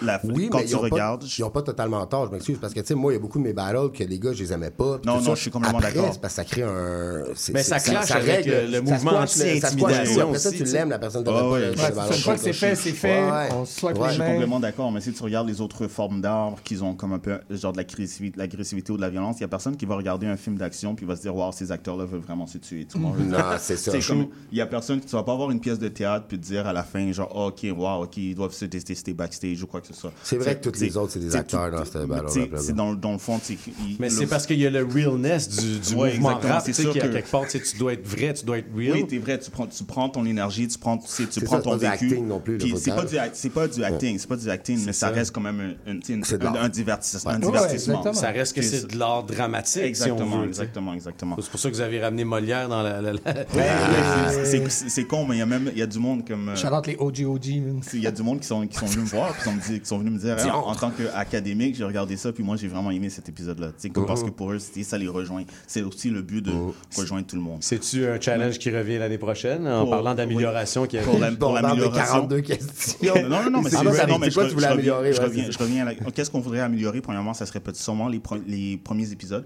la, Oui, quand mais tu ils regardes, pas, ils ont pas totalement tort, je m'excuse, parce que, tu sais, moi, il y a beaucoup de mes battles que les gars, je les aimais pas. Non, non, ça. je suis complètement d'accord. c'est parce que ça crée un... Mais ça clash avec règle- le- le ça mouvement ça anti-intimidation Après ça, tu l'aimes, la personne pas une fois que c'est fait, c'est fait, on se les je suis complètement d'accord, mais si tu regardes les autres formes d'art qu'ils ont comme un peu genre de l'agressivité, ou de la violence, il y a personne qui va regarder un film d'action puis va se dire waouh ces acteurs-là veulent vraiment se tuer. Non, c'est ça. Il y a personne qui tu vas pas avoir une pièce de théâtre puis te dire à la fin genre ok waouh ok ils doivent se détester backstage ou quoi que ce soit. C'est vrai que toutes les autres, c'est des acteurs dans cette battle. C'est dans, dans le fond, Mais c'est parce qu'il y a le realness du, du Ouais, mouvement rap, c'est tu sais, sûr que- quelque part, tu dois être vrai, tu dois être real. Oui, t'es vrai, tu prends, tu prends ton énergie, tu prends, tu prends ça, ton c'est pas du vécu. acting non plus, c'est pas du, act- c'est pas du acting, c'est pas du acting, mais ça reste quand même un, divertissement. Ça reste que c'est de l'art dramatique, Exactement, exactement, exactement. C'est pour ça que vous avez ramené Molière dans la... Ouais, c'est- con, mais il y a même il y a du monde comme. euh, Shout-out les OG OG, il y a du monde qui sont, venus me voir, puis qui sont, me dit- qui sont venus me dire, Hey, en, en tant qu'académique, j'ai regardé ça, puis moi, j'ai vraiment aimé cet épisode-là. Tu sais, comme Parce que pour eux, ça les rejoint. C'est aussi le but de rejoindre tout le monde. C'est-tu un challenge qui revient l'année prochaine, en Pour- parlant d'amélioration qui a Pour la- pour l'amélioration. 42 questions. Non, non, non, mais C'est vrai. Non, mais quoi je, tu je améliorer? Je reviens, je reviens à la- Qu'est-ce qu'on voudrait améliorer? Premièrement, ça serait peut-être sûrement les, pre- les premiers épisodes.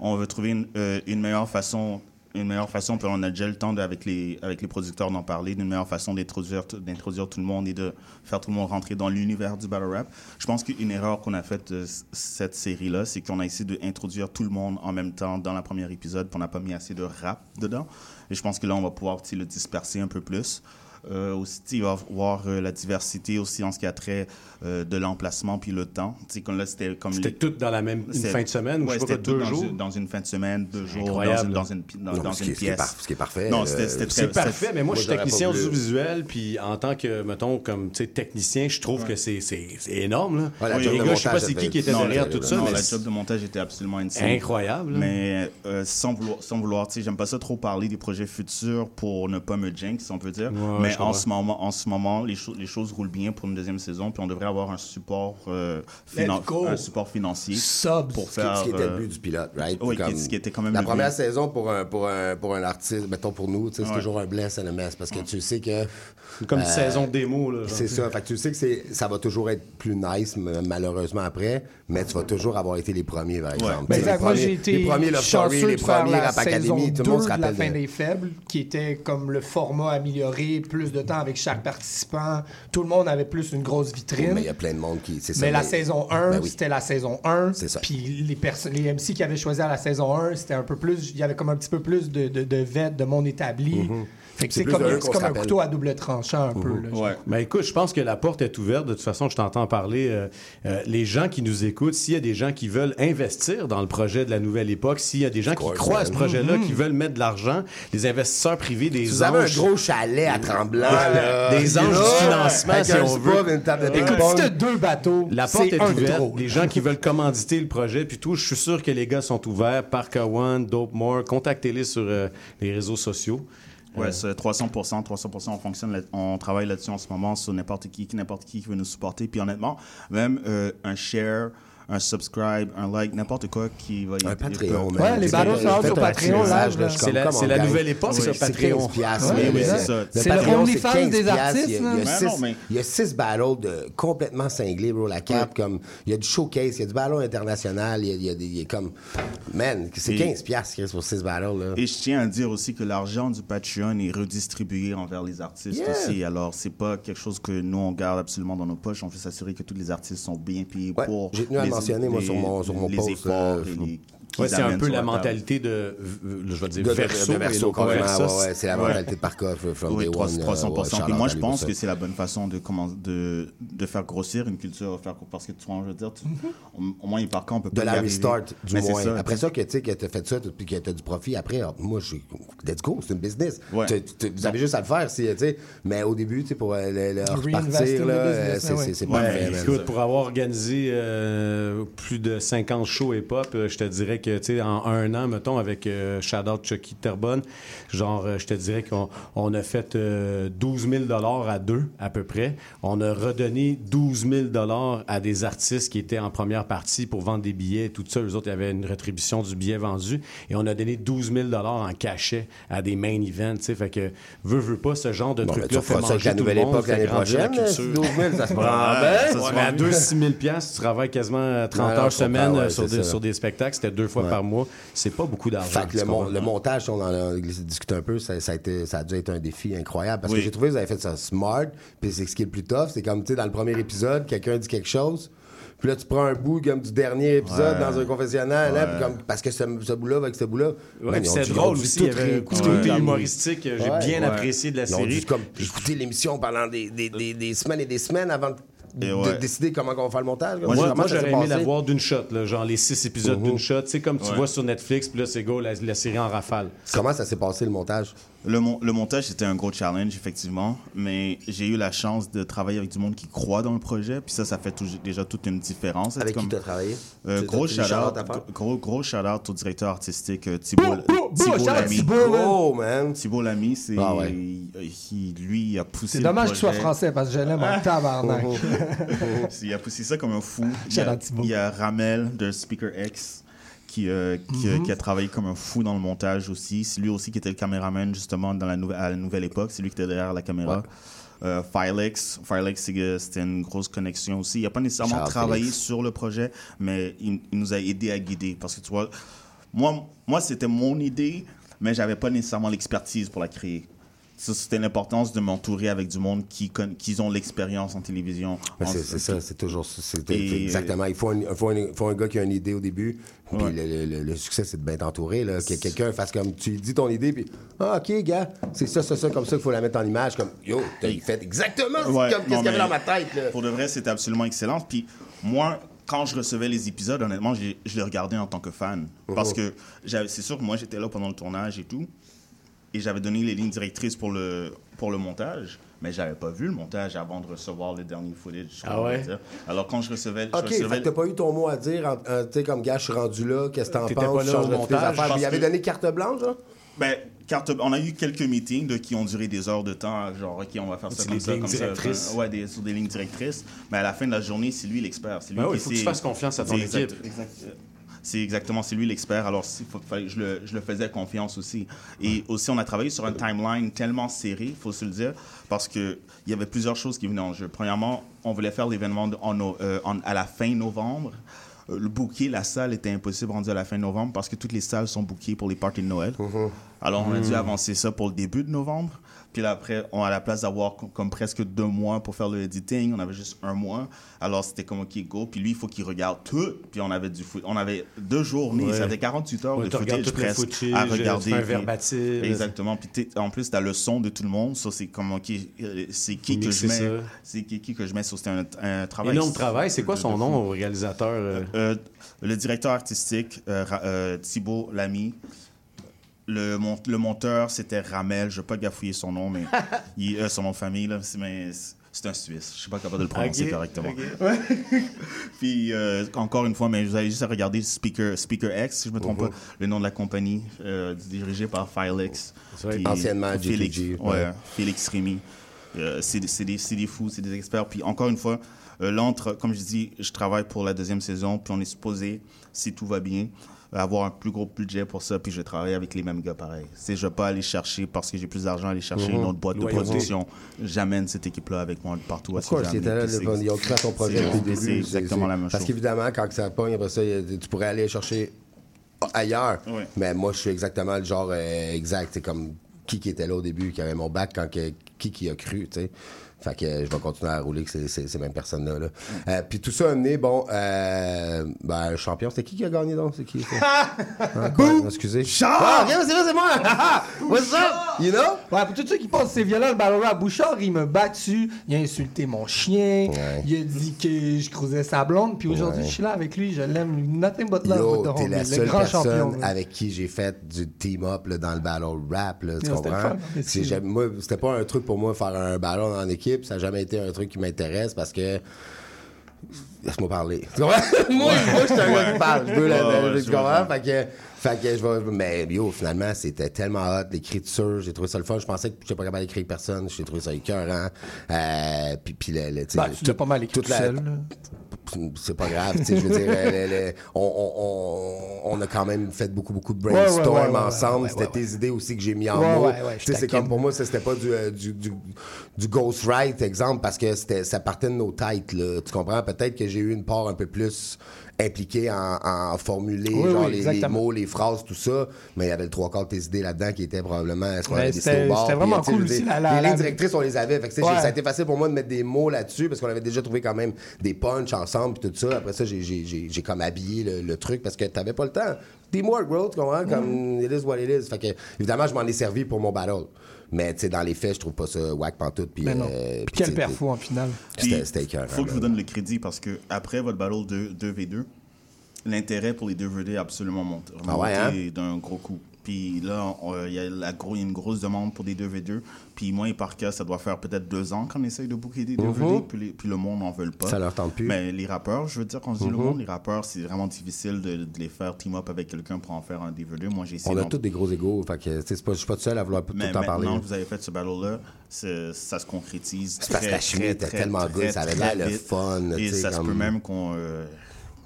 On veut trouver une, euh, une meilleure façon. Une meilleure façon, puis on a déjà le temps avec, les, avec les producteurs d'en parler, d'une meilleure façon d'introduire, tout le monde et de faire tout le monde rentrer dans l'univers du battle rap. Je pense qu'une erreur qu'on a faite de cette série-là, c'est qu'on a essayé d'introduire tout le monde en même temps dans la première épisode, puis on n'a pas mis assez de rap dedans. Et je pense que là, on va pouvoir le disperser un peu plus. Euh, aussi, tu sais, il va y avoir euh, la diversité aussi en ce qui a trait euh, de l'emplacement puis le temps. Tu sais, comme là, c'était comme... C'était les- tout dans la même une fin de semaine, ou ouais, je sais pas, c'était deux dans jours? Une, dans une fin de semaine, deux jours, dans Incroyable. une, dans une, dans, Non, dans ce qui une pièce. par- ce qui est parfait, Non, euh, c'était C'est parfait, mais moi, je suis technicien audiovisuel, puis en tant que, mettons, comme tu sais, technicien, je trouve que c'est énorme. Là. Ouais, la les gars, je sais pas c'est qui qui était Non, derrière tout ça, non, mais la job de montage était absolument insane. incroyable. Mais euh, sans vouloir, sans vouloir tu sais, j'aime pas ça trop parler des projets futurs pour ne pas me jinx, on peut dire. Ouais, mais en ce moment, en ce moment, les, cho- les choses roulent bien pour une deuxième saison, puis on devrait avoir un support, euh, finan- un support financier Subs. pour Ce qui- faire. ce qui était euh, le but du pilote, right? oui, Comme ce qui était quand même La le première but. saison pour un, pour un, pour un artiste, mettons pour nous, c'est Ouais. toujours un bless and a mess parce que tu sais que. Comme une euh, saison démo. Là. C'est ça. Fait que tu sais que c'est, ça va toujours être plus nice, malheureusement, après, mais tu vas toujours avoir été les premiers, par exemple. Ben sais, exact. les premiers- été les premiers Love Story, les premiers la Rap Academy, 2 tout le monde se de la rappelle. fin de- des faibles, qui était comme le format amélioré, plus de temps avec chaque participant. Tout le monde avait plus une grosse vitrine. Mais il y a plein de monde qui. ça, Mais la saison 1, Ben oui. c'était la saison 1. C'est ça. Puis les, les MC qui avaient choisi à la saison 1, c'était un peu plus. Il y avait comme un petit peu plus de, de, de vêtements, de monde établi. Que C'est comme, un couteau à double tranchant un peu. là, je- Ouais. Ben écoute, je pense que la porte est ouverte. De toute façon, je t'entends parler. euh, euh, les gens qui nous écoutent, s'il y a des gens qui veulent investir dans le projet de la nouvelle époque, s'il y a des gens qui croient à ce projet-là, qui veulent mettre de l'argent, des investisseurs privés, des Si vous avez un anges. gros chalet à Tremblant, là, des anges là, du financement, si on veut. une table de Écoute, si t'as deux bateaux, La porte est de ouverte. trop. Les gens qui veulent commanditer le projet, puis tout, je suis sûr que les gars sont ouverts. Park One, Dope More, contactez-les sur euh, les réseaux sociaux. Ouais, c'est 300%, 300%, on fonctionne, là- on travaille là-dessus en ce moment sur n'importe qui, qui- n'importe qui qui veut nous supporter. Puis honnêtement, même euh, un share, un subscribe, un like, n'importe quoi qui va. Un Patreon, peut- man. Ouais, les battles faites sur Patreon, là, C'est la- c'est la nouvelle époque, c'est Patreon. 15 piastres, Ouais, mais ouais, oui, c'est. Le C'est le Patreon, OnlyFans 15 des artistes, Il y a- y six- y battles de complètement cinglés, bro. La cap, comme. Il y a du showcase, il y a du battle international, il y a, y des. il y a comme. Man, c'est Et- 15 piastres, pour six battles, là. Et je tiens à dire aussi que l'argent du Patreon est redistribué envers les artistes Yeah. aussi. Alors, c'est pas quelque chose que nous, on garde absolument dans nos poches. On veut s'assurer que tous les artistes sont bien payés Ouais, pour j'ai tenu à les, le mentionner, moi, sur mon- sur mon les post, efforts euh, les- Ouais, c'est un peu la mentalité de, je vais dire, verso, de verso, c'est la mentalité de Parkov, from Oui, day 300%. one. euh, ouais, 300%. shout Puis out moi, je pense que c'est la bonne façon de, comment, de, de faire grossir une culture. Faire, parce que, tu vois, je veux dire, tu- au, moins, par contre, on peut de pas la restart, du moins. ça, après ça, que tu sais, que tu as fait ça, puis que tu as du profit, après, moi, je suis. Let's go, c'est une business. Vous avez juste à le faire, si, tu sais. Mais au début, tu sais, pour euh, repartir, là, euh, c'est- pas. Écoute, pour avoir organisé euh, plus de 50 shows hip-hop, je te dirais que, tu sais, en un an, mettons, avec euh, Out Chucky Terbonne, genre, euh, je te dirais qu'on on a fait euh, 12 000 à deux, à peu près. On a redonné 12 000 à des artistes qui étaient en première partie pour vendre des billets, tout ça. Eux autres, il y avait une rétribution du billet vendu. Et on a donné 12 000 en cachet à des main events, tu sais. Fait que, veux, veux pas, ce genre de Bon, ben, truc-là fait ça manger la tout le nouvelle époque l'année la prochaine. culture. 12 000, ça se prend Ouais, bien. ça se Ouais, mais à bien. 2-6 000 piastres, tu travailles quasiment 30 Ouais, heures semaine ouais, sur, des, ça. sur des spectacles. C'était deux fois Ouais. par mois. C'est pas beaucoup d'argent. Fait que le, mon- le montage, on en a discuté un peu, ça, ça a été, ça a dû être un défi incroyable. Parce Oui. que j'ai trouvé que vous avez fait ça smart. Puis c'est ce qui est le plus tough. C'est comme, tu sais, dans le premier épisode, quelqu'un dit quelque chose. Puis là, tu prends un bout comme du dernier épisode Ouais. dans un confessionnal. là, Ouais. comme, parce que ce, ce bout-là, avec ce bout-là. Ouais, ils ont c'est ils drôle ont aussi. tout Il y avait côté humoristique que j'ai bien apprécié de la Ils ont série. dû comme écouter l'émission pendant des, des, des, des semaines et des semaines avant de, de ouais. décider comment on va faire le montage. là. Moi, j'aurais aimé la voir d'une shot, là, genre les six épisodes Mhm. d'une shot. Tu sais, comme tu Ouais. vois sur Netflix, puis là, c'est go, la, la série en rafale. Comment ça s'est passé le montage? Le, mon- le montage, c'était un gros challenge, effectivement, mais j'ai eu la chance de travailler avec du monde qui croit dans le projet, puis ça, ça fait déjà toute une différence. Avec qui comme- tu as travaillé? Euh, Tu- gros tu- tu faire? gros, gros shout-out au directeur artistique euh, Thibault, shout Lamy. Thibault, man. Oh, man! Thibault Lamy, c'est, Ah ouais. lui, il a poussé C'est dommage qu'il soit projet. français parce que je l'aime en tabarnak. il a poussé ça comme un fou. Il y Shout a, il y a Ramel de Speaker X qui, euh, qui, euh, Mhm. qui a travaillé comme un fou dans le montage aussi. C'est lui aussi qui était le caméraman justement dans la à la nouvelle époque. C'est lui qui était derrière la caméra. Euh, Filex, Filex, c'est que c'était une grosse connexion aussi. Il n'a pas nécessairement travaillé Felix. sur le projet, mais il, il nous a aidé à guider. Parce que tu vois, moi, moi c'était mon idée, mais j'avais pas nécessairement l'expertise pour la créer. C'était l'importance de m'entourer avec du monde qui, qui ont l'expérience en télévision. Mais En- c'est ça, c'est toujours Et- exactement. Il faut un, faut, un, faut un gars qui a une idée au début. Puis Ouais. le, le- succès, c'est de bien t'entourer. Que quelqu'un fasse comme tu dis ton idée, puis Ah, OK, gars, c'est ça, ça, ça, comme ça qu'il faut la mettre en image. Comme Yo, t'as fait exactement Ouais, comme- qu'est-ce qu'il y avait dans ma tête. Là. Pour de vrai, c'était absolument excellent. Puis moi, quand je recevais les épisodes, honnêtement, je les regardais en tant que fan. Parce Mhm. que c'est sûr que moi, j'étais là pendant le tournage et tout. Et j'avais donné les lignes directrices pour le, pour le montage. Mais j'avais pas vu le montage avant de recevoir le dernier footage. je Ah ouais? dire. Alors quand je recevais... je OK, fait recevais- t'as pas eu ton mot à dire, en- tu sais, comme gars, je suis rendu là, qu'est-ce que t'en penses, pas là montage, affaires. il avait donné carte blanche, là? Ben, carte, on a eu quelques meetings de, qui ont duré des heures de temps, genre, OK, on va faire ça comme ça, comme ça. directrices. Ouais, des, sur des lignes directrices. Mais à la fin de la journée, c'est lui l'expert. C'est lui Ben qui oui, il faut que tu fasses confiance à ton c'est exact- équipe. exact- C'est exactement, c'est lui l'expert. Alors, faut, fallait je le, je le faisais confiance aussi. Et aussi, on a travaillé sur un timeline tellement serré, il faut se le dire, parce qu'il y avait plusieurs choses qui venaient en jeu. Premièrement, on voulait faire l'événement euh, à la fin novembre. Euh, Le booker, la salle était impossible rendu à la fin novembre parce que toutes les salles sont bookées pour les parties de Noël. Alors, on a dû Mhm. avancer ça pour le début de novembre. Puis là, après, on, à la place d'avoir com- comme presque deux mois pour faire le editing, on avait juste un mois. Alors, c'était comme OK, go. Puis lui, il faut qu'il regarde tout. Puis on avait du foot. On avait deux journées. Ouais. Ça fait 48 heures Ouais, de footage presque footage, à tu regarder. un verbatim. Exactement. Puis en plus, tu as le son de tout le monde. Ça, c'est comme OK, euh, c'est qui que je mets? C'est qui, qui que je mets? Ça, c'était un, un travail. Énorme travail. C'est quoi de- son de nom au réalisateur? euh? Euh, le directeur artistique, euh, euh, Thibault Lamy. Le, mon- le monteur, c'était Ramel. Je ne veux pas gafouiller son nom, mais il, euh, son nom de famille, là, c'est, mais c'est- c'est un Suisse. Je ne suis pas capable de le prononcer correctement. Puis, euh, encore une fois, mais vous avez juste à regarder Speaker, Speaker X, si je ne me trompe pas, le nom de la compagnie, euh, dirigée par Filex. C'est vrai. Puis, Anciennement, Félix, GTG, ouais, ouais. Félix Rémy. Euh, c'est des, c'est des- c'est des fous, c'est des experts. Puis encore une fois, Euh, L'entre, comme je dis, je travaille pour la deuxième saison, puis on est supposé, si tout va bien, avoir un plus gros budget pour ça, puis je vais travailler avec les mêmes gars pareil. C'est je vais pas aller chercher parce que j'ai plus d'argent aller chercher Mhm. une autre boîte de production. J'amène cette équipe-là avec moi partout. à ce que là, ils ont créé ton projet depuis le début? C'est exactement la même Parce chose. qu'évidemment, quand ça pogne, après ça, tu pourrais aller chercher ailleurs. Ouais. Mais moi, je suis exactement le genre euh, exact. C'est comme qui qui était là au début, qui avait mon bac, quand qui qui a cru, tu sais. Fait que euh, je vais continuer à rouler avec ces, ces, ces mêmes personnes-là. là. Euh, Puis tout ça a amené, bon, euh, ben, le champion, c'était qui qui a gagné donc? C'est qui? ça? Quoi? Non, excusez. Ah, ok, c'est vrai, c'est moi! What's up? You know? Ouais, pour tous ceux qui pensent que c'est violent, le battle rap, Bouchard, il m'a battu, il a insulté mon chien, il a dit que je creusais sa blonde, puis aujourd'hui, Ouais. je suis là avec lui, je l'aime, nothing but love, t'es la le seule grand personne avec qui j'ai fait du team-up dans le battle rap, là, tu comprends? moi, c'était pas un truc pour moi faire un battle en équipe, ça n'a jamais été un truc qui m'intéresse parce que... Laisse-moi parler. Tu comprends? moi, moi, je suis un gars qui parle. Je veux la- Ouais, la- ouais, tu je comprends? vois. Fait que, fait que je vais... Mais yo, finalement, c'était tellement hot, l'écriture, j'ai trouvé ça le fun. Je pensais que j'étais pas capable d'écrire personne, j'ai trouvé ça écœurant. Euh, puis, puis le, le- tu sais, Ben, tu l'as pas mal écrit toute seul, c'est pas grave, tu sais, je veux dire, le- le- on, on- on- on a quand même fait beaucoup, beaucoup de brainstorm Ouais, ouais, ouais, ouais, ensemble. ouais, c'était ouais, tes idées aussi que j'ai mis en Ouais, mots. ouais, ouais, je tu sais, c'est comme pour moi, ça, c'était pas du, euh, du, du, du ghostwrite, exemple, parce que c'était, ça partait de nos têtes, là. Tu comprends? Peut-être que j'ai eu une part un peu plus impliquée en, en formuler, Oui, genre oui, les, mots, les phrases, tout ça. Mais il y avait le trois quarts de tes idées là-dedans qui étaient probablement est-ce qu'on Ouais, avait des c'était- vraiment puis, cool aussi, dire, la- la- les lignes directrices, on les avait. Fait que, Ouais. ça a été facile pour moi de mettre des mots là-dessus parce qu'on avait déjà trouvé quand même des punchs ensemble puis tout ça. Après ça, j'ai- j'ai j'ai- j'ai comme habillé le, le truc parce que t'avais pas le temps. Teamwork, bro, tu comprends? Comme it is what it is. Fait que, évidemment, je m'en ai servi pour mon battle. Mais, tu sais, dans les faits, je trouve pas ça whack pantoute. Puis, euh, Puis quel perfo en finale. C'était écœurant, faut que je vous donne le crédit parce que après votre battle de 2v2, l'intérêt pour les 2v2 a absolument monté, Ah ouais, hein? monté d'un gros coup. Puis là, on- il y, a la gros- il y a une grosse demande pour des 2v2. Puis moi et Parka, ça doit faire peut-être deux ans qu'on essaye de booker des 2v2. Mhm. puis, les- puis le monde n'en veut pas. Ça leur tente plus. Mais les rappeurs, je veux dire, quand je dis le Mhm. monde, les rappeurs, c'est vraiment difficile de, de les faire team-up avec quelqu'un pour en faire un 2v2. Moi, j'ai essayé On a tous des gros égaux. Fait que, je suis pas tout seul à vouloir tout mais temps parler. maintenant que vous avez fait ce battle-là, ça se concrétise. C'est parce que la était très, tellement good, ça avait l'air le fun, Et ça se peut même qu'on. euh,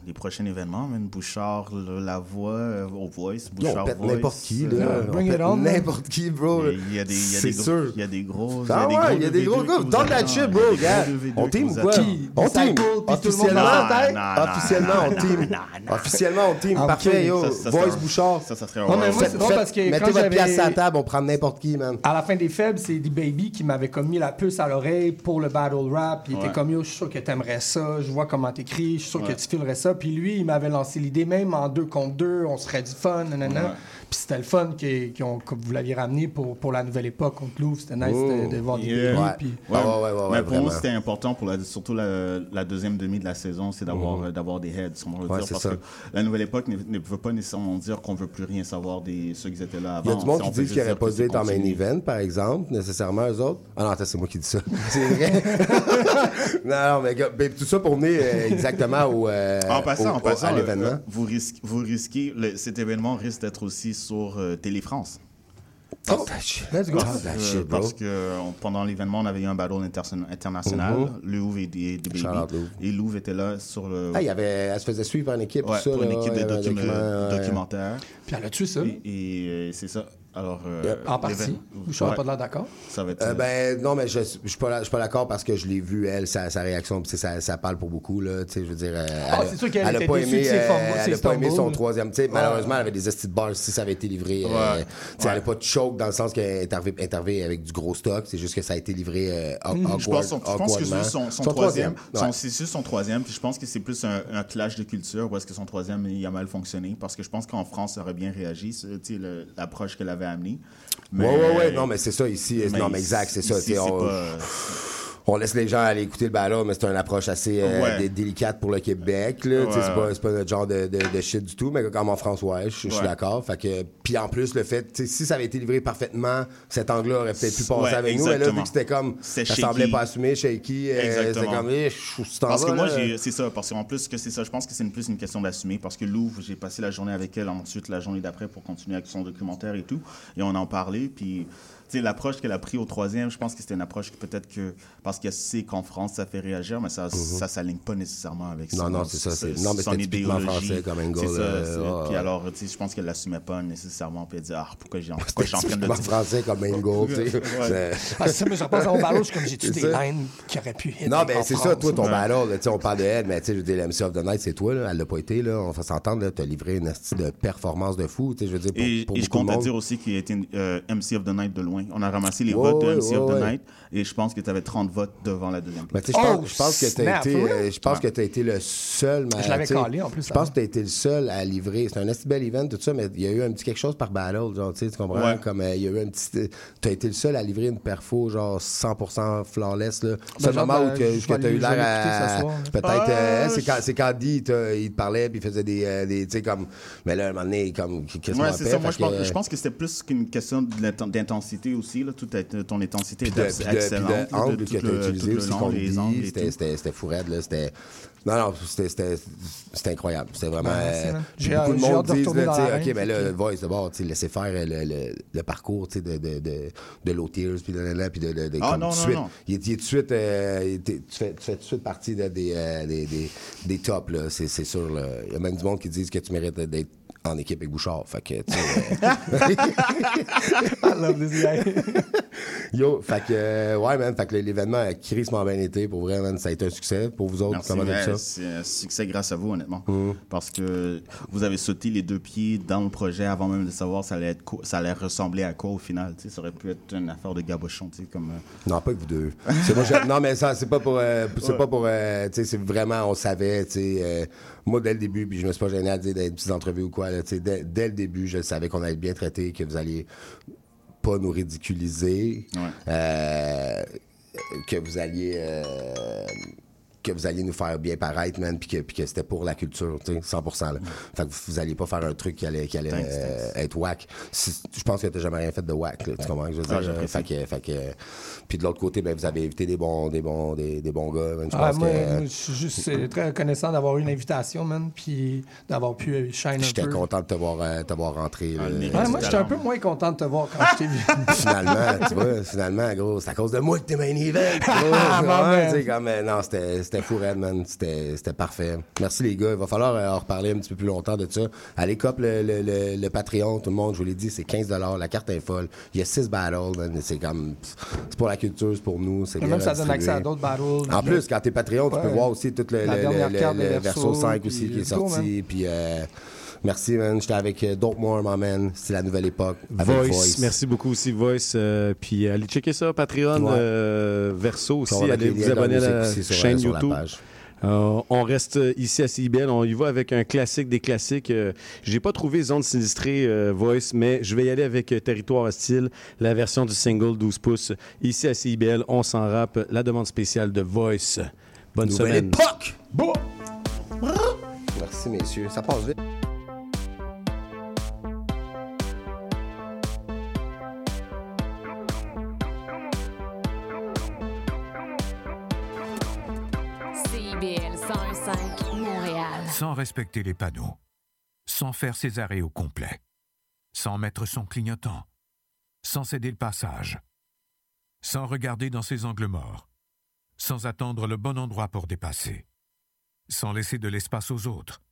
les prochains événements, même Bouchard, le- la voix euh, au voice, Bouchard on voice, n'importe qui, euh, là. N'importe qui, bro. Il y a des, il y a C'est des gros, sûr. Il y a des gros. Ah ouais, il y a des gros gars. Donne la chip, bro, gars. On team ou quoi? On team. Officiellement, officiellement, on team. Officiellement, on team. Ah, ok. Parfait, yo. Voice Bouchard. Ça, ça serait Non, mais moi, c'est drôle parce que Mettez quand votre pièce j'avais- à la table, on prend n'importe qui, man. À la fin des faibles, c'est D-Baby qui m'avait comme mis la puce à l'oreille pour le battle rap. Il était comme yo, je suis sûr que t'aimerais ça, je vois comment t'écris, je suis sûr que tu filerais ça. Puis lui, il m'avait lancé l'idée, même en deux contre deux, on serait du fun, nanana. Puis c'était le fun que, qu'on- que vous l'aviez ramené pour, pour la nouvelle époque contre Louvre. C'était nice de, de voir des Yeah. baby. Ouais. Puis... Ouais, ouais, ouais, ouais, mais pour moi, vraiment. c'était important, pour la, surtout la, la deuxième demi de la saison, c'est d'avoir euh, d'avoir des heads, on va dire, c'est parce ça. que la nouvelle époque ne, ne veut pas nécessairement dire qu'on veut plus rien savoir des ceux qui étaient là avant. Il y a du monde On qui dit qu'il n'aurait pas dû être en main event, par exemple, nécessairement, eux autres. Ah non, attends, c'est moi qui dis ça. C'est vrai. non, non, mais gars, ben, tout ça pour venir euh, exactement au, euh, En passant, au- en au- passant à l'événement. euh, vous, risquez, vous risquez, le- cet événement risque d'être aussi sur euh, Télé France. Talk that shit. Let's go. Talk that Euh, shit, bro. parce que euh, on- pendant l'événement, on avait eu un battle international. Mhm. Louvre et, et, et Baby. Et Louvre était là sur le. Ah, il y avait, elle se faisait suivre par une équipe, Ouais, tout ça. pour une équipe de un docu- document, euh, ouais. documentaire. Puis elle a tué ça. Et, et, euh, c'est ça. Alors, euh, Yep. En partie. Je suis Ouais. pas de l'air d'accord? Ça va être. Euh, euh, ben non mais je, je suis pas pas d'accord parce que je l'ai vu elle sa, sa réaction ça, ça parle pour beaucoup là tu sais je veux dire euh, Ah, elle, c'est sûr qu'elle a pas aimé ses euh, elle a ses pas aimé son troisième tu sais Ouais. malheureusement elle avait des estis de bars si ça avait été livré euh, Ouais. tu sais, elle a pas de choke dans le sens qu'elle est arrivée, avec du gros stock c'est juste que ça a été livré euh, awkward- Mhm. Je pense, son- je pense que c'est son, son Son troisième. ouais. son- C'est juste son troisième. Puis je pense que c'est plus un, un clash de culture où est-ce que son troisième il a mal fonctionné. Parce que je pense qu'en France, ça aurait bien réagi, l'approche qu'elle avait Mais- ouais ouais ouais. Non mais c'est ça ici Mais non mais exact c'est ça ici, on, pas- on laisse les gens aller écouter le ballon, mais c'est une approche assez euh, Ouais. dé- délicate pour le Québec. C'est, pas, notre genre de, de, de shit du tout, mais comme en France, ouais, je, suis d'accord. Fait que, puis en plus, le fait, si ça avait été livré parfaitement, cet angle-là aurait peut-être pu passer avec nous. Mais là, vu que c'était comme, ça shaky. semblait pas assumé, shaky, euh, c'était comme, eh, Parce que moi, c'est ça. Parce qu'en plus, que c'est ça. Je pense que c'est une- plus une question d'assumer. Parce que Louvre, j'ai passé la journée avec elle, ensuite la journée d'après pour continuer avec son documentaire et tout. Et on en parlait. Puis l'approche qu'elle a pris au troisième, je pense que c'était une approche que peut-être que parce qu'elle sait qu'en France ça fait réagir, mais ça, ça s'aligne pas nécessairement avec Mhm. Non, son, non, c'est ça, c'est- son- non, mais son idéologie. français comme angle, C'est ça, euh, Puis ouais. alors, tu sais, je pense qu'elle l'assumait pas nécessairement, puis elle dit ah pourquoi j'ai pourquoi je suis en train de français comme angle, tu sais. Ouais. Mais- Ah, ça, mais je repense à mon suis comme j'ai-tu C'est des lines qui auraient pu Non, en ben c'est ça, toi, ton tu sais, on parle de elle, mais tu sais, je veux dire, l'MC of the Night, c'est toi, là, elle l'a pas été, là, on va s'entendre, là, t'as livré une astuce de performance de fou, tu sais, je veux dire, pour, Et, je compte à dire aussi qu'il a été euh, MC of the Night de loin. On a ramassé les votes de MC of the. Night et je pense que tu avais 30 votes devant la deuxième place. tu je Oh, pense, que été, real? euh, je pense que t'as été le seul. mais, Je l'avais tu calé, en plus, Je pense avant. que t'as été le seul à livrer. C'est un assez bel event, tout ça, mais il y a eu un petit quelque chose par battle, genre, tu tu comprends? Ouais. Comme euh, il y a eu un petit. T'as été le seul à livrer une perfo, genre 100% flawless, là. C'est le genre, moment ben, où que t'as aller- eu l'air à. Peut-être. Ah, euh, c'est quand, c'est quand Guy, il te, parlait, puis il faisait des. euh, des tu sais, comme. Mais là, un moment donné, comme. Qu'est-ce Ouais, c'est ça. Moi, je pense, que- c'était plus qu'une question de aussi. Là. Tout a été- ton intensité était excellente. que tu as utilisé aussi c'était tout. c'était- c'était fou raide, là. C'était. Non, non, c'était- c'était c'était incroyable. C'était vraiment. Euh, beaucoup de monde disent, là, OK, ben là, le voice, d'abord, tu sais, laisser faire le, le, le parcours, de, de, de, de low tears, puis de, de, puis de, de, de- Ah, comme non, tout de non, suite. non. Il est, il est tout de suite, euh, il était- tu, fais, tu fais tout de suite partie de- des, euh, des, des, des tops, là, c'est c'est sûr. là. Il y a même du monde qui disent que tu mérites d'être en équipe avec Bouchard. Fait que, tu sais, euh, I love this guy. Yo, fait que, euh, ouais, man, fait que l'événement a crissement bien été. Pour vrai, man, ça a été un succès. Pour vous autres, Merci, comment ouais, ça? C'est un succès grâce à vous, honnêtement. Mhm. Parce que vous avez sauté les deux pieds dans le projet avant même de savoir ça allait, être co- ça allait ressembler à quoi au final. tu sais, Ça aurait pu être une affaire de gabochon. tu sais, Comme, euh, Non, pas que vous deux. C'est moi, je- non, mais ça, c'est pas pour. euh, c'est pas pour. euh, tu sais, c'est vraiment, on savait, tu sais. Moi, dès le début, puis je me suis pas gêné à dire des petites entrevues ou quoi, là, tu sais, dès, dès le début, je savais qu'on allait bien traiter, que vous alliez pas nous ridiculiser, euh, que vous alliez. euh, que vous alliez nous faire bien paraître, man, puis que, puis que c'était pour la culture, tu sais, 100%. Là. Fait que vous alliez pas faire un truc qui allait, qui allait euh, être whack. Je pense que t'as jamais rien fait de whack, là, tu comprends je veux Ah, dire? fait que, fait que, puis de l'autre côté, ben, vous avez invité des bons, des bons, des, des bons gars, man. Ah, moi, que, je suis juste euh, très reconnaissant d'avoir eu une invitation, man, puis d'avoir pu euh, shine un J'étais peu. content de te voir, euh, te voir rentrer. là. Ouais, moi, j'étais un peu moins content de te voir quand je t'ai vu. finalement, tu vois, finalement, gros, c'est à cause de moi que t'es main event. gros. Ah, euh, non, c'était c'était fou. C'était parfait. Merci, les gars. Il va falloir euh, en reparler un petit peu plus longtemps de ça. Allez, cop le, le, le, le Patreon, tout le monde, je vous l'ai dit, c'est 15 La carte est folle. Il y a 6 battles. C'est comme, c'est pour la culture, c'est pour nous. C'est même ça donne accès à d'autres battles. En plus, quand t'es Patreon, tu peux voir aussi tout le, verso Verso, 5 puis aussi qui est sorti. Puis, euh, merci, man. J'étais avec euh, Dope More, my man. C'est la nouvelle époque. Avec Voice, Voice. merci beaucoup aussi Voice. euh, puis allez checker ça, Patreon, Ouais. euh, Verso aussi. Allez vous abonner à la sur, chaîne euh, la YouTube. page. Euh, on reste ici à CIBL. On y va avec un classique des classiques. Euh, J'ai pas trouvé Zone Sinistrée euh, Voice, mais je vais y aller avec euh, Territoire Hostile, la version du single 12 pouces. Ici à CIBL, on s'en rappe. La demande spéciale de Voice. Bonne Nouvelle semaine. époque! Merci, messieurs. Ça passe vite. 101.5 Montréal. Sans respecter les panneaux, sans faire ses arrêts au complet, sans mettre son clignotant, sans céder le passage, sans regarder dans ses angles morts, sans attendre le bon endroit pour dépasser, sans laisser de l'espace aux autres,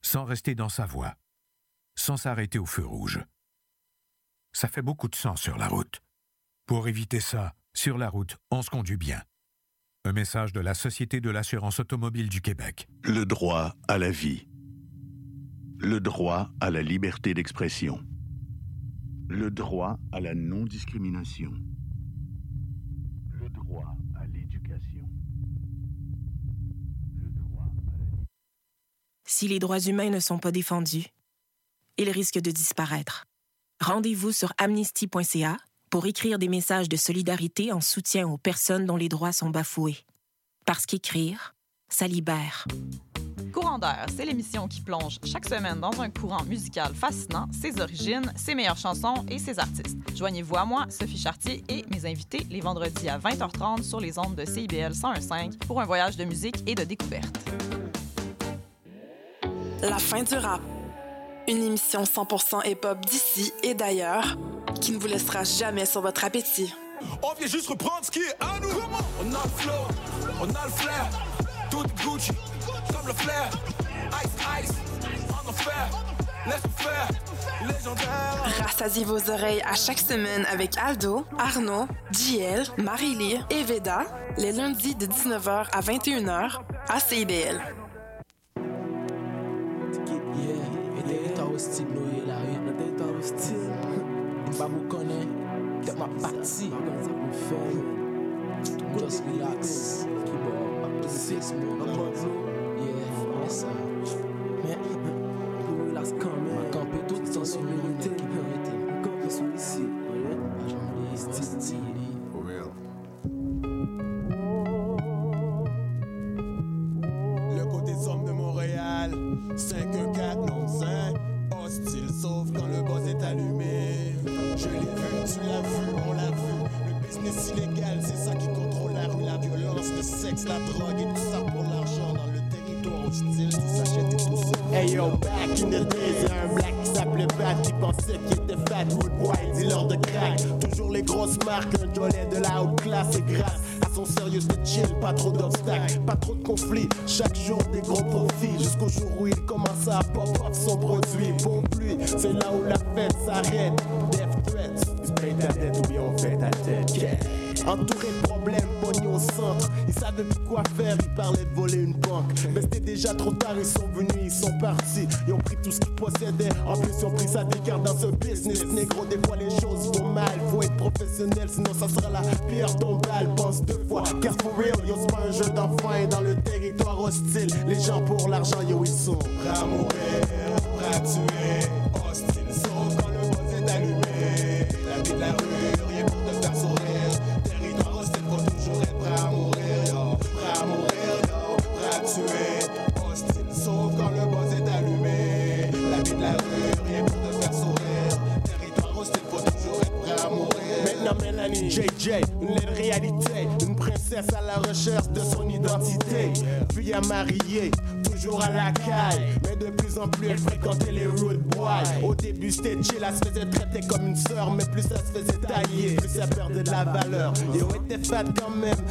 sans rester dans sa voie, sans s'arrêter au feu rouge. Ça fait beaucoup de sang sur la route. Pour éviter ça, sur la route, on se conduit bien. Un message de la Société de l'assurance automobile du Québec. Le droit à la vie. Le droit à la liberté d'expression. Le droit à la non-discrimination. Le droit à l'éducation. Si les droits humains ne sont pas défendus, ils risquent de disparaître. Rendez-vous sur amnesty.ca pour écrire des messages de solidarité en soutien aux personnes dont les droits sont bafoués. Parce qu'écrire, ça libère. Courant d'air, c'est l'émission qui plonge chaque semaine dans un courant musical fascinant, ses origines, ses meilleures chansons et ses artistes. Joignez-vous à moi, Sophie Chartier et mes invités les vendredis à 20h30 sur les ondes de CIBL 101.5 pour un voyage de musique et de découverte. La fin du rap. Une émission 100% hip-hop d'ici et d'ailleurs qui ne vous laissera jamais sur votre appétit. On vient juste reprendre ce qui est à nous. On a le flow, on a le flair. Tout Gucci, comme le flair. Ice, ice, en enfer. Laisse faire, légendaire. Rassasiez vos oreilles à chaque semaine avec Aldo, Arnaud, JL, Marie-Lee et Veda, les lundis de 19h à 21h à CIBL. Yeah, it ain't always still, yeah. Ba mou konen, dek ma pati Fem, just relax. Kibo, ap to six moun Yeah, mè sa Mè, tout san sou Yeah. fat gunmen